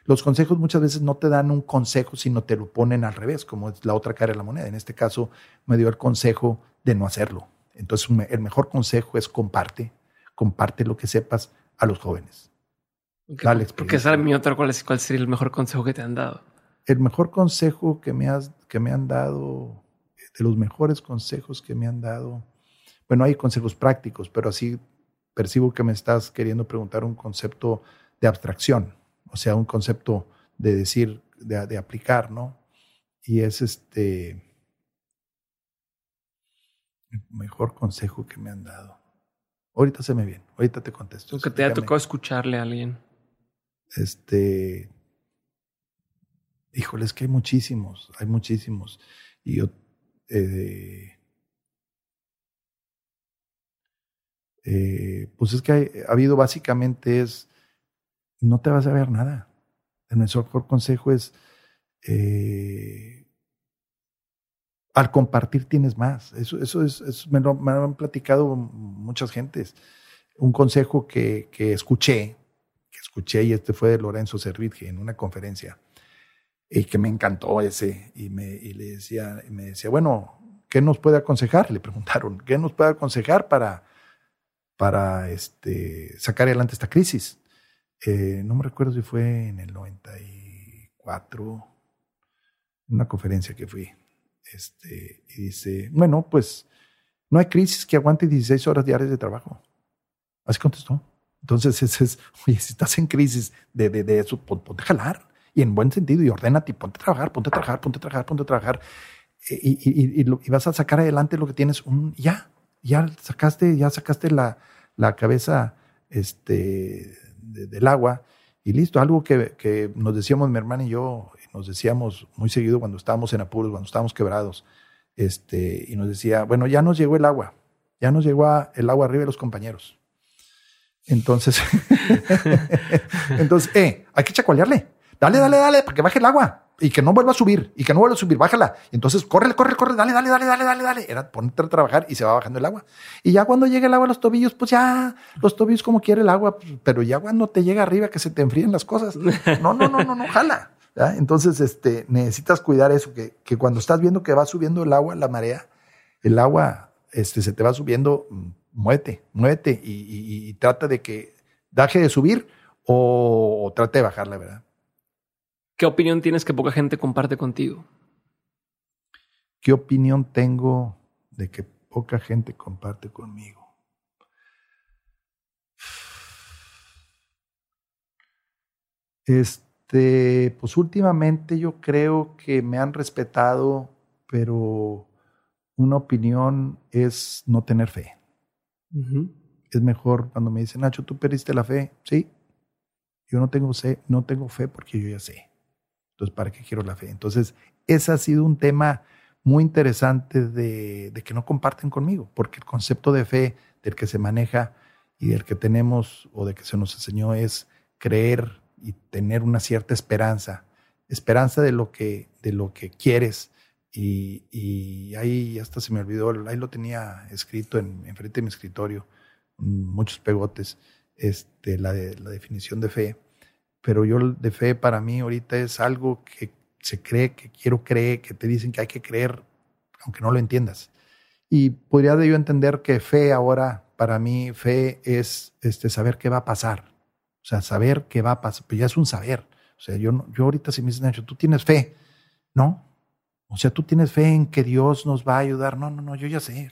los consejos muchas veces no te dan un consejo, sino te lo ponen al revés, como es la otra cara de la moneda. En este caso, me dio el consejo de no hacerlo. Entonces, el mejor consejo es comparte, comparte lo que sepas a los jóvenes. Porque sabe mi otra, ¿cuál, es, ¿cuál sería el mejor consejo que te han dado? El mejor consejo que me, has, que me han dado, de los mejores consejos que me han dado, bueno, hay consejos prácticos, pero así percibo que me estás queriendo preguntar un concepto de abstracción, o sea, un concepto de decir, de, de aplicar, ¿no? Y es este el mejor consejo que me han dado. Ahorita se me viene, ahorita te contesto. Que te ha tocado escucharle a alguien. Este. Híjole, es que hay muchísimos, hay muchísimos. Y yo. Eh, eh, pues es que ha habido básicamente es. No te vas a ver nada. El mejor consejo es. Eh, al compartir tienes más. Eso, eso es, me, lo, han platicado muchas gentes. Un consejo que, que, escuché, que escuché, y este fue de Lorenzo Servitje en una conferencia, y que me encantó ese, y, me, y le decía, y me decía, bueno, ¿qué nos puede aconsejar? Le preguntaron, ¿qué nos puede aconsejar para, para este, sacar adelante esta crisis? Eh, no me recuerdo si fue en el 94, una conferencia que fui este, y dice, bueno, pues no hay crisis que aguante 16 horas diarias de trabajo. Así contestó. Entonces, ese es, oye, si estás en crisis de, de, de eso, ponte a jalar. Y en buen sentido, y ordénate, ponte a trabajar, ponte a trabajar, ponte a trabajar, ponte a trabajar. Y, y, y, y vas a sacar adelante lo que tienes. Un, ya, ya sacaste, ya sacaste la, la cabeza este, del agua y listo. Algo que, que nos decíamos mi hermana y yo nos decíamos muy seguido cuando estábamos en apuros, cuando estábamos quebrados, este, y nos decía, bueno, ya nos llegó el agua, ya nos llegó el agua arriba de los compañeros. Entonces, entonces, eh, hay que chacualearle. Dale, dale, dale, para que baje el agua y que no vuelva a subir y que no vuelva a subir, bájala. Entonces, corre, corre, corre, dale, dale, dale, dale, dale, dale. Era ponerte a trabajar y se va bajando el agua. Y ya cuando llega el agua a los tobillos, pues ya los tobillos como quiere el agua, pero ya cuando te llega arriba que se te enfríen las cosas. No, no, no, no, no, jala. Entonces, este, necesitas cuidar eso, que, que, cuando estás viendo que va subiendo el agua, la marea, el agua este, se te va subiendo, mm, muévete, muévete y, trata de que deje de subir o, o trate de bajarla, ¿verdad? ¿Qué opinión tienes que poca gente comparte contigo? ¿Qué opinión tengo de que poca gente comparte conmigo? Este pues últimamente yo creo que me han respetado, pero una opinión es no tener fe. Es mejor cuando me dicen, Nacho, tú perdiste la fe. Sí, yo no tengo, fe, no tengo fe porque yo ya sé. Entonces, ¿para qué quiero la fe? Entonces, ese ha sido un tema muy interesante de, que no comparten conmigo, porque el concepto de fe del que se maneja y del que tenemos o de que se nos enseñó es creer y tener una cierta esperanza, esperanza de lo que, de lo que quieres. Y, ahí hasta se me olvidó, ahí lo tenía escrito en, en frente de mi escritorio, muchos pegotes, este, de, la definición de fe. Pero yo de fe para mí ahorita es algo que se cree, que quiero creer, que te dicen que hay que creer, aunque no lo entiendas. Y podría yo entender que fe ahora, para mí, fe es este, saber qué va a pasar. O sea, saber qué va a pasar, pues ya es un saber. O sea, yo, yo ahorita si me dicen, Nacho, tú tienes fe. No. O sea, tú tienes fe en que Dios nos va a ayudar. No, no, no, yo ya sé.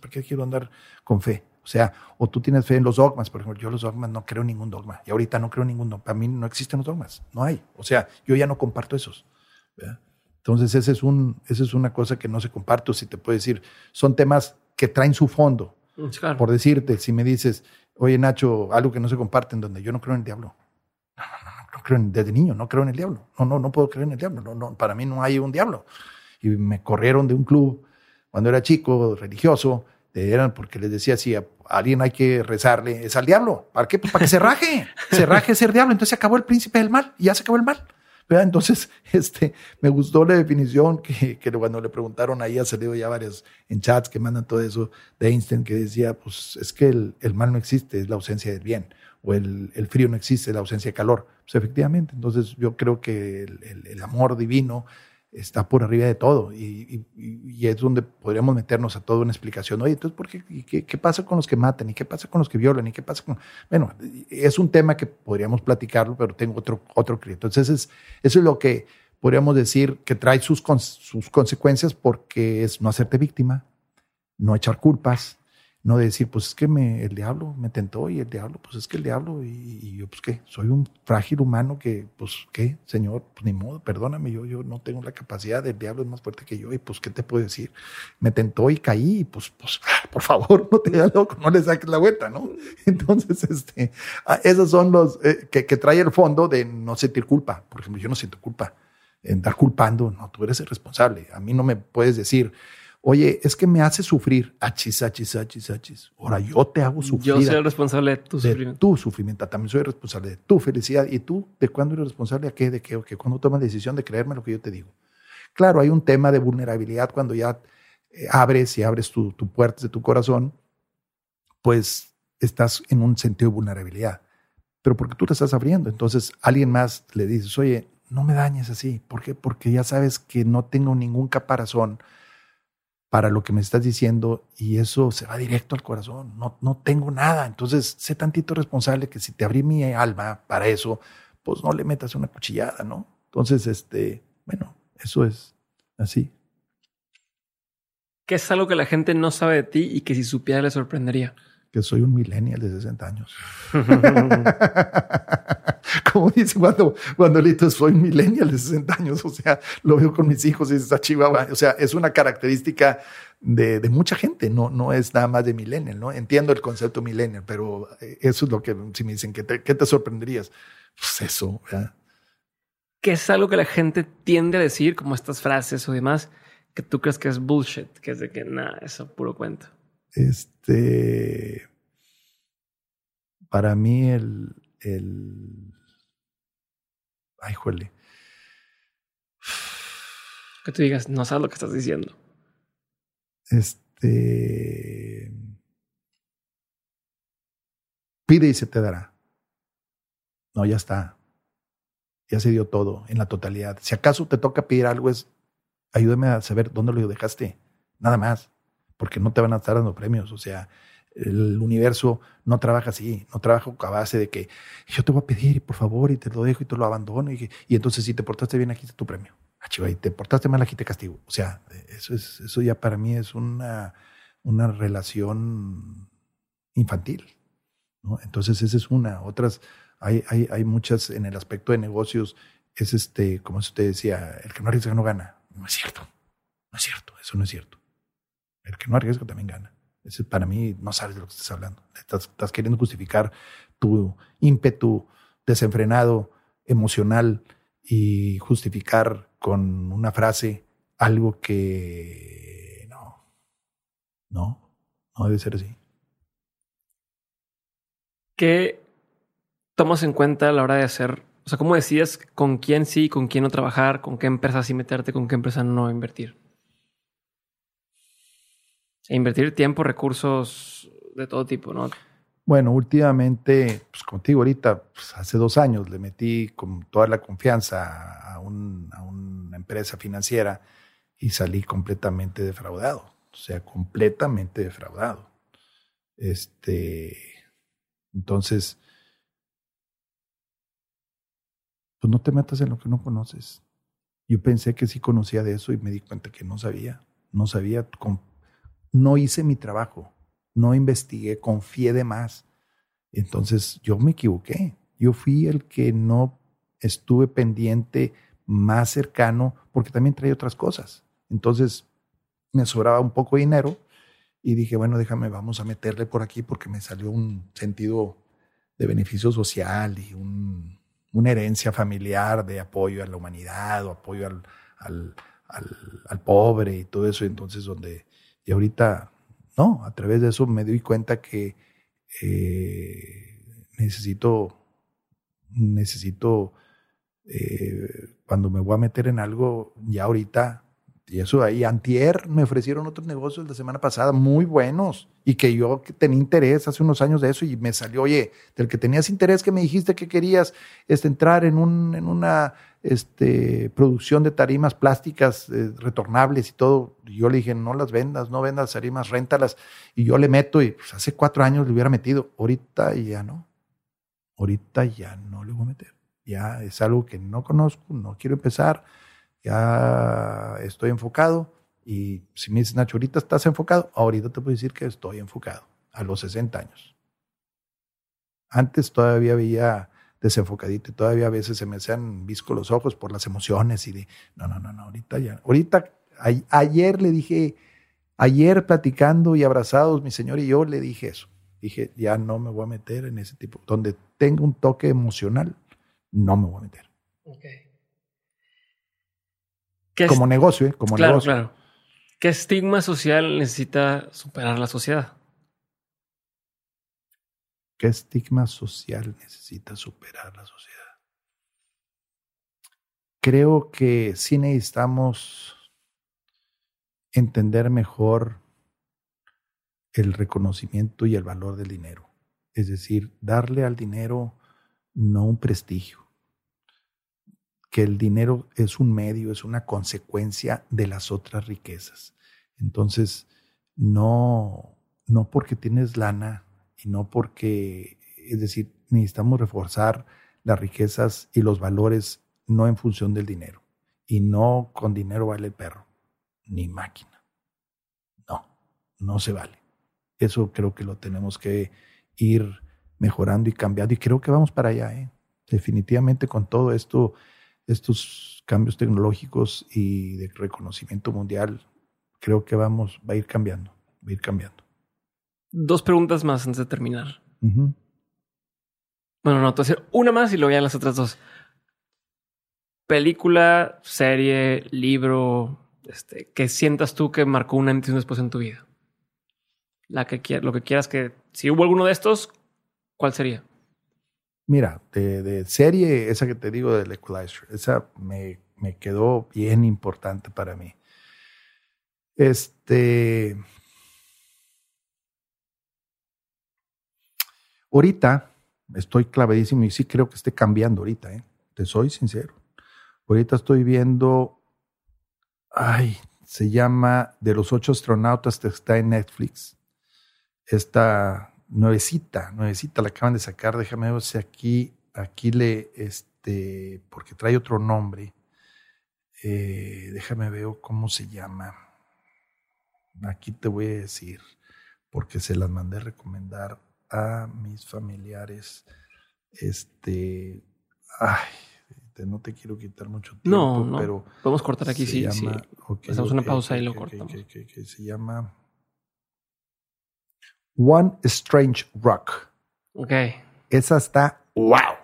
¿Por qué quiero andar con fe? O sea, o tú tienes fe en los dogmas, por ejemplo, yo los dogmas no creo en ningún dogma. Y ahorita no creo en ningún dogma. Para mí no existen los dogmas. No hay. O sea, yo ya no comparto esos. Entonces, ese es un, esa es una cosa que no se comparte. si te puedo decir, son temas que traen su fondo. Mm, por decirte, si me dices, oye Nacho, algo que no se comparte en donde yo no creo en el diablo. No, creo en, desde niño, no creo en el diablo. No, no, no puedo creer en el diablo. No, no, para mí no hay un diablo. Y me corrieron de un club cuando era chico, religioso, eran porque les decía si a alguien hay que rezarle, es al diablo. ¿Para qué? Pues para que se raje, se raje ser diablo. Entonces se acabó el príncipe del mal y ya se acabó el mal. Entonces, este, me gustó la definición que, que, cuando le preguntaron ahí, ha salido ya varios en chats que mandan todo eso de Einstein, que decía, pues es que el, el mal no existe, es la ausencia del bien, o el, el, frío no existe, la ausencia de calor. Pues efectivamente, entonces yo creo que el, amor divino está por arriba de todo y, es donde podríamos meternos a toda una explicación. Oye, entonces, ¿por qué, qué, pasa con los que matan? ¿Y qué pasa con los que violan? ¿Y qué pasa con...? Bueno, es un tema que podríamos platicarlo, pero tengo otro, otro Entonces, eso es, eso es lo que podríamos decir que trae sus, sus consecuencias porque es no hacerte víctima, no echar culpas, no decir, pues es que me, el diablo me tentó y el diablo, pues es que el diablo, y, yo, pues qué, soy un frágil humano que, pues qué, Señor, pues ni modo, perdóname, yo, yo no tengo la capacidad, el diablo es más fuerte que yo, y pues qué te puedo decir, me tentó y caí, y pues, pues, por favor, no te hagas loco, no le saques la vuelta, ¿no? Entonces, este, ah, esos son los eh, que, que trae el fondo de no sentir culpa, por ejemplo, yo no siento culpa, en estar culpando, no, tú eres el responsable, a mí no me puedes decir, Oye, es que me hace sufrir. Achis, achis, achis, achis. Ahora yo te hago sufrir. Yo soy el responsable de tu sufrimiento. Tu sufrimiento. También soy responsable de tu felicidad. ¿Y tú de cuándo eres responsable a qué? ¿De qué? ¿O qué? Cuando tomas la decisión de creerme lo que yo te digo. Claro, hay un tema de vulnerabilidad cuando ya eh, abres y abres tu, tu puerta de tu corazón, pues estás en un sentido de vulnerabilidad. Pero porque tú te estás abriendo. Entonces, alguien más le dices, oye, no me dañes así. ¿Por qué? Porque ya sabes que no tengo ningún caparazón para lo que me estás diciendo y eso se va directo al corazón. No, no tengo nada. Entonces, sé tantito responsable que si te abrí mi alma para eso, pues no le metas una cuchillada, ¿no? Entonces, este, bueno, eso es así. ¿Qué es algo que la gente no sabe de ti y que si supiera le sorprendería? Que soy un millennial de 60 años. como dice cuando, cuando Lito soy millennial de 60 años, o sea, lo veo con mis hijos y está chihuahua, o sea, es una característica de, de, mucha gente, no, no es nada más de millennial, ¿no? Entiendo el concepto millennial, pero eh, eso es lo que, si me dicen, ¿qué te, qué te sorprenderías? Pues eso, ¿verdad? ¿Qué es algo que la gente tiende a decir, como estas frases o demás, que tú crees que es bullshit, que es de que nada, eso puro cuento? Este, para mí el, el ay, juele. Que tú digas, no sabes lo que estás diciendo. Este. Pide y se te dará. No, ya está. Ya se dio todo en la totalidad. Si acaso te toca pedir algo, es ayúdame a saber dónde lo dejaste. Nada más. Porque no te van a estar dando premios. O sea, el universo no trabaja así, no trabaja a base de que yo te voy a pedir, por favor, y te lo dejo y te lo abandono. Y, entonces, si te portaste bien, aquí está tu premio. Ah, y te portaste mal, aquí te castigo. O sea, eso, es, eso ya para mí es una, una relación infantil. Entonces, esa es una. Otras, hay, hay, hay muchas en el aspecto de negocios. Es este, como usted decía, el que no arriesga no gana. No es cierto. No es cierto. Eso no es cierto. El que no arriesga también gana. Ese, para mí no sabes de lo que estás hablando. Estás, queriendo justificar tu ímpetu desenfrenado, emocional y justificar con una frase algo que no, no, no debe ser así. ¿Qué tomas en cuenta a la hora de hacer? O sea, ¿cómo decías con quién sí, con quién no trabajar, con qué empresa sí meterte, con qué empresa no invertir? E invertir tiempo, recursos de todo tipo, ¿no? Bueno, últimamente, pues contigo ahorita, pues, hace dos años le metí con toda la confianza a, un, a una empresa financiera y salí completamente defraudado. O sea, completamente defraudado. Este, entonces, pues no te metas en lo que no conoces. Yo pensé que sí conocía de eso y me di cuenta que no sabía. No sabía, no hice mi trabajo no investigué, confié de más. Entonces yo me equivoqué. Yo fui el que no estuve pendiente más cercano porque también traía otras cosas. Entonces me sobraba un poco de dinero y dije, bueno, déjame, vamos a meterle por aquí porque me salió un sentido de beneficio social y una herencia familiar de apoyo a la humanidad o apoyo al, al, al pobre y todo eso. Entonces, donde, y ahorita no, a través de eso me doy cuenta que eh, necesito, necesito, eh, cuando me voy a meter en algo, ya ahorita, y eso ahí, antier me ofrecieron otros negocios la semana pasada muy buenos y que yo tenía interés hace unos años de eso y me salió, oye, del que tenías interés que me dijiste que querías este, entrar en, un, en una este, producción de tarimas plásticas eh, retornables y todo. Y yo le dije, no las vendas, no vendas tarimas, réntalas. Y yo le meto y pues, hace cuatro años le hubiera metido. Ahorita ya no. Ahorita ya no le voy a meter. Ya es algo que no conozco, no quiero empezar. Ya estoy enfocado. Y si me dices, Nacho, ahorita estás enfocado, ahorita te puedo decir que estoy enfocado a los 60 años. Antes todavía había desenfocadito y todavía a veces se me hacían visco los ojos por las emociones y de, no, no, no, no, ahorita ya, ahorita, ayer le dije, ayer platicando y abrazados, mi señor y yo le dije eso, dije, ya no me voy a meter en ese tipo, donde tengo un toque emocional, no me voy a meter. Como negocio, ¿eh? Como claro, negocio. Claro. ¿Qué estigma social necesita superar la sociedad? ¿Qué estigma social necesita superar la sociedad? Creo que sí necesitamos entender mejor el reconocimiento y el valor del dinero. Es decir, darle al dinero no un prestigio, que el dinero es un medio, es una consecuencia de las otras riquezas. Entonces, no, no porque tienes lana y no porque, es decir, necesitamos reforzar las riquezas y los valores no en función del dinero. Y no con dinero vale el perro, ni máquina. No, no se vale. Eso creo que lo tenemos que ir mejorando y cambiando. Y creo que vamos para allá. ¿eh? Definitivamente con todo esto, estos cambios tecnológicos y de reconocimiento mundial, creo que vamos, va a ir cambiando, va a ir cambiando. Dos preguntas más antes de terminar. Bueno, no, te voy a hacer una más y luego ya las otras dos. Película, serie, libro, este, que sientas tú que marcó una antes y después en tu vida. La que lo que quieras que, si hubo alguno de estos, ¿cuál sería? Mira, de, serie, esa que te digo del Equalizer, esa me, me quedó bien importante para mí. Este, Ahorita estoy clavadísimo y sí creo que esté cambiando ahorita, ¿eh? te soy sincero. Ahorita estoy viendo, ay, se llama De los ocho astronautas que está en Netflix. Esta nuevecita, nuevecita la acaban de sacar, déjame ver si aquí, aquí le, este, porque trae otro nombre. Eh, déjame ver cómo se llama. Aquí te voy a decir, porque se las mandé a recomendar a mis familiares. Este, ay, no te quiero quitar mucho tiempo, no, no. pero podemos cortar aquí, sí, sí. Hacemos una pausa y lo cortamos. Que, se llama One Strange Rock. Ok. Esa está wow.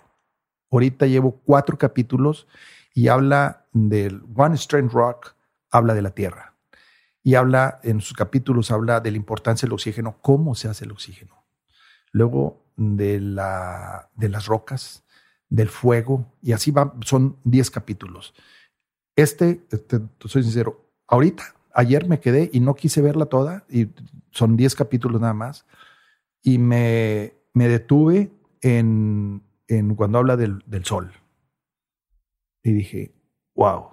Ahorita llevo cuatro capítulos y habla del One Strange Rock, habla de la Tierra. Y habla, en sus capítulos, habla de la importancia del oxígeno, cómo se hace el oxígeno. Luego de, la, de las rocas, del fuego, y así va, son 10 capítulos. Este, este, soy sincero, ahorita, ayer me quedé y no quise verla toda, y son 10 capítulos nada más, y me, me detuve en, en cuando habla del, del sol. Y dije, wow,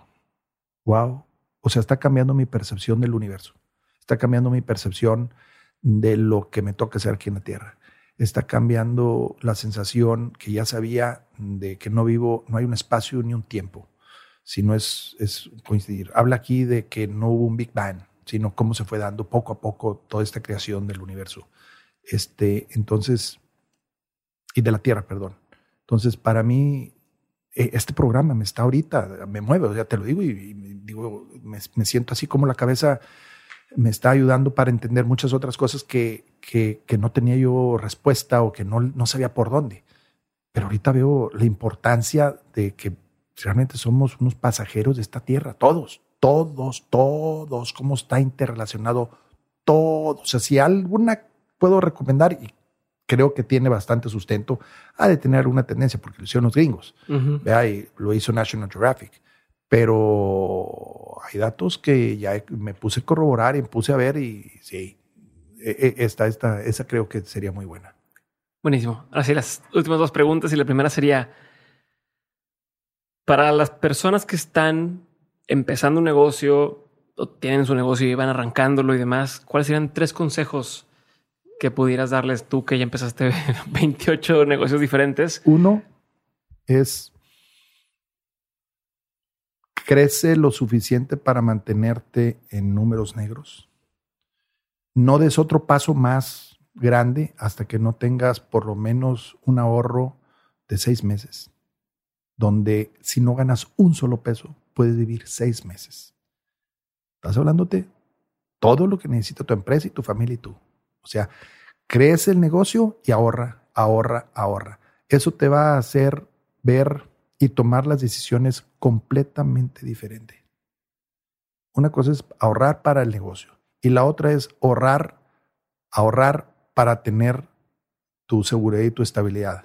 wow. O sea, está cambiando mi percepción del universo. Está cambiando mi percepción de lo que me toca hacer aquí en la Tierra está cambiando la sensación que ya sabía de que no vivo, no hay un espacio ni un tiempo, sino es, es coincidir. Habla aquí de que no hubo un Big Bang, sino cómo se fue dando poco a poco toda esta creación del universo. Este, entonces, y de la Tierra, perdón. Entonces, para mí, e, este programa me está ahorita, me mueve, ya te lo digo, y, digo, me, me siento así como la cabeza me está ayudando para entender muchas otras cosas que, que, no tenía yo respuesta o que no, no sabía por dónde. Pero ahorita veo la importancia de que realmente somos unos pasajeros de esta tierra, todos, todos, todos, cómo está interrelacionado todo. O sea, si alguna puedo recomendar, y creo que tiene bastante sustento, ha de tener alguna tendencia, porque lo hicieron los gringos, Vea, y lo hizo National Geographic. Pero hay datos que ya me puse a corroborar y me puse a ver y sí, e, e, esta, esta, esa creo que sería muy buena. Buenísimo. Así las últimas dos preguntas y la primera sería, para las personas que están empezando un negocio o tienen su negocio y van arrancándolo y demás, ¿cuáles serían tres consejos que pudieras darles tú que ya empezaste 28 negocios diferentes? Uno es crece lo suficiente para mantenerte en números negros. No des otro paso más grande hasta que no tengas por lo menos un ahorro de seis meses, donde si no ganas un solo peso, puedes vivir seis meses. Estás hablándote todo lo que necesita tu empresa y tu familia y tú. O sea, crece el negocio y ahorra, ahorra, ahorra. Eso te va a hacer ver y tomar las decisiones completamente diferente. Una cosa es ahorrar para el negocio y la otra es ahorrar, ahorrar para tener tu seguridad y tu estabilidad.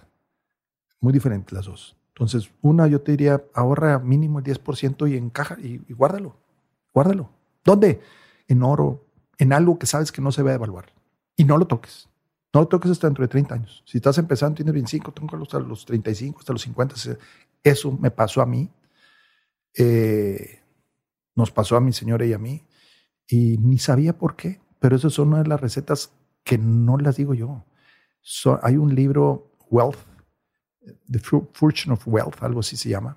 Muy diferentes las dos. Entonces, una yo te diría, ahorra mínimo el 10% y encaja y, guárdalo. Guárdalo. ¿Dónde? En oro, en algo que sabes que no se va a evaluar. Y no lo toques. No lo toques hasta dentro de 30 años. Si estás empezando, tienes 25, tengo hasta los 35, hasta los 50. Eso me pasó a mí. Eh, nos pasó a mi señora y a mí. Y ni sabía por qué. Pero esas son una de las recetas que no las digo yo. hay un libro, Wealth, The Fortune of Wealth, algo así se llama,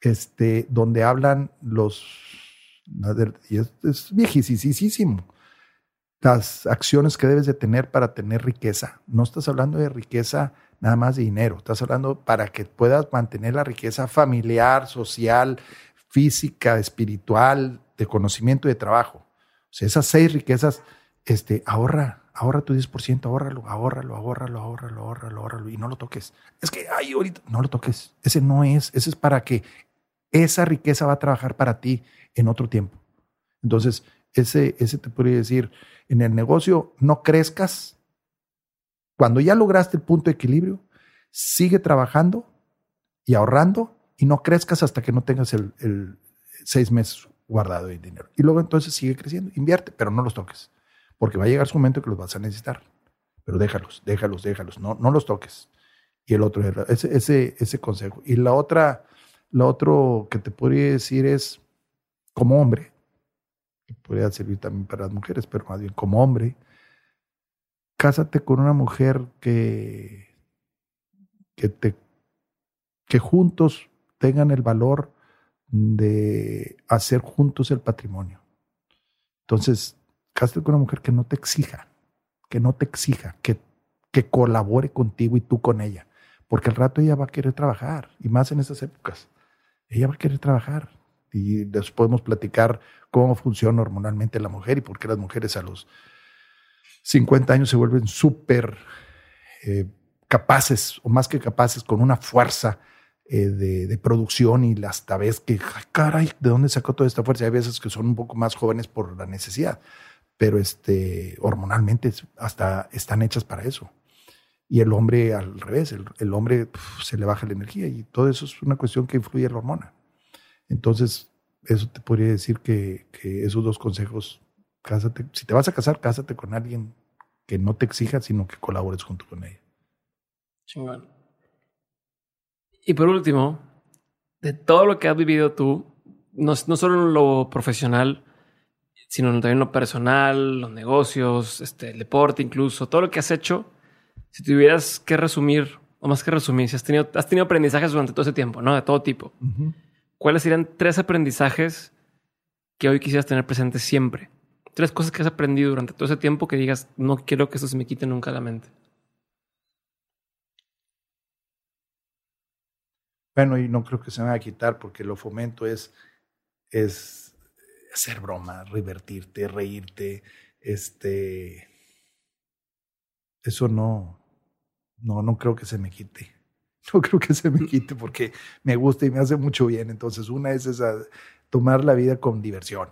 este, donde hablan los, y es, es viejísimo, las acciones que debes de tener para tener riqueza. No estás hablando de riqueza nada más de dinero. Estás hablando para que puedas mantener la riqueza familiar, social, física, espiritual, de conocimiento y de trabajo. O sea, esas seis riquezas, este, ahorra, ahorra tu 10%, ahórralo, ahórralo, ahórralo, ahórralo, ahórralo, ahórralo, y no lo toques. Es que, ay, ahorita, no lo toques. Ese no es, ese es para que esa riqueza va a trabajar para ti en otro tiempo. Entonces, ese, ese te podría decir, en el negocio no crezcas cuando ya lograste el punto de equilibrio, sigue trabajando y ahorrando y no crezcas hasta que no tengas el, seis meses guardado de dinero. Y luego entonces sigue creciendo, invierte, pero no los toques, porque va a llegar su momento que los vas a necesitar. Pero déjalos, déjalos, déjalos, no, no los toques. Y el otro, ese, ese, ese consejo. Y la otra, lo otro que te podría decir es, como hombre, podría servir también para las mujeres, pero más bien como hombre, cásate con una mujer que, que, te, que juntos tengan el valor de hacer juntos el patrimonio. Entonces, cásate con una mujer que no te exija, que no te exija, que, que colabore contigo y tú con ella, porque al rato ella va a querer trabajar, y más en esas épocas. Ella va a querer trabajar. Y después podemos platicar cómo funciona hormonalmente la mujer y por qué las mujeres a los 50 años se vuelven súper eh, capaces, o más que capaces, con una fuerza eh, de, producción y hasta ves que, caray, ¿de dónde sacó toda esta fuerza? Hay veces que son un poco más jóvenes por la necesidad, pero este, hormonalmente hasta están hechas para eso. Y el hombre al revés, el, hombre se le baja la energía y todo eso es una cuestión que influye en la hormona. Entonces, eso te podría decir que, que esos dos consejos, cásate, si te vas a casar, cásate con alguien que no te exija, sino que colabores junto con ella. Chingón. Y por último, de todo lo que has vivido tú, no, no solo en lo profesional, sino también lo personal, los negocios, este, el deporte incluso, todo lo que has hecho, si tuvieras que resumir, o más que resumir, si has tenido, has tenido aprendizajes durante todo ese tiempo, ¿no? De todo tipo. ¿Cuáles serían tres aprendizajes que hoy quisieras tener presentes siempre? Tres cosas que has aprendido durante todo ese tiempo que digas, no quiero que eso se me quite nunca de la mente. Bueno, y no creo que se me vaya a quitar porque lo fomento es, es hacer broma, divertirte, reírte. Este, eso no, no, no creo que se me quite. No creo que se me quite porque me gusta y me hace mucho bien. Entonces, una es esa, tomar la vida con diversión,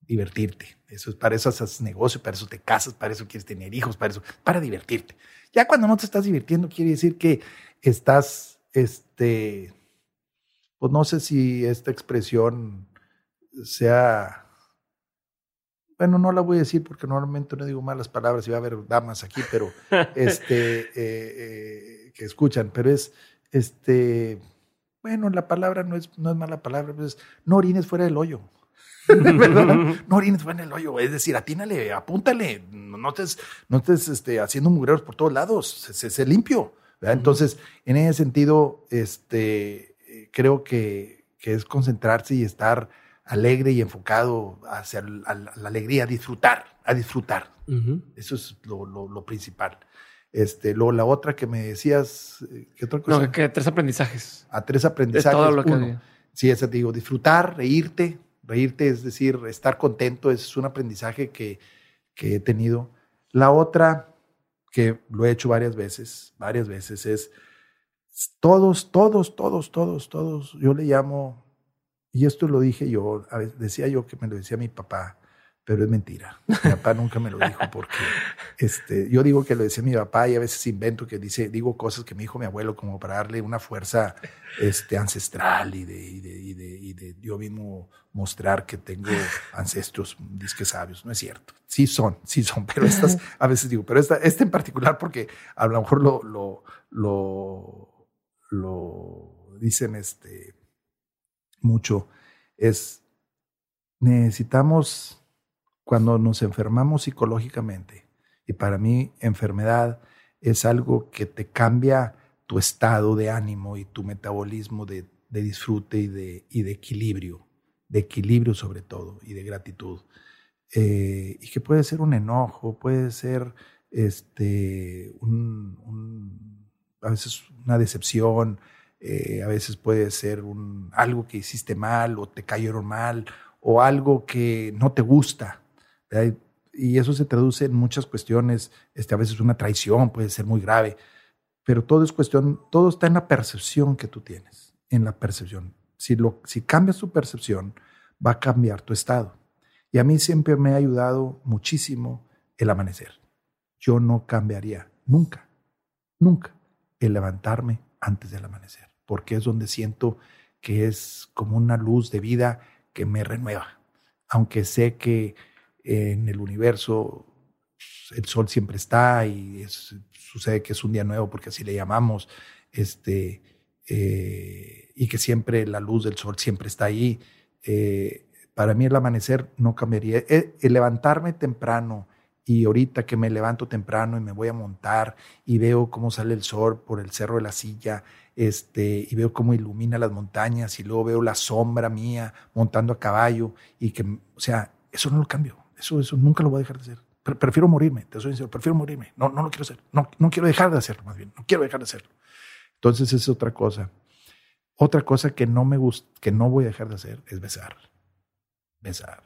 divertirte. Eso es para eso haces negocio, para eso te casas, para eso quieres tener hijos, para eso, para divertirte. Ya cuando no te estás divirtiendo, quiere decir que estás este, pues no sé si esta expresión sea, bueno, no la voy a decir porque normalmente no digo malas palabras y va a haber damas aquí, pero este, eh, eh, que escuchan, pero es, este, bueno, la palabra no es, no es mala palabra, pues no orines fuera del hoyo. no orines fuera del hoyo, es decir, atínale, apúntale, no estés, no estés este, haciendo mugreros por todos lados, se, se limpio. Entonces, en ese sentido, este, creo que, que, es concentrarse y estar alegre y enfocado hacia la, alegría, a disfrutar, a disfrutar. Eso es lo, lo, principal. Este, luego la otra que me decías, eh, ¿qué otra cosa? No, que tres aprendizajes. A tres aprendizajes. todo lo que Sí, eso te digo, disfrutar, reírte, reírte, es decir, estar contento, es un aprendizaje que, que he tenido. La otra, que lo he hecho varias veces, varias veces, es todos, todos, todos, todos, todos, yo le llamo, y esto lo dije yo, a veces decía yo que me lo decía mi papá, pero es mentira. Mi papá nunca me lo dijo porque este, yo digo que lo decía mi papá y a veces invento que dice, digo cosas que me dijo mi abuelo como para darle una fuerza este, ancestral y de, y de, y de, y de yo mismo mostrar que tengo ancestros disque sabios. No es cierto. Sí son, sí son, pero estas, a veces digo, pero esta, este en particular porque a lo mejor lo, lo, lo, lo dicen este, mucho, es necesitamos cuando nos enfermamos psicológicamente, y para mí enfermedad es algo que te cambia tu estado de ánimo y tu metabolismo de, disfrute y de, y de, equilibrio, de equilibrio sobre todo y de gratitud. Eh, y que puede ser un enojo, puede ser este, a veces una decepción, eh, a veces puede ser un, algo que hiciste mal o te cayeron mal o algo que no te gusta y eso se traduce en muchas cuestiones, este, a veces una traición puede ser muy grave, pero todo es cuestión, todo está en la percepción que tú tienes, en la percepción. Si, lo, si cambias tu percepción, va a cambiar tu estado. Y a mí siempre me ha ayudado muchísimo el amanecer. Yo no cambiaría nunca, nunca el levantarme antes del amanecer, porque es donde siento que es como una luz de vida que me renueva, aunque sé que en el universo el sol siempre está y sucede que es un día nuevo porque así le llamamos, este, eh, y que siempre la luz del sol siempre está ahí. Eh, para mí el amanecer no cambiaría. Eh, el, levantarme temprano y ahorita que me levanto temprano y me voy a montar y veo cómo sale el sol por el cerro de la silla, este, y veo cómo ilumina las montañas y luego veo la sombra mía montando a caballo y que, o sea, eso no lo cambio. Eso, eso nunca lo voy a dejar de hacer. prefiero morirme, te soy sincero, prefiero morirme. No, no lo quiero hacer. No, no quiero dejar de hacerlo, más bien. No quiero dejar de hacerlo. Entonces, es otra cosa. Otra cosa que no me gusta, que no voy a dejar de hacer es besar. Besar.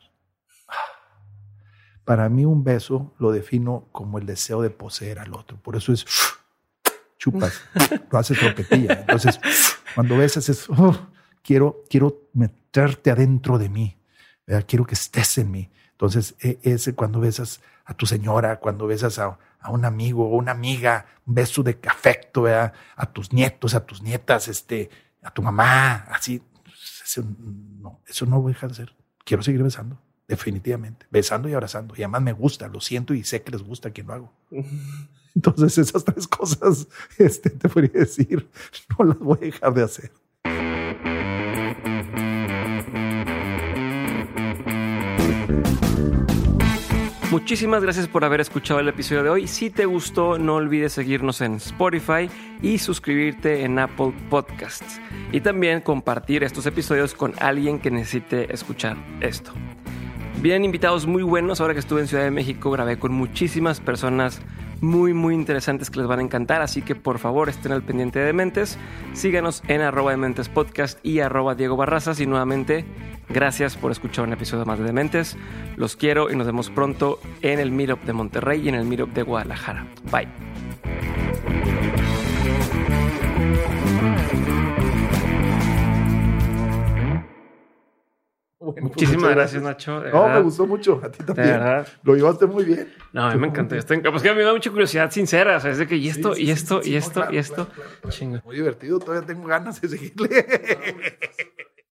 Para mí un beso lo defino como el deseo de poseer al otro. Por eso es chupas, lo haces trompetilla. Entonces, cuando besas es, oh, quiero, quiero meterte adentro de mí, quiero que estés en mí. Entonces, e, ese cuando besas a tu señora, cuando besas a, a un amigo o una amiga, un beso de afecto, a tus nietos, a tus nietas, este, a tu mamá, así, eso no, eso no voy a dejar de ser. Quiero seguir besando, definitivamente, besando y abrazando. Y además me gusta, lo siento y sé que les gusta quien lo hago. Entonces esas tres cosas, este, te podría decir, no las voy a dejar de hacer. Muchísimas gracias por haber escuchado el episodio de hoy. Si te gustó, no olvides seguirnos en Spotify y suscribirte en Apple Podcasts. Y también compartir estos episodios con alguien que necesite escuchar esto. Vienen invitados muy buenos. Ahora que estuve en Ciudad de México, grabé con muchísimas personas muy, muy interesantes que les van a encantar. Así que por favor estén al pendiente de Dementes. Síganos en arroba Dementes Podcast y arroba Diego Barrazas. Y nuevamente, gracias por escuchar un episodio más de Dementes. Los quiero y nos vemos pronto en el Meetup de Monterrey y en el Meetup de Guadalajara. Bye. Pues Muchísimas gracias, Nacho. no, me gustó mucho. A ti también. Lo llevaste muy bien. No, a mí me encantó. Estoy, pues que a mí me da mucha curiosidad sincera. O sea, es de que y esto, y esto, y esto, y esto. Muy divertido. Todavía tengo ganas de seguirle.